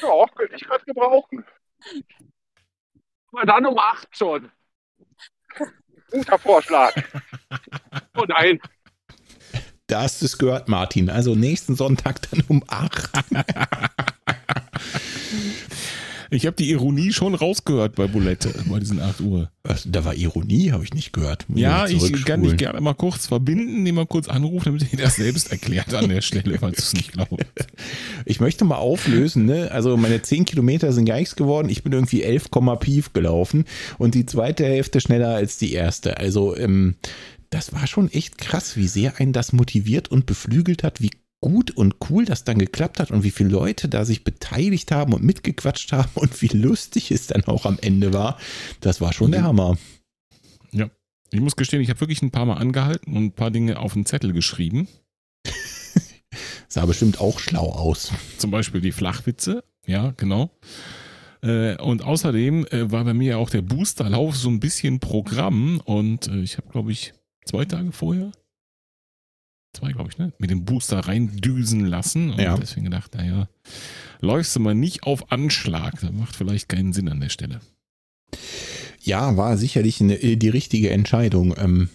[SPEAKER 3] Ja, könnte ich gerade gebrauchen.
[SPEAKER 6] Aber dann um acht schon.
[SPEAKER 3] Guter Vorschlag. (laughs)
[SPEAKER 6] Oh nein.
[SPEAKER 1] Da hast du es gehört, Martin. Also nächsten Sonntag dann um 8. (laughs)
[SPEAKER 2] Ich habe die Ironie schon rausgehört bei Bulette, bei diesen 8 Uhr.
[SPEAKER 1] Was, da war Ironie, habe ich nicht gehört. Muss
[SPEAKER 2] Ja, ich kann dich gerne mal kurz verbinden, den mal kurz anrufen, damit ihr das selbst erklärt an der Stelle, falls du es nicht glaubst.
[SPEAKER 1] Ich möchte mal auflösen, ne? Also meine 10 Kilometer sind gar nichts geworden. Ich bin irgendwie 11, Pief gelaufen und die zweite Hälfte schneller als die erste. Also ähm, das war schon echt krass, wie sehr einen das motiviert und beflügelt hat, wie gut und cool das dann geklappt hat und wie viele Leute da sich beteiligt haben und mitgequatscht haben und wie lustig es dann auch am Ende war. Das war schon der Hammer.
[SPEAKER 2] Ja. Ich muss gestehen, ich habe wirklich ein paar Mal angehalten und ein paar Dinge auf den Zettel geschrieben. (laughs)
[SPEAKER 1] Sah bestimmt auch schlau aus.
[SPEAKER 2] Zum Beispiel die Flachwitze. Ja, genau. Äh, Und außerdem äh, war bei mir ja auch der Boosterlauf so ein bisschen Programm und äh, ich habe, glaube ich, zwei Tage vorher, zwei, glaube ich, ne, mit dem Booster reindüsen lassen und
[SPEAKER 1] Ja.
[SPEAKER 2] deswegen gedacht, naja, läufst du mal nicht auf Anschlag, das macht vielleicht keinen Sinn an der Stelle.
[SPEAKER 1] Ja, war sicherlich eine, die richtige Entscheidung. Ähm,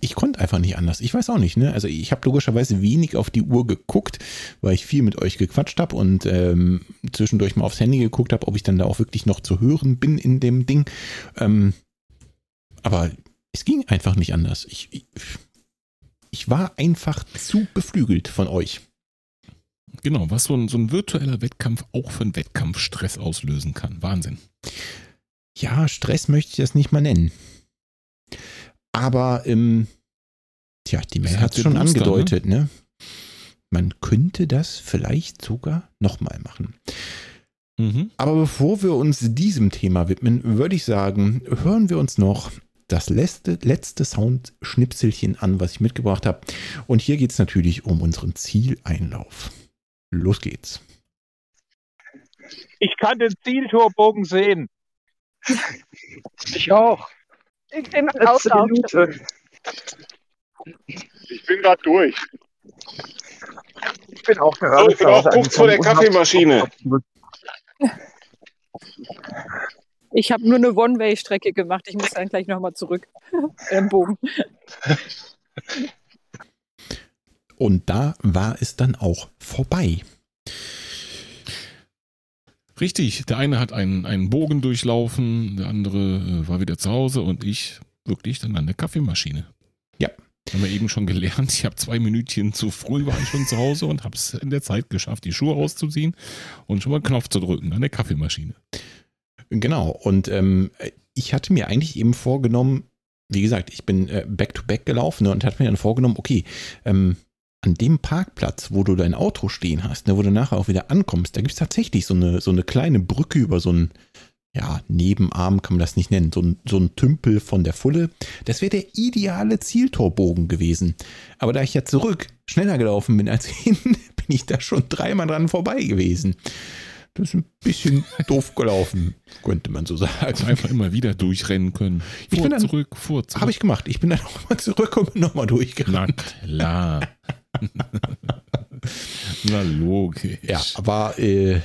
[SPEAKER 1] ich konnte einfach nicht anders. Ich weiß auch nicht, ne? Also ich habe logischerweise wenig auf die Uhr geguckt, weil ich viel mit euch gequatscht habe und ähm, zwischendurch mal aufs Handy geguckt habe, ob ich dann da auch wirklich noch zu hören bin in dem Ding. Ähm, aber es ging einfach nicht anders. Ich, ich, ich war einfach zu beflügelt von euch.
[SPEAKER 2] Genau, was so ein, so ein virtueller Wettkampf auch für einen Wettkampfstress auslösen kann. Wahnsinn.
[SPEAKER 1] Ja, Stress möchte ich das nicht mal nennen. Aber, ähm, tja, die Mail hat es schon
[SPEAKER 2] Booster,
[SPEAKER 1] angedeutet, ne? Man könnte das vielleicht sogar nochmal machen.
[SPEAKER 2] Mhm.
[SPEAKER 1] Aber bevor wir uns diesem Thema widmen, würde ich sagen, hören wir uns noch das letzte, letzte Soundschnipselchen an, was ich mitgebracht habe. Und hier geht es natürlich um unseren Zieleinlauf. Los geht's.
[SPEAKER 11] Ich kann den Zieltorbogen sehen.
[SPEAKER 10] Ich auch.
[SPEAKER 9] Ich Auslauf.
[SPEAKER 10] Minute.
[SPEAKER 3] Ich bin gerade durch.
[SPEAKER 10] Ich bin auch
[SPEAKER 5] So,
[SPEAKER 10] gerade
[SPEAKER 5] ich bin auch kurz vor der Kaffeemaschine.
[SPEAKER 8] Ich habe nur eine One-Way-Strecke gemacht. Ich muss dann gleich nochmal zurück (laughs) im Bogen.
[SPEAKER 1] Und da war es dann auch vorbei.
[SPEAKER 2] Richtig, der eine hat einen, einen Bogen durchlaufen, der andere äh, war wieder zu Hause und ich wirklich dann an der Kaffeemaschine.
[SPEAKER 1] Ja.
[SPEAKER 2] Haben wir eben schon gelernt. Ich habe zwei Minütchen zu früh war ich schon zu Hause und habe es in der Zeit geschafft, die Schuhe auszuziehen und schon mal einen Knopf zu drücken an der Kaffeemaschine.
[SPEAKER 1] Genau. Und ähm, ich hatte mir eigentlich eben vorgenommen, wie gesagt, ich bin äh, back-to-back gelaufen ne, und hatte mir dann vorgenommen, okay, ähm, an dem Parkplatz, wo du dein Auto stehen hast, ne, wo du nachher auch wieder ankommst, da gibt es tatsächlich so eine, so eine kleine Brücke über so einen, ja, Nebenarm kann man das nicht nennen, so ein, so ein Tümpel von der Fulle. Das wäre der ideale Zieltorbogen gewesen. Aber da ich ja zurück schneller gelaufen bin als (laughs) hin, bin ich da schon dreimal dran vorbei gewesen. Das ist ein bisschen (laughs) doof gelaufen, könnte man so sagen.
[SPEAKER 2] Also einfach immer wieder durchrennen können.
[SPEAKER 1] Ich
[SPEAKER 2] Vor,
[SPEAKER 1] bin dann-
[SPEAKER 2] zurück, vor, zurück.
[SPEAKER 1] Habe ich gemacht. Ich bin dann (laughs) nochmal zurück und bin nochmal
[SPEAKER 2] Na
[SPEAKER 1] durchgerannt.
[SPEAKER 2] klar. (laughs) Na logisch.
[SPEAKER 1] Ja, aber äh,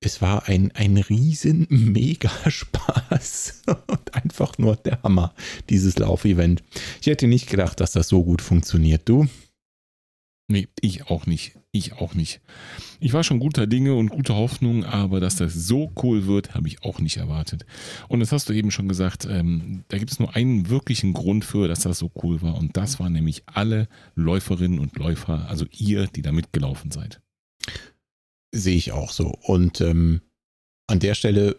[SPEAKER 1] es war ein, ein riesen Mega-Spaß und einfach nur der Hammer, dieses Laufevent. Ich hätte nicht gedacht, dass das so gut funktioniert. Du?
[SPEAKER 2] Nee, ich auch nicht. Ich auch nicht. Ich war schon guter Dinge und guter Hoffnung, aber dass das so cool wird, habe ich auch nicht erwartet. Und das hast du eben schon gesagt, ähm, da gibt es nur einen wirklichen Grund für, dass das so cool war. Und das waren nämlich alle Läuferinnen und Läufer, also ihr, die da mitgelaufen seid.
[SPEAKER 1] Sehe ich auch so. Und ähm, an der Stelle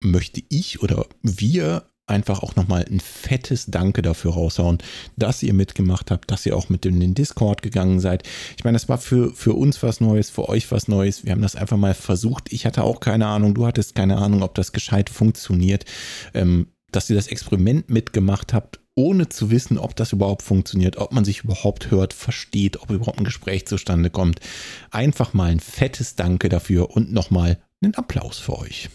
[SPEAKER 1] möchte ich oder wir einfach auch nochmal ein fettes Danke dafür raushauen, dass ihr mitgemacht habt, dass ihr auch mit in den Discord gegangen seid. Ich meine, das war für, für uns was Neues, für euch was Neues. Wir haben das einfach mal versucht. Ich hatte auch keine Ahnung, du hattest keine Ahnung, ob das gescheit funktioniert. Ähm, dass ihr das Experiment mitgemacht habt, ohne zu wissen, ob das überhaupt funktioniert, ob man sich überhaupt hört, versteht, ob überhaupt ein Gespräch zustande kommt. Einfach mal ein fettes Danke dafür und nochmal einen Applaus für euch.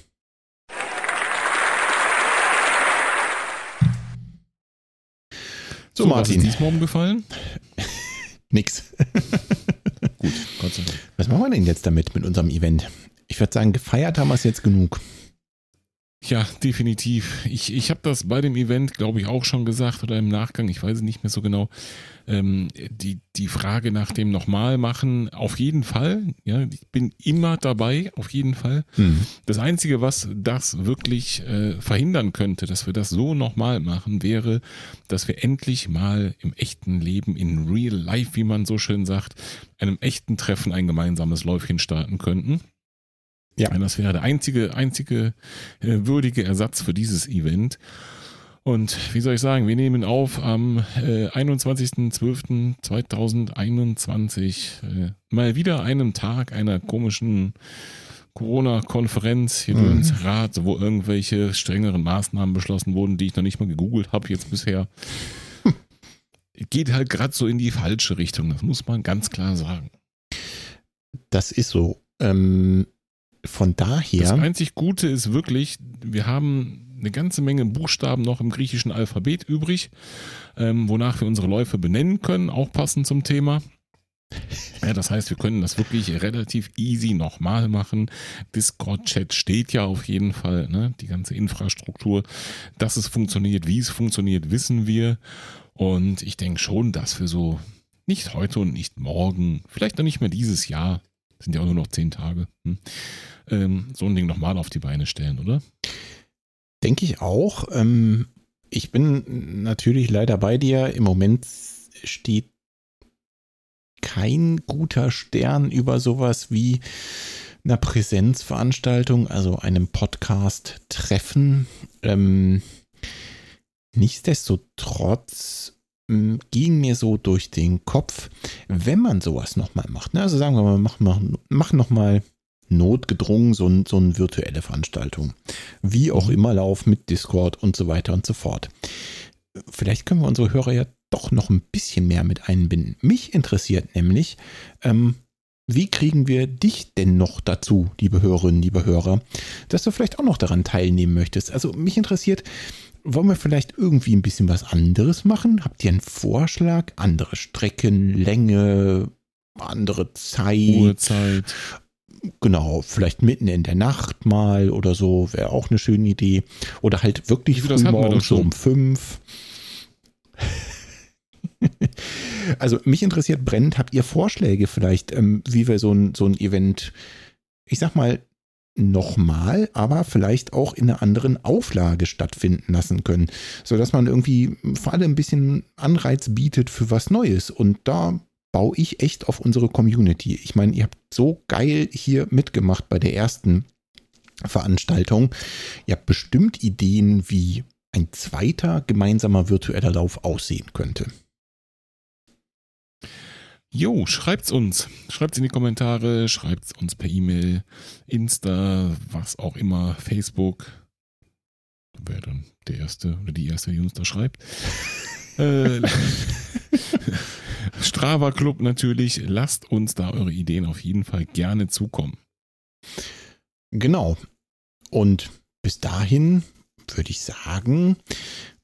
[SPEAKER 1] So,
[SPEAKER 2] was
[SPEAKER 1] Martin.
[SPEAKER 2] ist diesmal umgefallen? (laughs)
[SPEAKER 1] Nix.
[SPEAKER 2] Gut, Gott sei Dank.
[SPEAKER 1] Was machen wir denn jetzt damit mit unserem Event? Ich würde sagen, gefeiert haben wir es jetzt genug.
[SPEAKER 2] Ja, definitiv. Ich, ich habe das bei dem Event, glaube ich, auch schon gesagt oder im Nachgang, ich weiß es nicht mehr so genau. Ähm, die, die Frage nach dem nochmal machen, auf jeden Fall. Ja, ich bin immer dabei, auf jeden Fall.
[SPEAKER 1] Mhm.
[SPEAKER 2] Das Einzige, was das wirklich äh, verhindern könnte, dass wir das so nochmal machen, wäre, dass wir endlich mal im echten Leben, in real life, wie man so schön sagt, einem echten Treffen ein gemeinsames Läufchen starten könnten.
[SPEAKER 1] Ja.
[SPEAKER 2] Das wäre der einzige, einzige äh, würdige Ersatz für dieses Event. Und wie soll ich sagen, wir nehmen auf am äh, 21.12.2021 äh, mal wieder einem Tag einer komischen Corona-Konferenz, hier
[SPEAKER 1] Mhm.
[SPEAKER 2] ins Rat, wo irgendwelche strengeren Maßnahmen beschlossen wurden, die ich noch nicht mal gegoogelt habe jetzt bisher. (laughs) Geht halt gerade so in die falsche Richtung, das muss man ganz klar sagen.
[SPEAKER 1] Das ist so. Ähm, von
[SPEAKER 2] Das
[SPEAKER 1] daher,
[SPEAKER 2] einzig Gute ist wirklich, wir haben eine ganze Menge Buchstaben noch im griechischen Alphabet übrig, ähm, wonach wir unsere Läufe benennen können, auch passend zum Thema. Ja, das heißt, wir können das wirklich relativ easy nochmal machen. Discord-Chat steht ja auf jeden Fall, ne? die ganze Infrastruktur. Dass es funktioniert, wie es funktioniert, wissen wir. Und ich denke schon, dass wir so nicht heute und nicht morgen, vielleicht noch nicht mehr dieses Jahr, sind ja auch nur noch zehn Tage, hm, ähm, so ein Ding nochmal auf die Beine stellen, oder?
[SPEAKER 1] denke ich auch. Ähm, ich bin natürlich leider bei dir. Im Moment steht kein guter Stern über sowas wie einer Präsenzveranstaltung, also einem Podcast-Treffen. Ähm, nichtsdestotrotz ging mir so durch den Kopf, wenn man sowas nochmal macht. Ne? Also sagen wir mal, machen mach, mach nochmal notgedrungen so, ein, so eine virtuelle Veranstaltung. Wie auch immer Lauf mit Discord und so weiter und so fort. Vielleicht können wir unsere Hörer ja doch noch ein bisschen mehr mit einbinden. Mich interessiert nämlich, ähm, wie kriegen wir dich denn noch dazu, liebe Hörerinnen, liebe Hörer, dass du vielleicht auch noch daran teilnehmen möchtest? Also mich interessiert, wollen wir vielleicht irgendwie ein bisschen was anderes machen? Habt ihr einen Vorschlag? Andere Strecken, Länge, andere Zeit?
[SPEAKER 2] Uhrzeit.
[SPEAKER 1] Genau, vielleicht mitten in der Nacht mal oder so, wäre auch eine schöne Idee. Oder halt wirklich früh
[SPEAKER 2] wir
[SPEAKER 1] morgens
[SPEAKER 2] schon.
[SPEAKER 1] um fünf. (laughs) also mich interessiert brennend, habt ihr Vorschläge vielleicht, ähm, wie wir so ein, so ein Event, ich sag mal, nochmal, aber vielleicht auch in einer anderen Auflage stattfinden lassen können, sodass man irgendwie vor allem ein bisschen Anreiz bietet für was Neues. Und da baue ich echt auf unsere Community. Ich meine, ihr habt so geil hier mitgemacht bei der ersten Veranstaltung. Ihr habt bestimmt Ideen, wie ein zweiter gemeinsamer virtueller Lauf aussehen könnte.
[SPEAKER 2] Jo, schreibt's uns. Schreibt's in die Kommentare, schreibt's uns per E-Mail, Insta, was auch immer, Facebook. Wer dann der Erste oder die Erste, die uns da schreibt. (laughs) äh, (laughs) Strava Club natürlich. Lasst uns da eure Ideen auf jeden Fall gerne zukommen.
[SPEAKER 1] Genau. Und bis dahin würde ich sagen,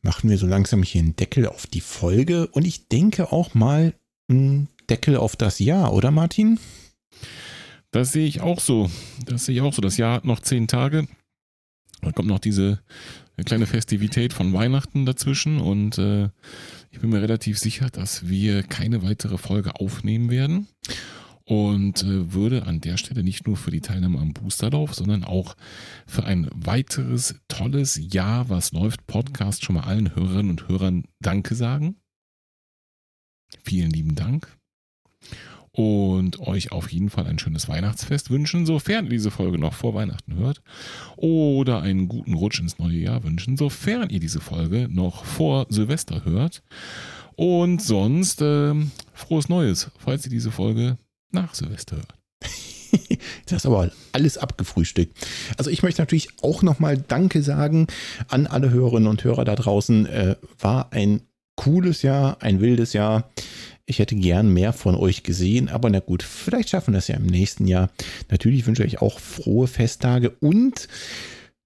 [SPEAKER 1] machen wir so langsam hier einen Deckel auf die Folge und ich denke auch mal einen Deckel auf das Jahr, oder Martin?
[SPEAKER 2] Das sehe ich auch so. Das sehe ich auch so. Das Jahr hat noch zehn Tage. Da kommt noch diese kleine Festivität von Weihnachten dazwischen und äh, ich bin mir relativ sicher, dass wir keine weitere Folge aufnehmen werden und äh, würde an der Stelle nicht nur für die Teilnahme am Boosterlauf, sondern auch für ein weiteres tolles Jahr, was läuft, Podcast schon mal allen Hörerinnen und Hörern Danke sagen. Vielen lieben Dank und euch auf jeden Fall ein schönes Weihnachtsfest wünschen, sofern ihr diese Folge noch vor Weihnachten hört. Oder einen guten Rutsch ins neue Jahr wünschen, sofern ihr diese Folge noch vor Silvester hört. Und sonst ähm, frohes Neues, falls ihr diese Folge nach Silvester hört. (laughs)
[SPEAKER 1] Das ist aber alles abgefrühstückt. Also ich möchte natürlich auch nochmal Danke sagen an alle Hörerinnen und Hörer da draußen. Äh, war ein cooles Jahr, ein wildes Jahr. Ich hätte gern mehr von euch gesehen, aber na gut, vielleicht schaffen wir das ja im nächsten Jahr. Natürlich wünsche ich euch auch frohe Festtage und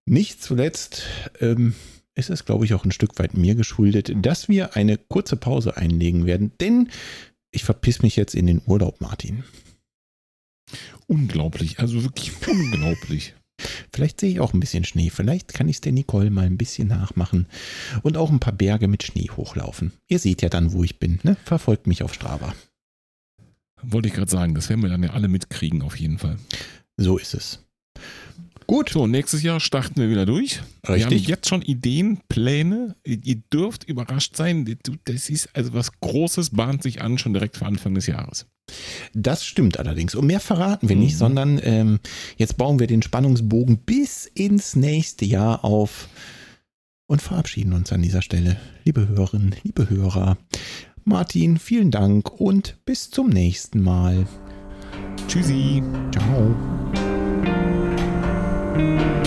[SPEAKER 1] nicht zuletzt ähm, ist es, glaube ich, auch ein Stück weit mir geschuldet, dass wir eine kurze Pause einlegen werden, denn ich verpiss mich jetzt in den Urlaub, Martin.
[SPEAKER 2] Unglaublich, also wirklich unglaublich.
[SPEAKER 1] Vielleicht sehe ich auch ein bisschen Schnee. Vielleicht kann ich es der Nicole mal ein bisschen nachmachen und auch ein paar Berge mit Schnee hochlaufen. Ihr seht ja dann, wo ich bin. Ne? Verfolgt mich auf Strava.
[SPEAKER 2] Wollte ich gerade sagen, das werden wir dann ja alle mitkriegen, auf jeden Fall.
[SPEAKER 1] So ist es.
[SPEAKER 2] Gut. So, nächstes Jahr starten wir wieder durch. Wir haben
[SPEAKER 1] Richtig.
[SPEAKER 2] jetzt schon Ideen, Pläne. Ihr ihr dürft überrascht sein. Das ist also was Großes, bahnt sich an, schon direkt vor Anfang des Jahres.
[SPEAKER 1] Das stimmt allerdings. Und mehr verraten wir nicht,
[SPEAKER 2] Mhm.
[SPEAKER 1] sondern ähm, jetzt bauen wir den Spannungsbogen bis ins nächste Jahr auf und verabschieden uns an dieser Stelle. Liebe Hörerinnen, liebe Hörer, Martin, vielen Dank und bis zum nächsten Mal.
[SPEAKER 2] Tschüssi.
[SPEAKER 1] Ciao. Thank you.